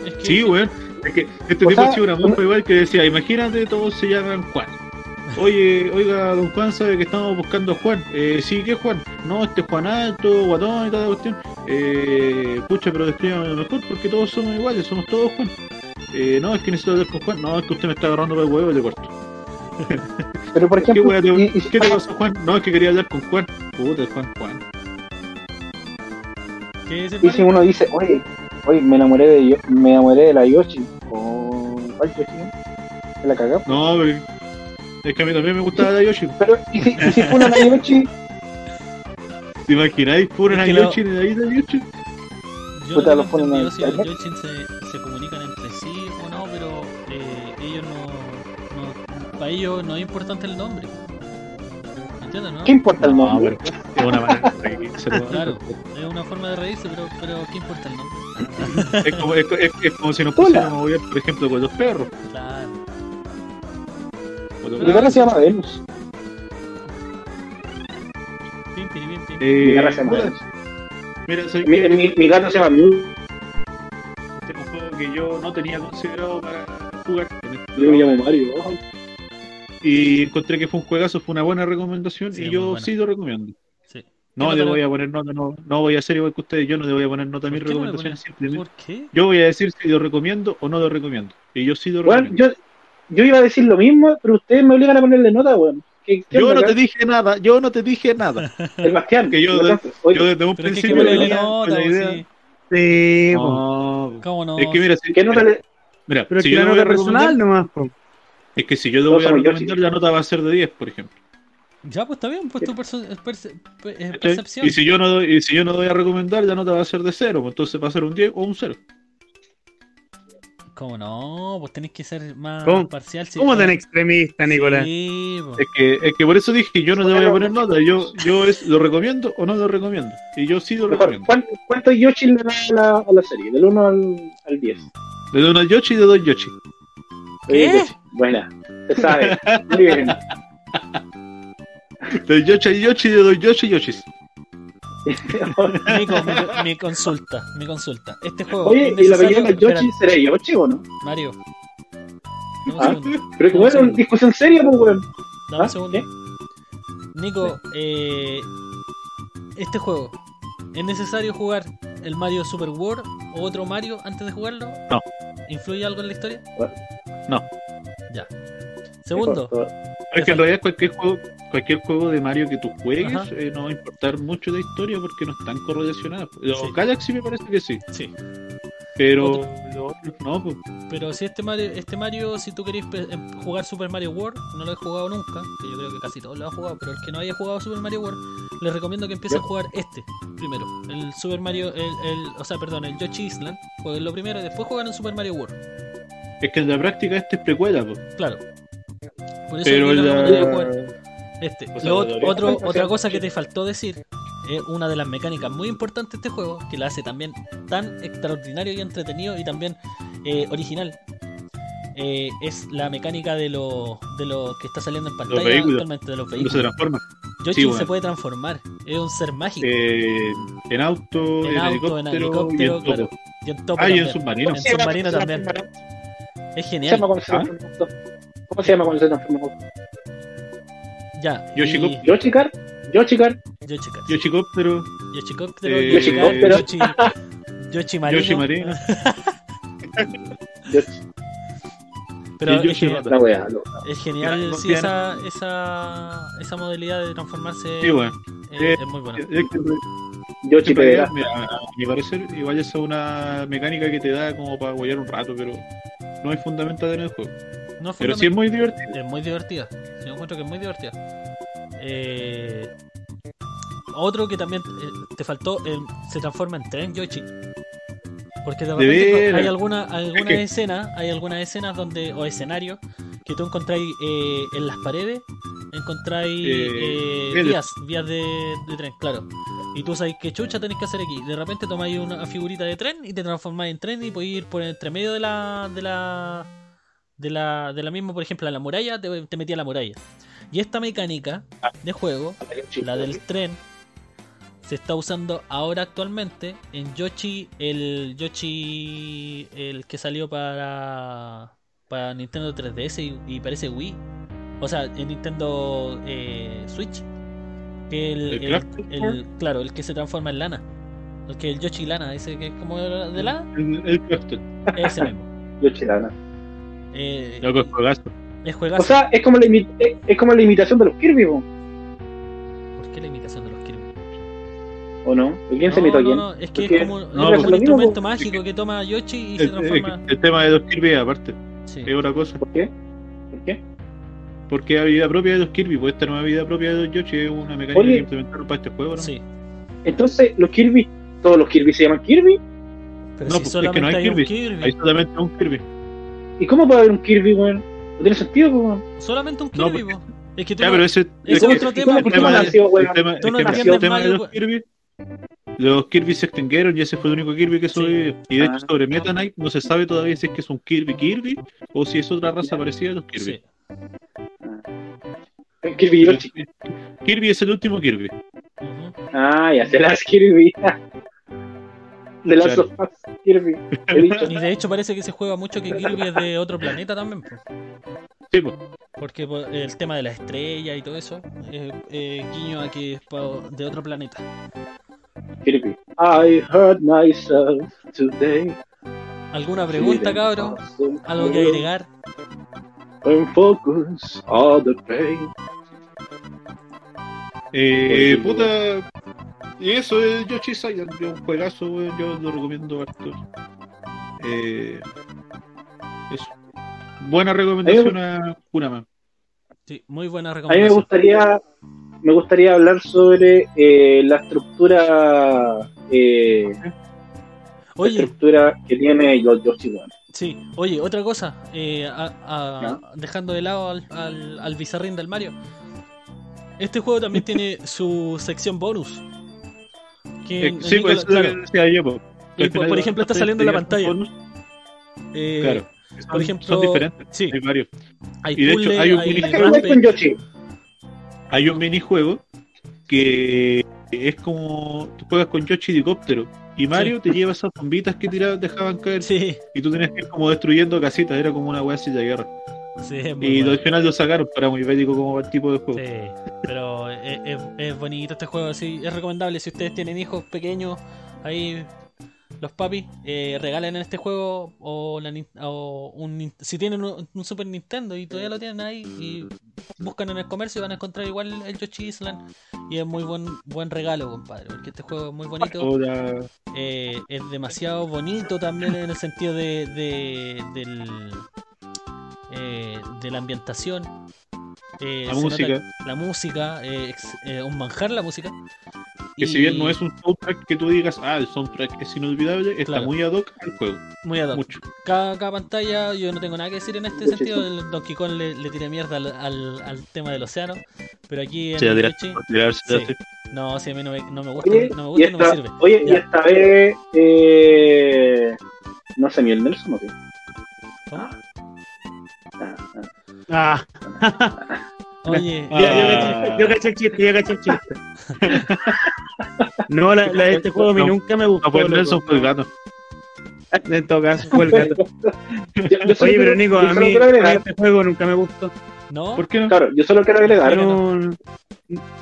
Es que- sí, weón. Es que este O tipo sea, ha sido una mofa igual que decía, imagínate, todos se llaman Juan. Oye, oiga, don Juan sabe que estamos buscando a Juan. Eh, sí, ¿qué Juan? No, este Juan alto, guatón y toda la cuestión. Eh, pucha, pero descríbame mejor porque todos somos iguales, somos todos Juan. Eh, no, es que necesito hablar con Juan. No, es que usted me está agarrando por el huevo y le corto. Pero por ¿Qué, ejemplo, wea te, y- y- ¿Qué te pasó, Juan? No, es que quería hablar con Juan. Puta, Juan, Juan. ¿Qué es el y si uno dice, oye, oye, me enamoré de yo, me enamoré de la Yoshi. ¿O cuál Yoshi? ¿Se la cagamos? No, pero es que a mí también me gustaba la Yoshi. Pero, ¿y si, y si fueron a Yoshi? ¿Te imagináis? Fueron Es a que lo- Yoshi en la isla Yoshi. Yo Puta, los ponen en internet. Yoshin se, Para ellos no es importante el nombre. ¿Entiendes, no? ¿Qué importa el No, nombre? es una manera de reírse, ¿no? Claro, es una forma de reírse, pero, pero ¿qué importa el nombre? Es como, es, es- es como si nos pusiéramos mover, por ejemplo, con los perros. Claro. Mi perra se llama Venus. Pim, pim, pim, pim. Eh, Mi se llama Venus. Mira, soy Mi, mi, mi gato se llama Mew. este es un juego que yo no tenía considerado para jugar. Yo me llamo Mario. ojo. Y encontré que fue un juegazo, fue una buena recomendación Sí, y yo sí lo recomiendo. Sí. No ¿Qué le voy a poner nota, no, no voy a ser igual que ustedes, yo no le voy a poner nota a mis ¿Por qué no recomendaciones. qué? Yo voy a decir si lo recomiendo o no lo recomiendo. Y yo sí lo Bueno, recomiendo. yo, yo iba a decir lo mismo, pero ustedes me obligan a ponerle nota, weón. ¿Qué, qué Yo no acá? te dije nada, yo no te dije nada. El Bastián. que yo de- Yo desde un Pero es que principio nota, la idea. sí. Sí. No, ¿Cómo no? es que mira, si, ¿Qué nota le.? mira, Pero si que yo la nota personal recomendar, nomás, po. Es que si yo Todos voy a recomendar, la nota va a ser de 10, por ejemplo. Ya, pues está bien, pues tu perce- eh, percepción. Y si yo no doy, y si yo no doy a recomendar, la nota va a ser de 0, pues entonces va a ser un 10 o un 0. ¿Cómo no? Pues tenés que ser más ¿Cómo? parcial. ¿Cómo tan extremista, Nicolás? Sí, po. Es que, es que por eso dije, yo no te voy a poner nota. Yo, yo es, lo recomiendo o no lo recomiendo. Y yo sí lo Mejor, recomiendo. ¿cuánto- ¿Cuántos Yoshi le da a la, a la serie? Del 1 al, al 10. Le doy una Yoshi y le doy Yoshi. ¿Qué? Yoshi, Buena, se sabe. Muy bien. Doy Yoshi y Yoshi doy Yoshi y Yoshis. Nico, mi, mi consulta, mi consulta. Este juego. Oye, es ¿y la apellido de Yoshi será Yoshi o no? Mario. Un Ah. Pero que bueno, una discusión seria, pues, weón. Dame un ¿Ah? segundo. ¿Qué? Nico, eh, este juego, ¿es necesario jugar el Mario Super World o otro Mario antes de jugarlo? No. ¿Influye algo en la historia? No. Segundo, Es que en realidad cualquier juego, cualquier juego de Mario que tú juegues eh, no va a importar mucho de historia porque no están correlacionadas. Los Sí. Galaxy me parece que sí, sí. pero los otros no, pues. Pero si este Mario, este Mario, si tú queréis pe- em, jugar Super Mario World, no lo he jugado nunca, que yo creo que casi todos lo han jugado, pero el que no haya jugado Super Mario World, les recomiendo que empiece a jugar este primero. El Super Mario, el, el, o sea, perdón, el Yoshi Island, jueguen lo primero y después juegan el Super Mario World. Es que en la práctica este es precuela, pues. Claro. Por eso Pero la- este. O sea, Lo otro, otra cosa que te faltó decir es una de las mecánicas muy importantes de este juego, que la hace también tan extraordinario y entretenido y también eh, original. Eh, es la mecánica de lo, de lo que está saliendo en pantalla vehículos. actualmente de los Cuando se vehículos. transforma. Yoshi sí, bueno. se puede transformar, es un ser mágico. Eh, en auto, En en, auto, en helicóptero, y helicóptero, en topo. claro. y en topo Ah, y en también. submarino. En submarino también. Es ¿Cómo se genial. ¿Ah? ¿Cómo se llama cuando se transforma? Ya. Yoshi y- Yoshi Kart, Yoshi Kart, Yoshi Kart. Yoshicóptero, Yoshicóptero, Eh, Yoshicóptero, Yoshi- Yoshi, Yoshi Marino. Yoshi Pero es Yoshi genial, la wea, lo- es genial Mira, sí, esa, esa, esa modalidad de transformarse. Sí, bueno. eh, Eh, es muy buena. Es Pedera. mira, a mi parecer, igual esa es una mecánica que te da como para guayar un rato, pero no hay fundamental en el juego. No, Pero sí es muy divertido. es muy divertida. Yo encuentro que es muy divertida. Eh, otro que también eh, te faltó, se transforma en tren Yoshi. Porque de repente hay alguna, algunas que- escenas, hay algunas escenas donde, o escenarios, que tú encontráis eh, en las paredes, encontráis Eh, eh, vías. vías, de, de tren, claro. Y tú sabes qué chucha tenés que hacer aquí. De repente tomáis una figurita de tren y te transformáis en tren y podéis ir por entre medio de la, de la, de la, de la misma, por ejemplo, a la muralla, te, te metí a la muralla. Y esta mecánica de juego, Yoshi. la del tren, se está usando ahora actualmente en Yoshi, el Yoshi, el que salió para, para Nintendo 3DS y, y parece Wii. O sea, en Nintendo eh, Switch. Que el, ¿El el- Craft el- claro, el que se transforma en lana. El que el Yoshi lana, ese que es como de lana, El, ese mismo. Yoshi Lana. Eh, Loco, es juegazo. es juegazo. O sea, es como la, imi- es, es como la imitación de los Kirby, po, ¿Por qué la imitación de los Kirby? ¿o no? ¿Quién se no, imitó a quién? no, es que Porque es como, es no, como porque un instrumento mágico que toma Yoshi y se El, transforma. el- el tema de los Kirby aparte, Sí. es otra cosa. ¿Por qué? ¿Por qué? Porque hay vida propia de los Kirby, pues esta nueva vida propia de los Yoshi es una mecánica Oye. que implementaron para este juego, ¿no? Sí, Entonces, los Kirby, todos los Kirby se llaman Kirby. pero No, si pues, es que no hay hay un Kirby. Kirby. Hay solamente un Kirby. ¿Y cómo puede haber un Kirby, weón? No tiene sentido, po, weón. Solamente un No, Kirby, porque- po. Es que tú Ya, no- pero ese, ese es otro ¿Y tema. el tema, nació, el weón? tema, Tú es no que el tema de los Kirby, los Kirby se extinguieron y ese fue el único Kirby que sobrevivió. Y de hecho Ah. sobre Meta Knight no se sabe todavía si es que es un Kirby Kirby o si es otra raza parecida a los Kirby. Sí. Kirby Yoshi. Kirby es el último Kirby. Ujú. Ah, ya sé las Kirby. De las Claro. sofás, Kirby. Y de hecho parece que se juega mucho que Kirby es de otro planeta también, po. Sí, pues. porque po, el tema de la estrella y todo eso, eh, eh, guiño a que es de otro planeta. Kirby. I hurt myself today. ¿Alguna pregunta, cabro? ¿Algo que agregar? Focus on the pain. Eh, Pues, puta. Y eso es Yoshi's Island, yo un juegazo, weón, yo lo recomiendo harto. Eh, eso. Buena recomendación a Kurama. Sí, muy buena A mí me recomendación. gustaría, me gustaría hablar sobre eh, la estructura. Eh, Oye, estructura que tiene Yo- Yoshi, weón. sí, oye, otra cosa, eh, a- a- dejando de lado al, al, al bizarrín del Mario. Este juego también tiene su sección bonus. Que Eh, sí, Nicola- pues eso es claro, lo que decía yo, po. Y Al por- ejemplo, está saliendo en la pantalla. eh, Claro. por Son- ejemplo, son diferentes. sí, Hay varios. hay y de hecho, hay un hay mini- ¿Qué juego rampage. con Yoshi? Hay un minijuego que es como tú juegas con Yoshi helicóptero y Mario te lleva esas bombitas que tiraban, dejaban caer Sí, y tú tenías que ir como destruyendo casitas, era como una weá de guerra. Sí, es muy Y bueno. al final lo sacaron, pero muy bélico como el tipo de juego. Sí, pero es, es- es bonito este juego, sí, es recomendable si ustedes tienen hijos pequeños, ahí los papis, eh, regalen en este juego o, la o un, si tienen un, un Super Nintendo y todavía lo tienen ahí y buscan en el comercio van a encontrar igual el Yoshi Island y es muy buen buen regalo, compadre, porque este juego es muy bonito. Eh, es demasiado bonito también en el sentido de, de, del, eh, de la ambientación. Eh, La música. nota la música, eh, eh, un manjar la música. que si bien no es un soundtrack que tú digas, ah, el soundtrack es inolvidable, está Claro. muy ad hoc al juego. muy ad hoc. Mucho. Cada, cada pantalla, yo no tengo nada que decir en este sentido. El Donkey Kong le, le tiré mierda al, al, al tema del océano, pero aquí en Sí, no, si a mí no me, no me gusta, Oye, no me y gusta y no me esta, sirve. oye, y esta vez, eh, no sé, ni el Nelson o qué. ¿Cómo? Ah, Oye, Ah. caché, yo caché el chiste, yo caché el chiste. No, la, la de este juego a mí No, nunca me gustó. No, pues. Nelson fue el gato. En todo caso, fue el gato. yo- yo solo Oye, pero quiero- Nico, a mí agregar- este juego nunca me gustó. ¿no? ¿Por qué no? Claro, yo solo quiero agregar. No,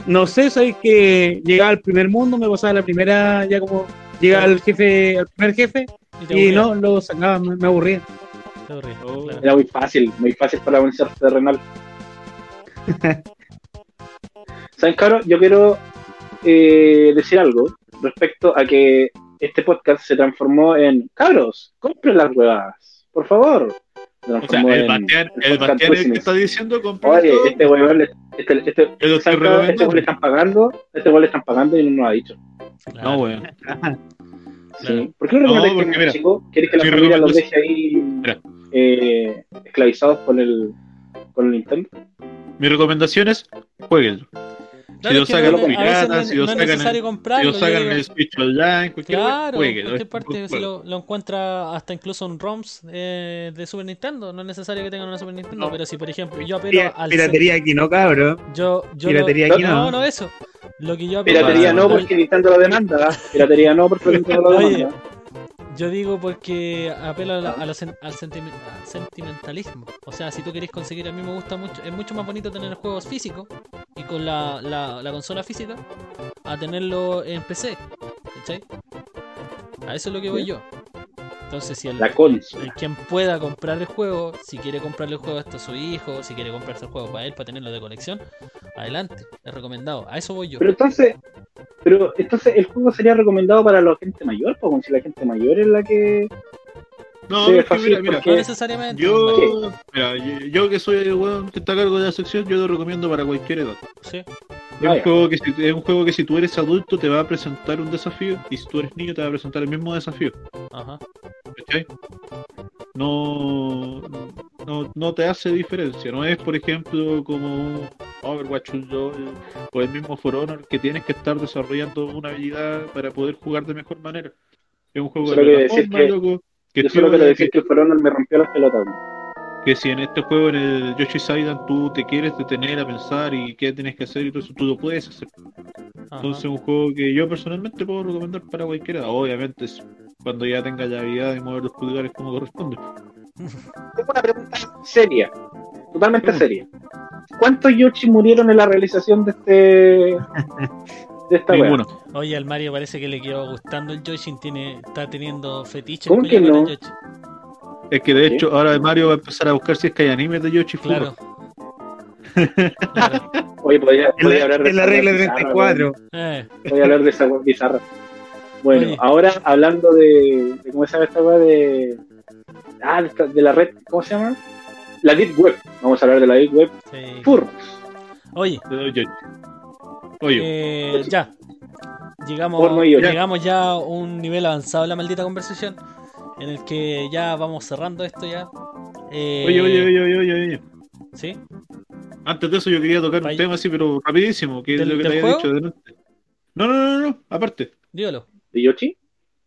no sé, soy que llegaba al primer mundo, me pasaba la primera, ya como llegaba al jefe, al primer jefe, y aburría, no, lo sacaba, me, me aburría. Oh. claro. Era muy fácil, muy fácil para vencer terrenal. ¿Saben, cabrón? Yo quiero eh, decir algo respecto a que este podcast se transformó en cabros, compren las huevas, por favor. Se O sea, el Bastián, el que está diciendo comprar Oye, todo. este le, este, este, lo este le están pagando, este le están pagando y no nos ha dicho. Claro. No, weón. Sí. ¿Por qué no No, recomendáis porque que mira, chico? ¿Quieres que la mi familia los deje ahí Mira. Eh, esclavizados con el, con el Nintendo? Mi recomendación es jueguenlo. Claro, lo sacan no- los a veces piratas, no, si lo no es sacan necesario Si comprarlo. lo sacan yo en el Switch Online, cualquier Claro, jueguenlo. en es cualquier un parte si lo, lo encuentra hasta incluso en ROMs eh, de Super Nintendo. No es necesario que tengan una Super Nintendo, No. pero si por ejemplo yo apelo Pira- al Piratería aquí no, cabrón. yo, yo Piratería lo- aquí no, no. no eso. Lo que yo apelo Piratería no, porque Nintendo lo demanda. Piratería no, porque Nintendo lo demanda. Yo digo porque apelo a la- a la sen- al, sentimentalismo. O sea, si tú querés conseguir, a mí me gusta mucho, es mucho más bonito tener juegos físicos y con la, la, la consola física a tenerlo en PC. ¿Cachai? A eso es lo que voy yo. Entonces, si el, La el quien pueda comprar el juego, si quiere comprarle el juego hasta a su hijo, si quiere comprarse el juego para él, para tenerlo de colección, adelante, es recomendado. A eso voy yo. Pero entonces, pero entonces el juego sería recomendado para la gente mayor, pues como si la gente mayor es la que No, es que fácil mira, mira, No que- necesariamente. yo, mira, yo, yo que soy el weón que está a cargo de la sección, yo lo recomiendo para cualquier edad. Sí. Es, Ah, un ya. juego que si, es un juego que si tú eres adulto te va a presentar un desafío y si tú eres niño te va a presentar el mismo desafío. Ajá. ¿Cachai? No, no, no te hace diferencia. No es, por ejemplo, como Overwatch o el mismo For Honor que tienes que estar desarrollando una habilidad para poder jugar de mejor manera. Es un juego de plataforma, que- loco, que Yo solo piola, quiero decir que- que el For Honor me rompió las pelotas. Que si en este juego, en el Yoshi's Island, tú te quieres detener a pensar y qué tienes que hacer y todo eso, tú lo puedes hacer. Ajá. Entonces, un juego que yo personalmente puedo recomendar para cualquiera. Obviamente, es cuando ya tenga la habilidad de mover los pulgares como corresponde. Tengo una pregunta seria, totalmente seria. ¿Cuántos Yoshi murieron en la realización de este de esta wea? Ninguno. Oye, al Mario parece que le quedó gustando el Yoshi, tiene, está teniendo fetiche ¿Cómo con que el no? Yoshi. Es que de ¿Sí? hecho, ahora Mario va a empezar a buscar si es que hay animes de Yoshi Claro. Claro. Ooye, podría, hablar de en la esa regla wea bizarra, 34. Eh. Voy a hablar de esa bizarra. Bueno, Oye. ahora hablando de, de cómo se llama esta wea de ah, de, esta- de la red, ¿cómo se llama? La Deep Web. Vamos a hablar de la Deep Web. sí. Furros. Oye, De Yoshi. Oye, eh, ya. llegamos, Porno y ocho. llegamos ya a un nivel avanzado de la maldita conversación. En el que ya vamos cerrando esto ya. Eh, Oye, oye, oye, oye, oye, oye. ¿Sí? Antes de eso yo quería tocar un Vaya. tema así, pero rapidísimo, que es ¿Del- lo que te había juego? dicho delante. No, no, no, no, aparte. Dígalo. ¿De Yoshi?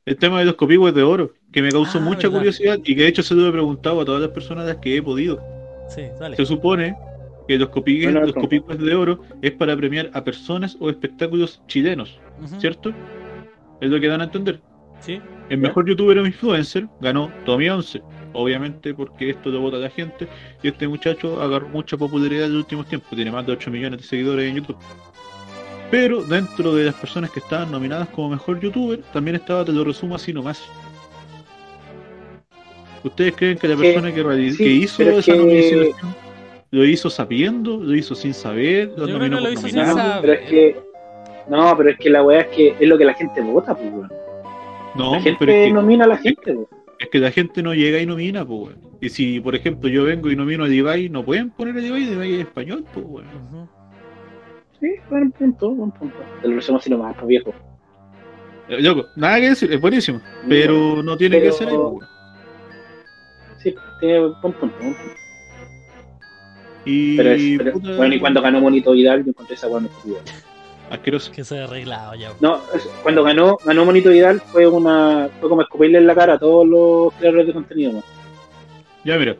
El tema de los copigües de oro, que me causó Ah, mucha verdad. curiosidad y que de hecho se lo he preguntado a todas las personas a las que he podido. Sí, dale. Se supone que los copigües, Buena los copigües de oro es para premiar a personas o espectáculos chilenos. ¿cierto? Es lo que dan a entender. Sí. El mejor youtuber o influencer ganó Tommy 11. Obviamente porque esto lo vota la gente y este muchacho agarró mucha popularidad en los últimos tiempos. Tiene más de 8 millones de seguidores en YouTube. Pero dentro de las personas que estaban nominadas como mejor youtuber, también estaba, te lo resumo así nomás. ¿Ustedes creen que la persona que, reali- sí, que hizo esa que- nominación lo hizo sabiendo? ¿Lo hizo sin saber? ¿Lo Yo creo nominó que lo por hizo sin saber. Pero es que. No, pero es que la weá es que es lo que la gente vota, pues, weón. No, La gente pero es que- nomina a la gente, pues. Es que la gente no llega y nomina, pues, weón. Y si, por ejemplo, yo vengo y nomino a Levi, no pueden poner a Levi, Levi es español, pues, weón. Ujú. Sí, buen punto, buen punto. Te lo resumo así nomás, pues, viejo. Eh, Loco, nada que decir, es buenísimo. Pero no tiene Pero- que ser ahí, pues. Sí, tiene buen punto, buen punto. Y, Pero es, pero- puta, bueno, y cuando ganó Monito Vidal, yo encontré esa muy estúpida. Asqueroso. Que se ha arreglado ya. No, cuando ganó, ganó Monito Vidal fue una, fue como escupirle en la cara a todos los creadores de contenido, ¿no? Ya, mira.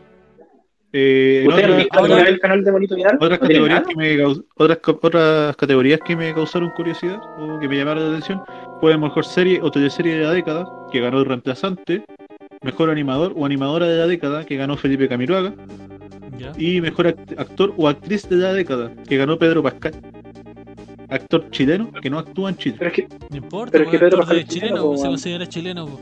Eh, ¿Ustedes han otra- visto alguna ahora- vez el canal de Monito Vidal? otras ¿No tienen categorías que me caus- otras, otras categorías que me causaron curiosidad o que me llamaron la atención fue mejor serie o teleserie de la década que ganó el reemplazante mejor animador o animadora de la década que ganó Felipe Camiroaga Ya. y mejor act- actor o actriz de la década que ganó Pedro Pascal actor chileno que no actúa en Chile Pero es que, No importa, Pero es que Pedro actor de Pascal es chileno, chileno, pues, se considera chileno.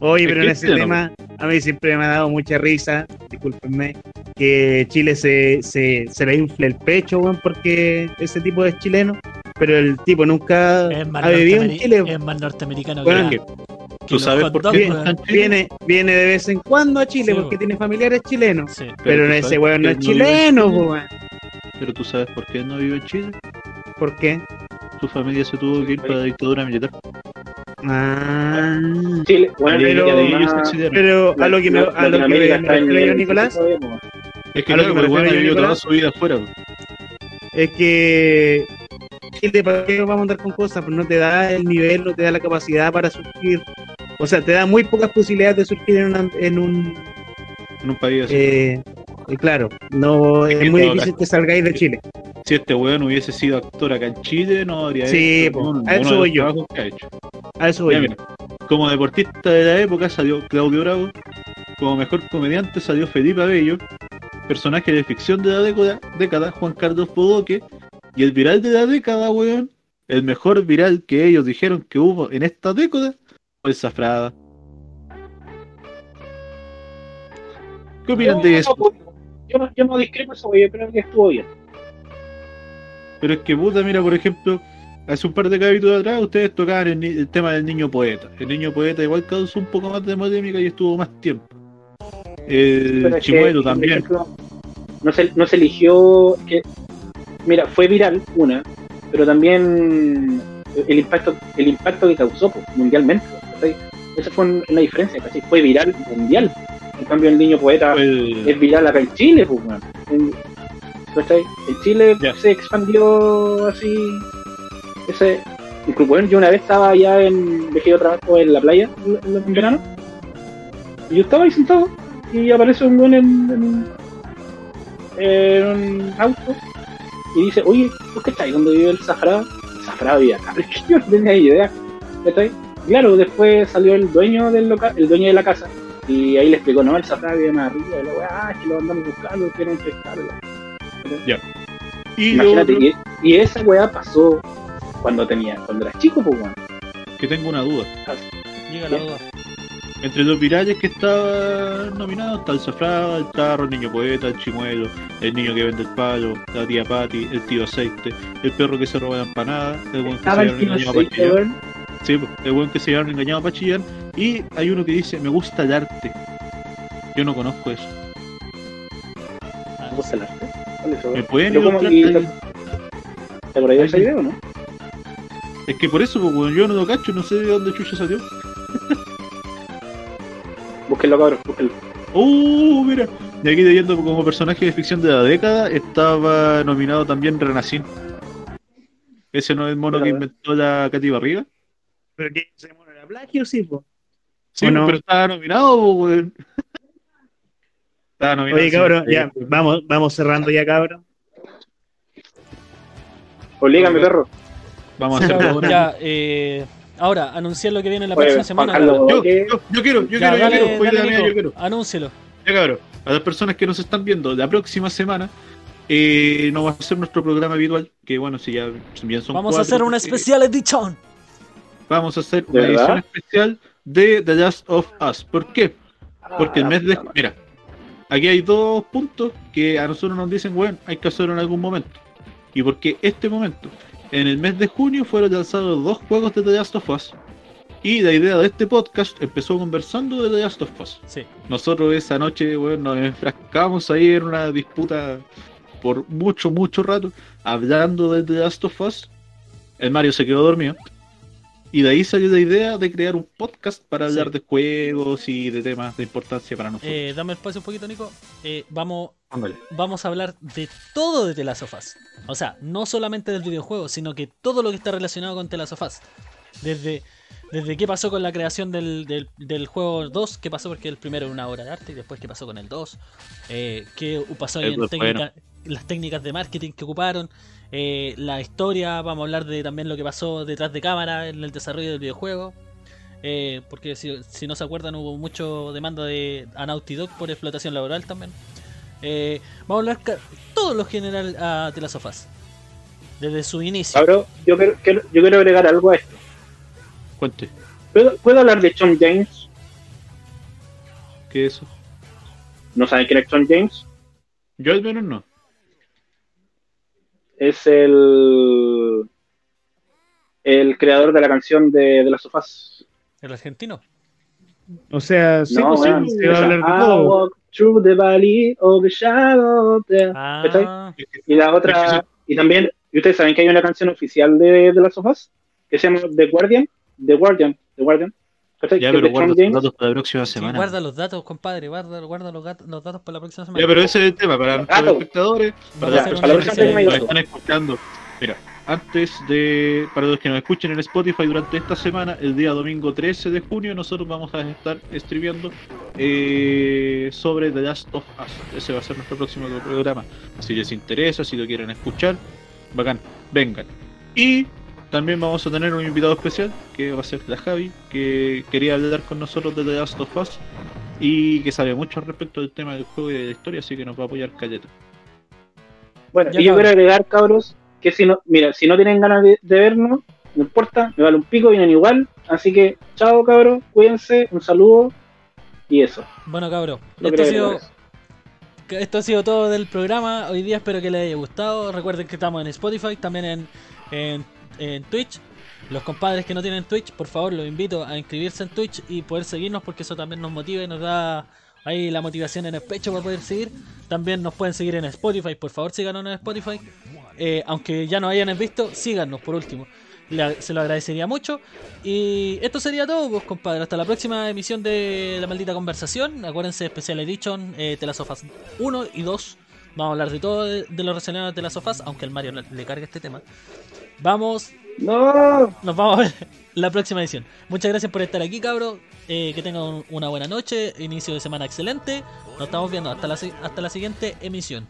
Oye, pero en es ese chileno, tema, a mí siempre me ha dado mucha risa, discúlpenme, que Chile se, se, se le infle el pecho, weón, porque ese tipo es chileno, pero el tipo nunca ha vivido en Chile. es más norteamericano Bueno, que, ¿Tú sabes por qué? Viene, viene de vez en cuando a Chile Sí, porque tiene familiares chilenos. Sí. Pero, tú ese weón no es chileno, Chile. weón. pero tú sabes por qué no vive en Chile ¿Por qué? su familia se tuvo que ir para la dictadura militar Ah. Chile, bueno, Pero- además, a lo que me, a lo que me refiero yo, Nicolás, es que a lo claro, que me bueno, yo, toda Nicolás. su vida afuera es que Chile, ¿para qué vamos a andar con cosas? Pues no te da el nivel, no te da la capacidad para surgir. O sea, te da muy pocas posibilidades de surgir en, una- en un... en un país así. Eh, y claro, no Es es muy difícil que salgáis de Chile. Si este weón hubiese sido actor acá en Chile, no habría Sí, hecho ninguno a eso voy yo. que ha hecho. A eso voy yo. como deportista de la época salió Claudio Bravo, como mejor comediante salió Felipe Abello, personaje de ficción de la década, década Juan Carlos Bodoque, y el viral de la década, weón, el mejor viral que ellos dijeron que hubo en esta década fue el Zafrada. ¿Qué opinan de eso? Yo no, yo no discrepo eso, yo creo que estuvo bien. Pero es que puta, mira, por ejemplo, hace un par de capítulos atrás ustedes tocaban el, el tema del niño poeta. El niño poeta igual causó un poco más de polémica y estuvo más tiempo. El que, chimuelo por también. ejemplo, no se, no se eligió que mira fue viral una pero también el impacto el impacto que causó pues, mundialmente esa fue un- una diferencia ¿cachai? fue viral mundial en cambio el niño poeta el- es viral acá en Chile pues, en, ¿cachai? en Chile se expandió así ese incluso bueno, yo una vez estaba allá en dejé yo trabajo en la playa en, en verano y yo estaba ahí sentado y aparece un buen en, en, en un auto y dice, oye, ¿tú qué estáis? ¿Dónde vive el Zafra? El Zafra vive acá, pero yo no tenía idea. ¿Cachai? Claro, después salió el dueño del local, el dueño de la casa, y ahí le explicó, no, el Zafra vive más arriba, y la weá, ah, que lo andamos buscando, quieren pescarlo. Y lo Imagínate, otro, y, esa weá pasó cuando tenía, cuando era chico, pues weón. que tengo una duda. Llega la duda. Entre los virales que estaban nominados está el Zafrada, el Tarro, el niño poeta, el chimuelo, el niño que vende el palo, la tía Patty, el tío aceite, el perro que se roba la empanada, el buen que se llevaron engañado chillar. weón. Sí, el buen que se llevaron engañado para chillar. Y hay uno que dice, me gusta el arte. Yo no conozco eso. Ah, ¿Me gusta el arte? ¿Cuál es eso, ¿Me pueden ilustrar? ¿Te acordás de ese video, no? Es que por eso, pues, yo no lo cacho, no sé de dónde chucha salió. Búsquenlo, cabrón, búsquenlo. Uh, mira. Y aquí leyendo como personaje de ficción de la década estaba nominado también Renacín. Ese no es el mono que inventó la Katy Barriga. Pero que se mono era plagio, sí, po. Sí, ¿O no? pero estaba nominado, po, nominado. Oye, sí. cabrón, ya, vamos, vamos cerrando ya, cabrón. Oblígame, perro. Vamos a hacer Cabrón, ya, eh, ahora, anunciar lo que viene la Oye, próxima semana. Carlos. Yo, ¿qué? yo, yo quiero, yo Ya, quiero, yo quiero. Dale, idea mía, Nico, yo quiero. anúncielo. Ya cabrón, a las personas que nos están viendo, la próxima semana eh, no va a ser nuestro programa habitual, que bueno, si ya bien son Vamos a hacer una eh, especial edición. Vamos a hacer ¿De una verdad? edición especial de The Last of Us. ¿Por qué? Porque el Ah, mes de... Mira, aquí hay dos puntos que a nosotros nos dicen, bueno, hay que hacerlo en algún momento. Y porque este momento, en el mes de junio fueron lanzados dos juegos de The Last of Us. Y la idea de este podcast empezó conversando de The Last of Us. Sí. Nosotros esa noche, bueno, nos enfrascamos ahí en una disputa por mucho, mucho rato, hablando de The Last of Us. El Mario se quedó dormido. Y de ahí salió la idea de crear un podcast para hablar Sí. de juegos y de temas de importancia para nosotros. Eh, dame espacio un poquito, Nico. Eh, vamos, Ándale. vamos a hablar de todo de The Last of Us. O sea, no solamente del videojuego, sino que todo lo que está relacionado con The Last of Us. Desde, desde qué pasó con la creación del, del, del juego 2, qué pasó porque el primero era una obra de arte, y después qué pasó con el 2, eh, qué pasó ahí en técnica- las técnicas de marketing que ocuparon, eh, la historia, vamos a hablar de también lo que pasó detrás de cámara en el desarrollo del videojuego. Eh, porque si, si no se acuerdan hubo mucho demanda de a Naughty Dog por explotación laboral también. Eh, vamos a hablar todo lo general a The Last of Us. Desde su inicio. Cabrón, yo quiero, quiero- yo quiero agregar algo a esto. Cuente, ¿Puedo, puedo hablar de John James? ¿qué es eso? ¿No saben quién es John James? Yo al menos no. Es el el creador de la canción de, de las sofás. El argentino. O sea, sí, no, pues, sí, weón, se va a hablar de esa, I todo. walk through the valley of the shadow. Ah, Y la otra, y también, y ustedes saben que hay una canción oficial de, de las sofás que se llama The Guardian, The Guardian, The Guardian. Ya, pero guarda James. datos para la próxima sí, semana. guarda los datos, compadre. Guarda, guarda los, los datos para la próxima semana. Ya, pero ese es el tema, para nuestros Gato. espectadores, para una que nos están escuchando. Mira, antes de, para los que nos escuchen en Spotify durante esta semana, el día domingo 13 de junio, nosotros vamos a estar streameando eh, sobre The Last of Us. Ese va a ser nuestro próximo programa. Si les interesa, si lo quieren escuchar, bacán, vengan. Y también vamos a tener un invitado especial, que va a ser la Javi, que quería hablar con nosotros de The Last of Us y que sabe mucho al respecto del tema del juego y de la historia, así que nos va a apoyar Caleta. Bueno, Ya, y yo cabros. quiero agregar, cabros, que si no, mira, si no tienen ganas de, de vernos, no importa, me vale un pico, vienen igual. Así que, chao, cabros, cuídense, un saludo y eso. Bueno, cabro. Lo Esto ha, sido, esto ha sido todo del programa. Hoy día espero que les haya gustado. Recuerden que estamos en Spotify, también en, en, en Twitch. Los compadres que no tienen Twitch, por favor, los invito a inscribirse en Twitch y poder seguirnos porque eso también nos motiva y nos da ahí la motivación en el pecho para poder seguir. También nos pueden seguir en Spotify, por favor síganos en Spotify. Eh, aunque ya nos hayan visto, síganos por último. Se lo agradecería mucho. Y esto sería todo, pues compadre. Hasta la próxima emisión de La Maldita Conversación. Acuérdense, Special Edition, eh, The Last of Us 1 y 2. Vamos a hablar de todo de, de lo relacionado a The Last of Us, aunque al Mario le, le cargue este tema. Vamos, No, nos vamos a ver la próxima edición. Muchas gracias por estar aquí, cabro. Eh, que tengan un- una buena noche, inicio de semana excelente. Nos estamos viendo hasta la, hasta la siguiente emisión.